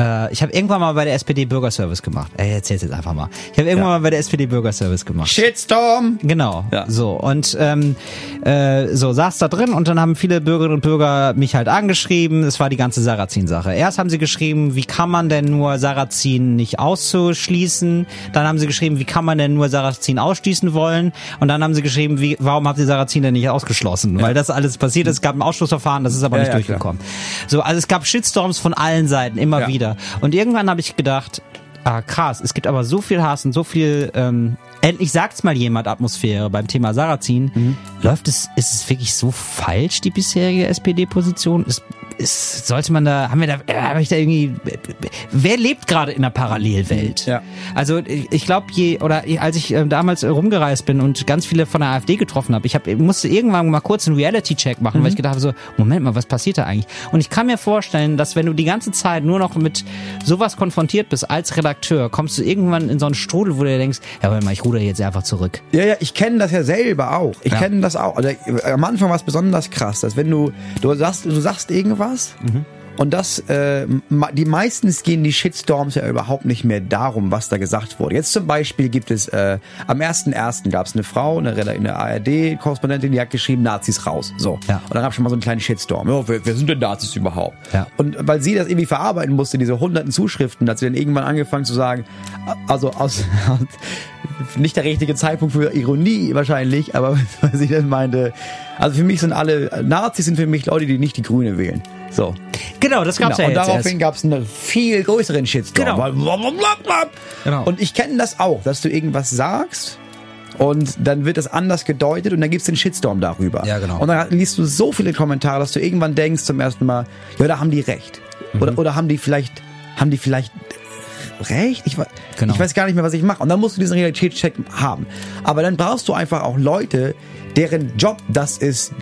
Speaker 5: äh, ich habe irgendwann mal bei der SPD Bürgerservice gemacht. Ey, erzähl's jetzt einfach mal. Ich habe irgendwann
Speaker 6: Ja.
Speaker 5: mal bei der SPD Bürgerservice gemacht.
Speaker 6: Shitstorm!
Speaker 5: Genau.
Speaker 6: Ja.
Speaker 5: So und ähm, äh, so saß da drin und dann haben viele Bürgerinnen und Bürger mich halt angeschrieben. Es war die ganze Sarrazin-Sache. Erst haben sie geschrieben, wie kann man denn nur Sarrazin nicht auszuschließen? Dann haben sie geschrieben, wie kann man denn nur Sarrazin ausschließen wollen? Und dann haben sie geschrieben, wie, warum habt ihr Sarrazin denn nicht ausgeschlossen? Weil das alles passiert ist. Es gab ein Ausschlussverfahren, das ist aber
Speaker 6: Ja,
Speaker 5: nicht
Speaker 6: ja,
Speaker 5: durchgekommen. So, also es gab Shitstorms von allen Seiten immer
Speaker 6: Ja.
Speaker 5: Wieder. Und irgendwann habe ich gedacht, ah krass, es gibt aber so viel Hass und so viel, ähm, endlich sagt's mal jemand Atmosphäre beim Thema Sarrazin.
Speaker 6: Mhm.
Speaker 5: Läuft es, ist es wirklich so falsch, die bisherige SPD-Position? Ist, ist, sollte man da, haben wir da, äh, habe ich da irgendwie, wer lebt gerade in einer Parallelwelt?
Speaker 6: Ja.
Speaker 5: Also ich, ich glaube, je oder als ich ähm, damals äh, rumgereist bin und ganz viele von der AfD getroffen habe, ich hab, musste irgendwann mal kurz einen Reality-Check machen, weil ich gedacht habe so, Moment mal, was passiert da eigentlich? Und ich kann mir vorstellen, dass wenn du die ganze Zeit nur noch mit sowas konfrontiert bist als Redakteur, kommst du irgendwann in so einen Strudel, wo du dir denkst, ja, warte mal, ich ruder jetzt einfach zurück.
Speaker 6: Ja, ja, ich kenne das ja selber auch. Ich
Speaker 5: Ja.
Speaker 6: kenne das auch. Also, am Anfang war es besonders krass, dass wenn du, du sagst, du sagst irgendwas und das, äh, die meistens gehen die Shitstorms ja überhaupt nicht mehr darum, was da gesagt wurde. Jetzt zum Beispiel gibt es, äh, am 1.1. gab es eine Frau, eine, eine ARD-Korrespondentin, die hat geschrieben, Nazis raus. So.
Speaker 5: Ja.
Speaker 6: Und dann gab es schon mal so einen kleinen Shitstorm. Ja, wer, wer sind denn Nazis überhaupt?
Speaker 5: Ja.
Speaker 6: Und weil sie das irgendwie verarbeiten musste, diese hunderten Zuschriften, hat sie dann irgendwann angefangen zu sagen, also aus, [LAUGHS] nicht der richtige Zeitpunkt für Ironie wahrscheinlich, aber [LAUGHS] was sie dann meinte, also für mich sind alle, Nazis sind für mich Leute, die nicht die Grüne wählen. So.
Speaker 5: Genau, das gab's
Speaker 6: Genau.
Speaker 5: ja
Speaker 6: Und
Speaker 5: jetzt
Speaker 6: daraufhin gab es einen viel größeren Shitstorm.
Speaker 5: Genau. Genau.
Speaker 6: Und ich kenne das auch, dass du irgendwas sagst und dann wird das anders gedeutet und dann gibt's den Shitstorm darüber.
Speaker 5: Ja, genau.
Speaker 6: Und dann liest du so viele Kommentare, dass du irgendwann denkst zum ersten Mal, ja, da haben die recht.
Speaker 5: Mhm.
Speaker 6: Oder, oder haben die vielleicht, haben die vielleicht recht? Ich,
Speaker 5: Genau.
Speaker 6: ich weiß gar nicht mehr, was ich mache. Und dann musst du diesen Realitätscheck haben. Aber dann brauchst du einfach auch Leute, deren Job das ist,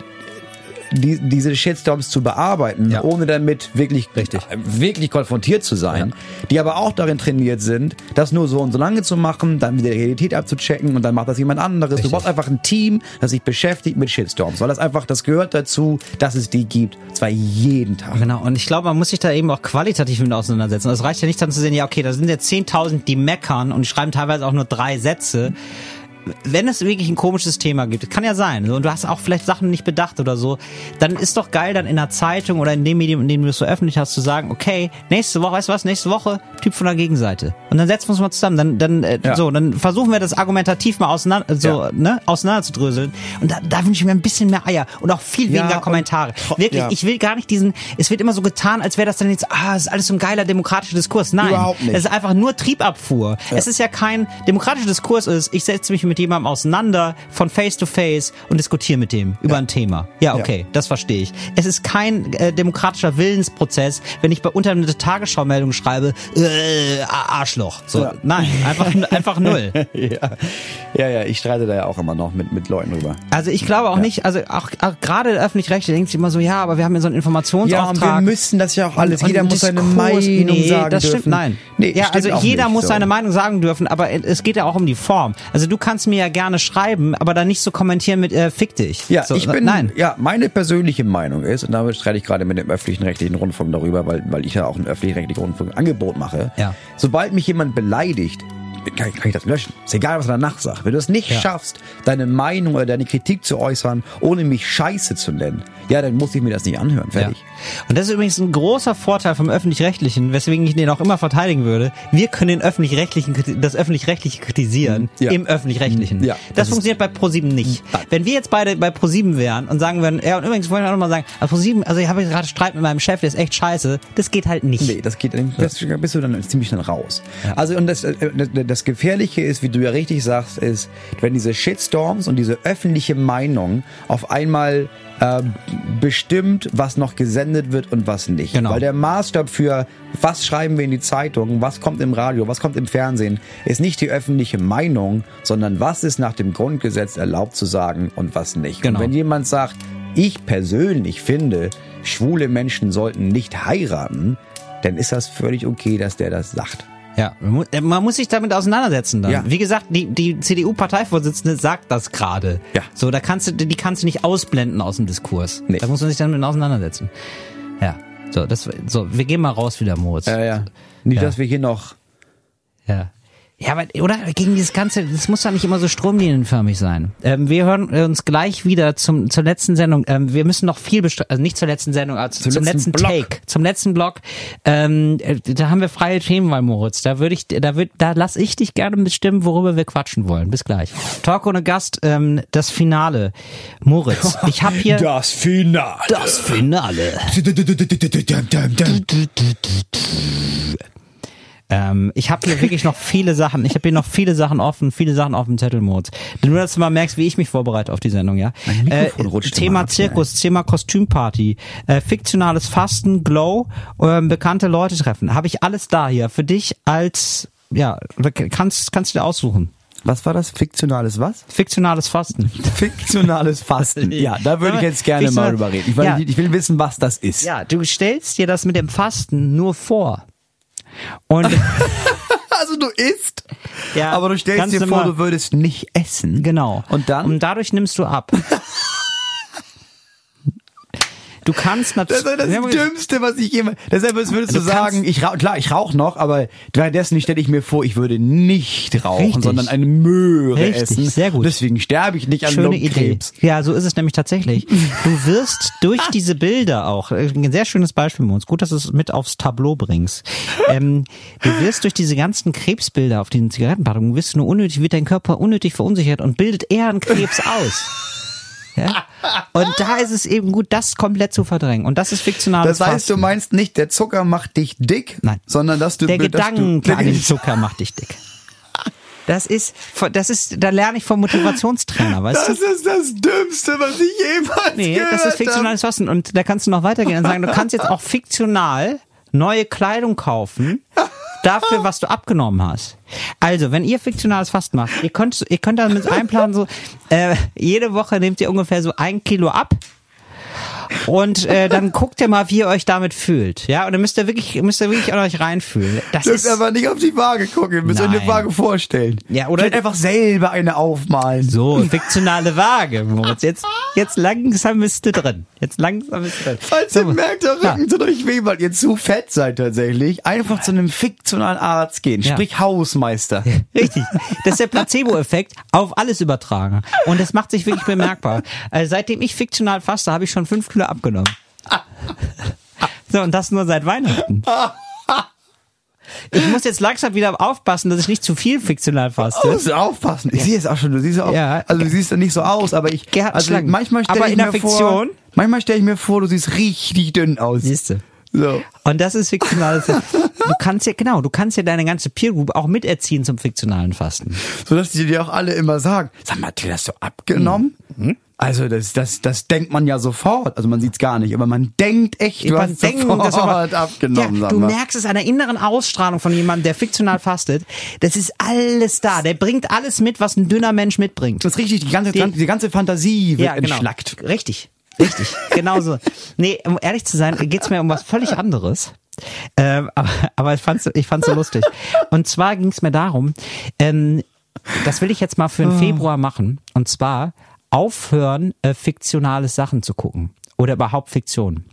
Speaker 6: die, diese Shitstorms zu bearbeiten,
Speaker 5: Ja.
Speaker 6: ohne damit wirklich,
Speaker 5: Richtig.
Speaker 6: äh, wirklich konfrontiert zu sein, die aber auch darin trainiert sind, das nur so und so lange zu machen, dann wieder die Realität abzuchecken und dann macht das jemand anderes.
Speaker 5: Richtig.
Speaker 6: Du brauchst einfach ein Team, das sich beschäftigt mit Shitstorms, weil das einfach, das gehört dazu, dass es die gibt. Zwar jeden Tag.
Speaker 5: Genau, und ich glaube, man muss sich da eben auch qualitativ mit auseinandersetzen. Es reicht ja nicht dann zu sehen, ja, okay, da sind jetzt 10.000, die meckern und schreiben teilweise auch nur drei Sätze. Wenn es wirklich ein komisches Thema gibt, kann ja sein, so, und du hast auch vielleicht Sachen nicht bedacht oder so, dann ist doch geil, dann in der Zeitung oder in dem Medium, in dem du es so öffentlich hast, zu sagen, okay, nächste Woche, weißt du was, nächste Woche, Typ von der Gegenseite. Und dann setzen wir uns mal zusammen, dann, dann, äh,
Speaker 6: Ja.
Speaker 5: so, dann versuchen wir das argumentativ mal auseinander, so,
Speaker 6: Ja.
Speaker 5: ne, auseinanderzudröseln. Und da, da wünsche ich mir ein bisschen mehr Eier und auch viel
Speaker 6: Ja,
Speaker 5: weniger
Speaker 6: und
Speaker 5: Kommentare. Wirklich,
Speaker 6: ja.
Speaker 5: ich will gar nicht diesen, es wird immer so getan, als wäre das dann jetzt, ah, es ist alles so ein geiler demokratischer Diskurs. Nein,
Speaker 6: Überhaupt nicht.
Speaker 5: es ist einfach nur Triebabfuhr. Es ist ja kein demokratischer Diskurs ist, ich setze mich mit jemandem auseinander von face to face und diskutiere mit dem über ein Thema. Ja, okay, das verstehe ich. Es ist kein äh, demokratischer Willensprozess, wenn ich bei unter eine Tagesschau-Meldung schreibe, äh, Arschloch. So,
Speaker 6: Ja.
Speaker 5: nein, einfach [LAUGHS] einfach null.
Speaker 6: ja. ja, ja, ich streite da ja auch immer noch mit, mit Leuten drüber.
Speaker 5: Also ich glaube auch nicht, also auch, auch gerade der öffentlich-rechtliche denkt sich immer so, ja, aber wir haben ja so einen Informationsauftrag.
Speaker 6: müssen das ja auch alles.
Speaker 5: Und
Speaker 6: Jeder
Speaker 5: ein
Speaker 6: muss seine
Speaker 5: Diskurs-
Speaker 6: Meinung
Speaker 5: nee,
Speaker 6: sagen
Speaker 5: das
Speaker 6: dürfen.
Speaker 5: stimmt, nein.
Speaker 6: Nee,
Speaker 5: ja, also jeder
Speaker 6: nicht,
Speaker 5: muss
Speaker 6: so.
Speaker 5: seine Meinung sagen dürfen, aber es geht ja auch um die Form. Also du kannst mir ja gerne schreiben, aber dann nicht so kommentieren mit äh, fick dich.
Speaker 6: Ja,
Speaker 5: so,
Speaker 6: ich bin,
Speaker 5: nein.
Speaker 6: ja, meine persönliche Meinung ist, und damit streite ich gerade mit dem öffentlichen rechtlichen Rundfunk darüber, weil, weil ich ja auch ein öffentlich-rechtlichen Rundfunk Angebot mache.
Speaker 5: Ja.
Speaker 6: Sobald mich jemand beleidigt, kann, kann ich das löschen. Ist egal, was er danach sagt. Wenn du es nicht
Speaker 5: Ja.
Speaker 6: schaffst, deine Meinung oder deine Kritik zu äußern, ohne mich Scheiße zu nennen, ja, dann muss ich mir das nicht anhören.
Speaker 5: Ja.
Speaker 6: Fertig.
Speaker 5: Und das ist übrigens ein großer Vorteil vom öffentlich-rechtlichen, weswegen ich den auch immer verteidigen würde. Wir können den öffentlich-rechtlichen, das öffentlich-rechtliche kritisieren
Speaker 6: Ja.
Speaker 5: im öffentlich-rechtlichen.
Speaker 6: Ja,
Speaker 5: das,
Speaker 6: das
Speaker 5: funktioniert bei ProSieben nicht. Wenn wir jetzt beide bei ProSieben wären und sagen würden, ja und übrigens wollen wir auch noch mal sagen, also ProSieben, also ich habe gerade Streit mit meinem Chef, der ist echt scheiße. Das geht halt nicht.
Speaker 6: Nee, das geht, das bist du dann ziemlich schnell raus. Also und das, äh, das, das Gefährliche ist, wie du ja richtig sagst, ist, wenn diese Shitstorms und diese öffentliche Meinung auf einmal äh, bestimmt, was noch gesendet wird und was nicht.
Speaker 5: Genau.
Speaker 6: Weil der Maßstab für was schreiben wir in die Zeitung, was kommt im Radio, was kommt im Fernsehen, ist nicht die öffentliche Meinung, sondern was ist nach dem Grundgesetz erlaubt zu sagen und was nicht.
Speaker 5: Genau.
Speaker 6: Und wenn jemand sagt, ich persönlich finde, schwule Menschen sollten nicht heiraten, dann ist das völlig okay, dass der das sagt.
Speaker 5: Ja, man äh, man muss sich damit auseinandersetzen dann.
Speaker 6: Ja.
Speaker 5: Wie gesagt, die, die CDU-Parteivorsitzende sagt das gerade.
Speaker 6: Ja.
Speaker 5: So, da kannst du, die kannst du nicht ausblenden aus dem Diskurs.
Speaker 6: Nee.
Speaker 5: Da muss man sich damit auseinandersetzen. Ja. So, das, so, wir gehen mal raus wieder, Moritz.
Speaker 6: Ja, ja. Nicht,
Speaker 5: Ja.
Speaker 6: dass wir hier noch.
Speaker 5: Ja. Ja, aber, oder gegen dieses Ganze, das muss doch nicht immer so stromlinienförmig sein. Ähm, wir hören uns gleich wieder zum, zur letzten Sendung. Ähm, wir müssen noch viel besprechen, also nicht zur letzten Sendung, aber zum,
Speaker 6: Zum
Speaker 5: letzten,
Speaker 6: letzten.
Speaker 5: Take, zum letzten Block. Ähm, äh, da haben wir freie Themenwahl, Moritz. Da würde ich, da würd, da lass ich dich gerne bestimmen, worüber wir quatschen wollen. Bis gleich. Talk ohne Gast, ähm, das Finale. Moritz, ich habe hier
Speaker 6: Das Finale.
Speaker 5: das Finale. Ähm, ich habe hier wirklich noch viele Sachen, ich habe hier noch viele Sachen offen, viele Sachen auf dem Zettel, Moritz. Nur, dass du mal merkst, wie ich mich vorbereite auf die Sendung, ja.
Speaker 6: Mein Mikrofon rutscht immer
Speaker 5: Thema Zirkus, Thema Kostümparty, äh, fiktionales Fasten, Glow, ähm, bekannte Leute treffen. Habe ich alles da hier für dich als, ja, kannst, kannst du dir aussuchen.
Speaker 6: Was war das? Fiktionales was?
Speaker 5: Fiktionales Fasten.
Speaker 6: Fiktionales Fasten. [LAUGHS] Ja, da würde ich jetzt gerne mal drüber reden. Ich,
Speaker 5: Ja.
Speaker 6: ich will wissen, was das ist.
Speaker 5: Ja, du stellst dir das mit dem Fasten nur vor. Und [LAUGHS]
Speaker 6: Also du isst,
Speaker 5: Ja,
Speaker 6: aber du stellst dir vor, du würdest nicht essen.
Speaker 5: Genau.
Speaker 6: Und dann?
Speaker 5: Und dadurch nimmst du ab. [LAUGHS] Du kannst
Speaker 6: Das ist
Speaker 5: natürlich.
Speaker 6: das Dümmste, was ich jemals. Deshalb würdest du,
Speaker 5: Du
Speaker 6: sagen, ich rauch, klar, ich rauche noch, aber währenddessen stelle ich mir vor, ich würde nicht rauchen,
Speaker 5: Richtig.
Speaker 6: sondern eine Möhre
Speaker 5: Richtig,
Speaker 6: essen.
Speaker 5: sehr gut.
Speaker 6: Deswegen sterbe ich nicht an
Speaker 5: Schöne Idee.
Speaker 6: Lungenkrebs.
Speaker 5: Ja, so ist es nämlich tatsächlich. Du wirst durch [LAUGHS] diese Bilder auch, äh, ein sehr schönes Beispiel für uns, gut, dass du es mit aufs Tableau bringst. Ähm, du wirst durch diese ganzen Krebsbilder auf diesen Zigarettenpackungen, wirst du nur unnötig, wird dein Körper unnötig verunsichert und bildet eher einen Krebs aus. Ja? Und da ist es eben gut, das komplett zu verdrängen. Und das ist fiktionales
Speaker 6: Das heißt, du
Speaker 5: Fasten.
Speaker 6: meinst nicht, der Zucker macht dich dick,
Speaker 5: Nein.
Speaker 6: sondern dass du
Speaker 5: Der Gedanke an
Speaker 6: du,
Speaker 5: den Zucker macht dich dick. Das ist, das ist, da lerne ich vom Motivationstrainer, weißt du?
Speaker 6: Das ist das Dümmste, was ich jemals
Speaker 5: Nee,
Speaker 6: gehört
Speaker 5: das ist fiktionales Fasten. Und da kannst du noch weitergehen und sagen, du kannst jetzt auch fiktional neue Kleidung kaufen. [LAUGHS] Dafür, was du abgenommen hast. Also, wenn ihr fiktionales Fasten macht, ihr könnt, ihr könnt damit einplanen, so, äh, jede Woche nehmt ihr ungefähr so ein Kilo ab. Und äh, dann guckt ihr mal, wie ihr euch damit fühlt. Ja, und dann müsst ihr wirklich, müsst ihr wirklich an euch reinfühlen. Das
Speaker 6: Dürft
Speaker 5: ist
Speaker 6: aber nicht auf die Waage gucken, ihr müsst euch eine
Speaker 5: Nein.
Speaker 6: Waage vorstellen.
Speaker 5: Ja, oder-
Speaker 6: Vielleicht einfach selber eine aufmalen.
Speaker 5: so fiktionale Waage, Moritz. Jetzt, jetzt langsam bist du drin. Jetzt langsam bist du drin.
Speaker 6: Falls
Speaker 5: So,
Speaker 6: ihr merkt, der Rücken tut euch weh, weil ihr zu fett seid tatsächlich, einfach zu einem fiktionalen Arzt gehen,
Speaker 5: Ja.
Speaker 6: sprich Hausmeister. [LAUGHS]
Speaker 5: Richtig. Das ist der Placebo-Effekt auf alles übertragen. Und das macht sich wirklich bemerkbar. Also seitdem ich fiktional faste, habe ich schon fünf Kilo abgenommen. [LAUGHS] So, und das nur seit Weihnachten. Ich muss jetzt langsam wieder aufpassen, dass ich nicht zu viel fiktional
Speaker 6: Du
Speaker 5: faste.
Speaker 6: musst aufpassen. Ich sehe es auch schon, du siehst auch,
Speaker 5: Ja.
Speaker 6: also du siehst ja nicht so aus, aber ich,
Speaker 5: Gerhard
Speaker 6: also
Speaker 5: Schlangen.
Speaker 6: manchmal stelle ich
Speaker 5: in der
Speaker 6: mir vor,
Speaker 5: Fiktion?
Speaker 6: manchmal stelle ich mir vor, du siehst richtig dünn aus.
Speaker 5: Siehst du.
Speaker 6: So.
Speaker 5: Und das ist fiktionales. Du kannst ja, genau, du kannst ja deine ganze Peer Group auch miterziehen zum fiktionalen Fasten.
Speaker 6: So dass die dir auch alle immer sagen, sag mal, Till, hast du abgenommen?
Speaker 5: Mhm.
Speaker 6: Also das, das, das denkt man ja sofort. Also man sieht's gar nicht, aber man denkt echt, du
Speaker 5: Man
Speaker 6: hast
Speaker 5: denkt,
Speaker 6: sofort [LAUGHS]
Speaker 5: man-
Speaker 6: abgenommen.
Speaker 5: Ja, du merkst es an der inneren Ausstrahlung von jemandem, der fiktional fastet. Das ist alles da. Der bringt alles mit, was ein dünner Mensch mitbringt.
Speaker 6: Das ist richtig, die ganze,
Speaker 5: Die-
Speaker 6: die ganze Fantasie wird
Speaker 5: Ja, genau.
Speaker 6: entschlackt.
Speaker 5: Richtig, richtig, [LAUGHS] genauso. Nee, um ehrlich zu sein, geht's mir um was völlig anderes. Ähm, aber, aber ich fand's, ich fand's so lustig. Und zwar ging's mir darum, ähm, das will ich jetzt mal für den Februar machen. Und zwar aufhören, äh, fiktionale Sachen zu gucken. Oder überhaupt Fiktion.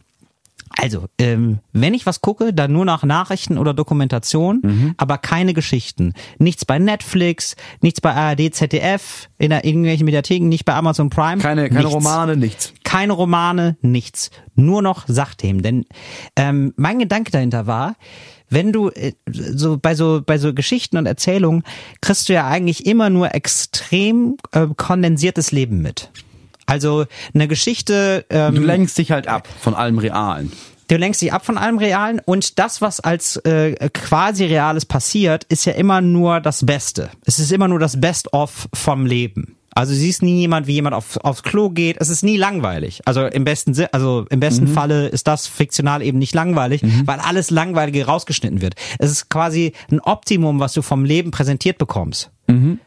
Speaker 5: Also, ähm, wenn ich was gucke, dann nur nach Nachrichten oder Dokumentation,
Speaker 6: Mhm.
Speaker 5: aber keine Geschichten. Nichts bei Netflix, nichts bei ARD, ZDF, in der, irgendwelchen Mediatheken, nicht bei Amazon Prime.
Speaker 6: Keine, keine
Speaker 5: nichts.
Speaker 6: Romane, nichts.
Speaker 5: Keine Romane, nichts. Nur noch Sachthemen. Denn ähm, mein Gedanke dahinter war, wenn du äh, so bei so bei so Geschichten und Erzählungen kriegst du ja eigentlich immer nur extrem äh, kondensiertes Leben mit. Also eine Geschichte. Ähm,
Speaker 6: Du lenkst dich halt ab von allem Realen.
Speaker 5: Du lenkst dich ab von allem Realen und das, was als äh, quasi Reales passiert, ist ja immer nur das Beste. Es ist immer nur das Best-of vom Leben. Also du siehst nie jemand, wie jemand auf, aufs Klo geht. Es ist nie langweilig. Also im besten Sinn, also im besten Falle ist das fiktional eben nicht langweilig, weil alles Langweilige rausgeschnitten wird. Es ist quasi ein Optimum, was du vom Leben präsentiert bekommst.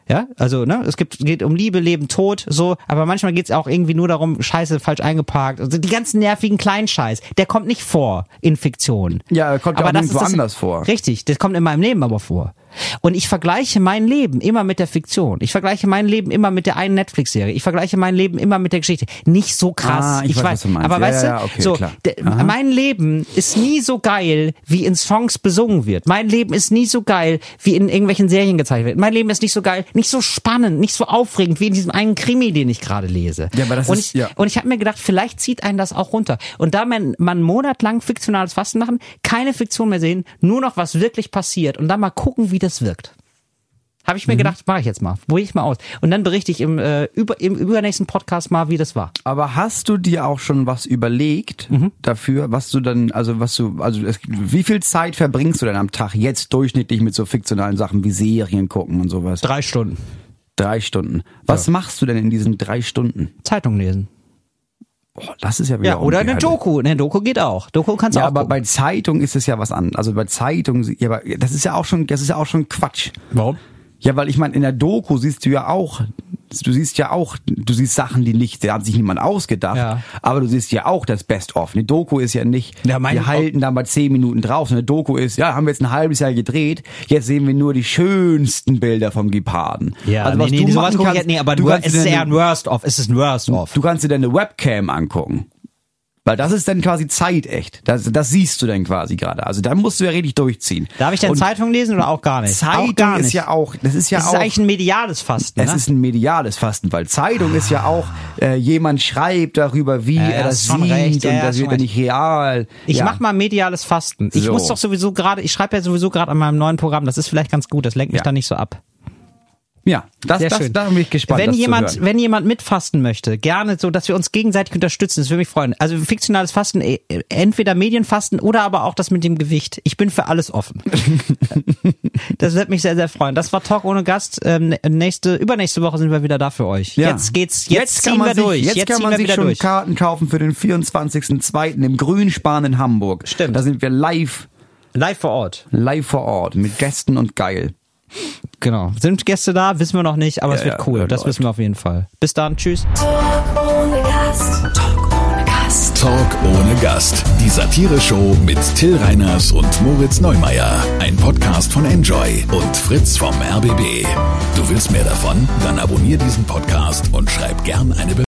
Speaker 5: Ja, also ne, es gibt geht um Liebe, Leben, Tod, so, aber manchmal geht's auch irgendwie nur darum, Scheiße falsch eingeparkt. Also die ganzen nervigen Kleinscheiß, der kommt nicht vor in Fiktion.
Speaker 6: Ja, kommt ja auch
Speaker 5: das ist das-
Speaker 6: anders vor.
Speaker 5: Richtig, das kommt in meinem Leben aber vor. Und ich vergleiche mein Leben immer mit der Fiktion. Ich vergleiche mein Leben immer mit der einen Netflix-Serie. Ich vergleiche mein Leben immer mit der Geschichte. Nicht so krass.
Speaker 6: Ah, ich weiß, was du meinst.
Speaker 5: Aber
Speaker 6: Ja,
Speaker 5: weißt du,
Speaker 6: ja, okay,
Speaker 5: so, mein Leben ist nie so geil, wie in Songs besungen wird. Mein Leben ist nie so geil, wie in irgendwelchen Serien gezeigt wird. Mein Leben ist nicht so geil, nicht so spannend, nicht so aufregend, wie in diesem einen Krimi, den ich gerade lese.
Speaker 6: Ja, aber das
Speaker 5: und
Speaker 6: ist-
Speaker 5: ich,
Speaker 6: ja.
Speaker 5: und ich habe mir gedacht, vielleicht zieht einen das auch runter. Und da man, man monatelang fiktionales Fasten machen, keine Fiktion mehr sehen, nur noch was wirklich passiert und dann mal gucken, wie das wirkt. Habe ich mir
Speaker 6: Mhm.
Speaker 5: gedacht, mache ich jetzt mal. Probiere ich mal aus. Und dann berichte ich im, äh, über, im übernächsten Podcast mal, wie das war.
Speaker 6: Aber hast du dir auch schon was überlegt
Speaker 5: Mhm.
Speaker 6: dafür, was du dann, also was du, also es, wie viel Zeit verbringst du denn am Tag jetzt durchschnittlich mit so fiktionalen Sachen wie Serien gucken und sowas?
Speaker 5: Drei Stunden.
Speaker 6: Drei Stunden. Was machst du denn in diesen drei Stunden?
Speaker 5: Zeitung lesen.
Speaker 6: Boah, das ist ja wieder
Speaker 5: Ja, oder eine. Doku. Eine Doku geht auch. Doku kannst du
Speaker 6: Ja,
Speaker 5: auch
Speaker 6: aber
Speaker 5: gucken.
Speaker 6: bei Zeitung ist es ja was anderes. Also bei Zeitung, ja, aber das ist ja auch schon, das ist ja auch schon Quatsch.
Speaker 5: Warum?
Speaker 6: Ja, weil ich meine, in der Doku siehst du ja auch, du siehst ja auch, du siehst Sachen, die nicht, da hat sich niemand ausgedacht,
Speaker 5: Ja.
Speaker 6: aber du siehst ja auch das Best-of. Eine Doku ist ja nicht,
Speaker 5: Ja, mein-
Speaker 6: wir halten da mal zehn Minuten drauf. Eine Doku ist, ja, haben wir jetzt ein halbes Jahr gedreht, jetzt sehen wir nur die schönsten Bilder vom Geparden.
Speaker 5: Ja,
Speaker 6: also,
Speaker 5: nee,
Speaker 6: was
Speaker 5: nee,
Speaker 6: du
Speaker 5: sowas gucke ich
Speaker 6: kannst,
Speaker 5: jetzt, nee, aber
Speaker 6: du kannst
Speaker 5: es ist eher ein Worst-of. Es ist ein Worst-of.
Speaker 6: Du kannst dir deine Webcam angucken. Weil das ist dann quasi zeitecht. Das, das siehst du dann quasi gerade. Also da musst du ja richtig durchziehen.
Speaker 5: Darf ich denn
Speaker 6: Und
Speaker 5: Zeitung lesen oder auch gar nicht?
Speaker 6: Zeitung
Speaker 5: auch gar nicht.
Speaker 6: ist ja auch, das ist ja
Speaker 5: es
Speaker 6: auch.
Speaker 5: ist eigentlich ein mediales Fasten.
Speaker 6: Es
Speaker 5: ne?
Speaker 6: ist ein mediales Fasten, weil Zeitung ist ja auch, äh, jemand schreibt darüber, wie
Speaker 5: Ja,
Speaker 6: er das
Speaker 5: schon
Speaker 6: sieht
Speaker 5: recht.
Speaker 6: Und
Speaker 5: ja,
Speaker 6: das wird ja nicht real.
Speaker 5: Ich
Speaker 6: ja.
Speaker 5: mach mal mediales Fasten. Ich
Speaker 6: So.
Speaker 5: muss doch sowieso gerade, ich schreibe ja sowieso gerade an meinem neuen Programm, das ist vielleicht ganz gut, das lenkt mich
Speaker 6: Ja.
Speaker 5: da nicht so ab.
Speaker 6: Ja, das,
Speaker 5: Sehr
Speaker 6: das,
Speaker 5: schön.
Speaker 6: da bin ich gespannt.
Speaker 5: wenn jemand, wenn jemand mitfasten möchte, gerne so, dass wir uns gegenseitig unterstützen, das würde mich freuen. Also fiktionales Fasten, eh, entweder Medienfasten oder aber auch das mit dem Gewicht. Ich bin für alles offen. [LAUGHS] das wird mich sehr, sehr freuen. Das war Talk ohne Gast. Ähm, nächste, übernächste Woche sind wir wieder da für euch.
Speaker 6: Ja.
Speaker 5: Jetzt geht's, jetzt,
Speaker 6: kann
Speaker 5: ziehen
Speaker 6: man
Speaker 5: wir
Speaker 6: sich,
Speaker 5: durch.
Speaker 6: Jetzt, kann
Speaker 5: ziehen
Speaker 6: man sich
Speaker 5: wieder
Speaker 6: schon
Speaker 5: durch.
Speaker 6: Karten kaufen für den 24.02. im Grünspan in Hamburg.
Speaker 5: Stimmt.
Speaker 6: Da sind wir live,
Speaker 5: Live vor Ort.
Speaker 6: live vor Ort mit Gästen und geil.
Speaker 5: Genau. Sind Gäste da? Wissen wir noch nicht, aber es
Speaker 6: Ja,
Speaker 5: wird
Speaker 6: ja,
Speaker 5: cool. das
Speaker 6: läuft.
Speaker 5: wissen wir auf jeden Fall. Bis dann. Tschüss.
Speaker 3: Talk ohne Gast. Talk ohne Gast.
Speaker 4: Talk ohne Gast. Die Satire-Show mit Till Reiners und Moritz Neumeier. Ein Podcast von Enjoy und Fritz vom RBB. Du willst mehr davon? Dann abonnier diesen Podcast und schreib gern eine Bewertung.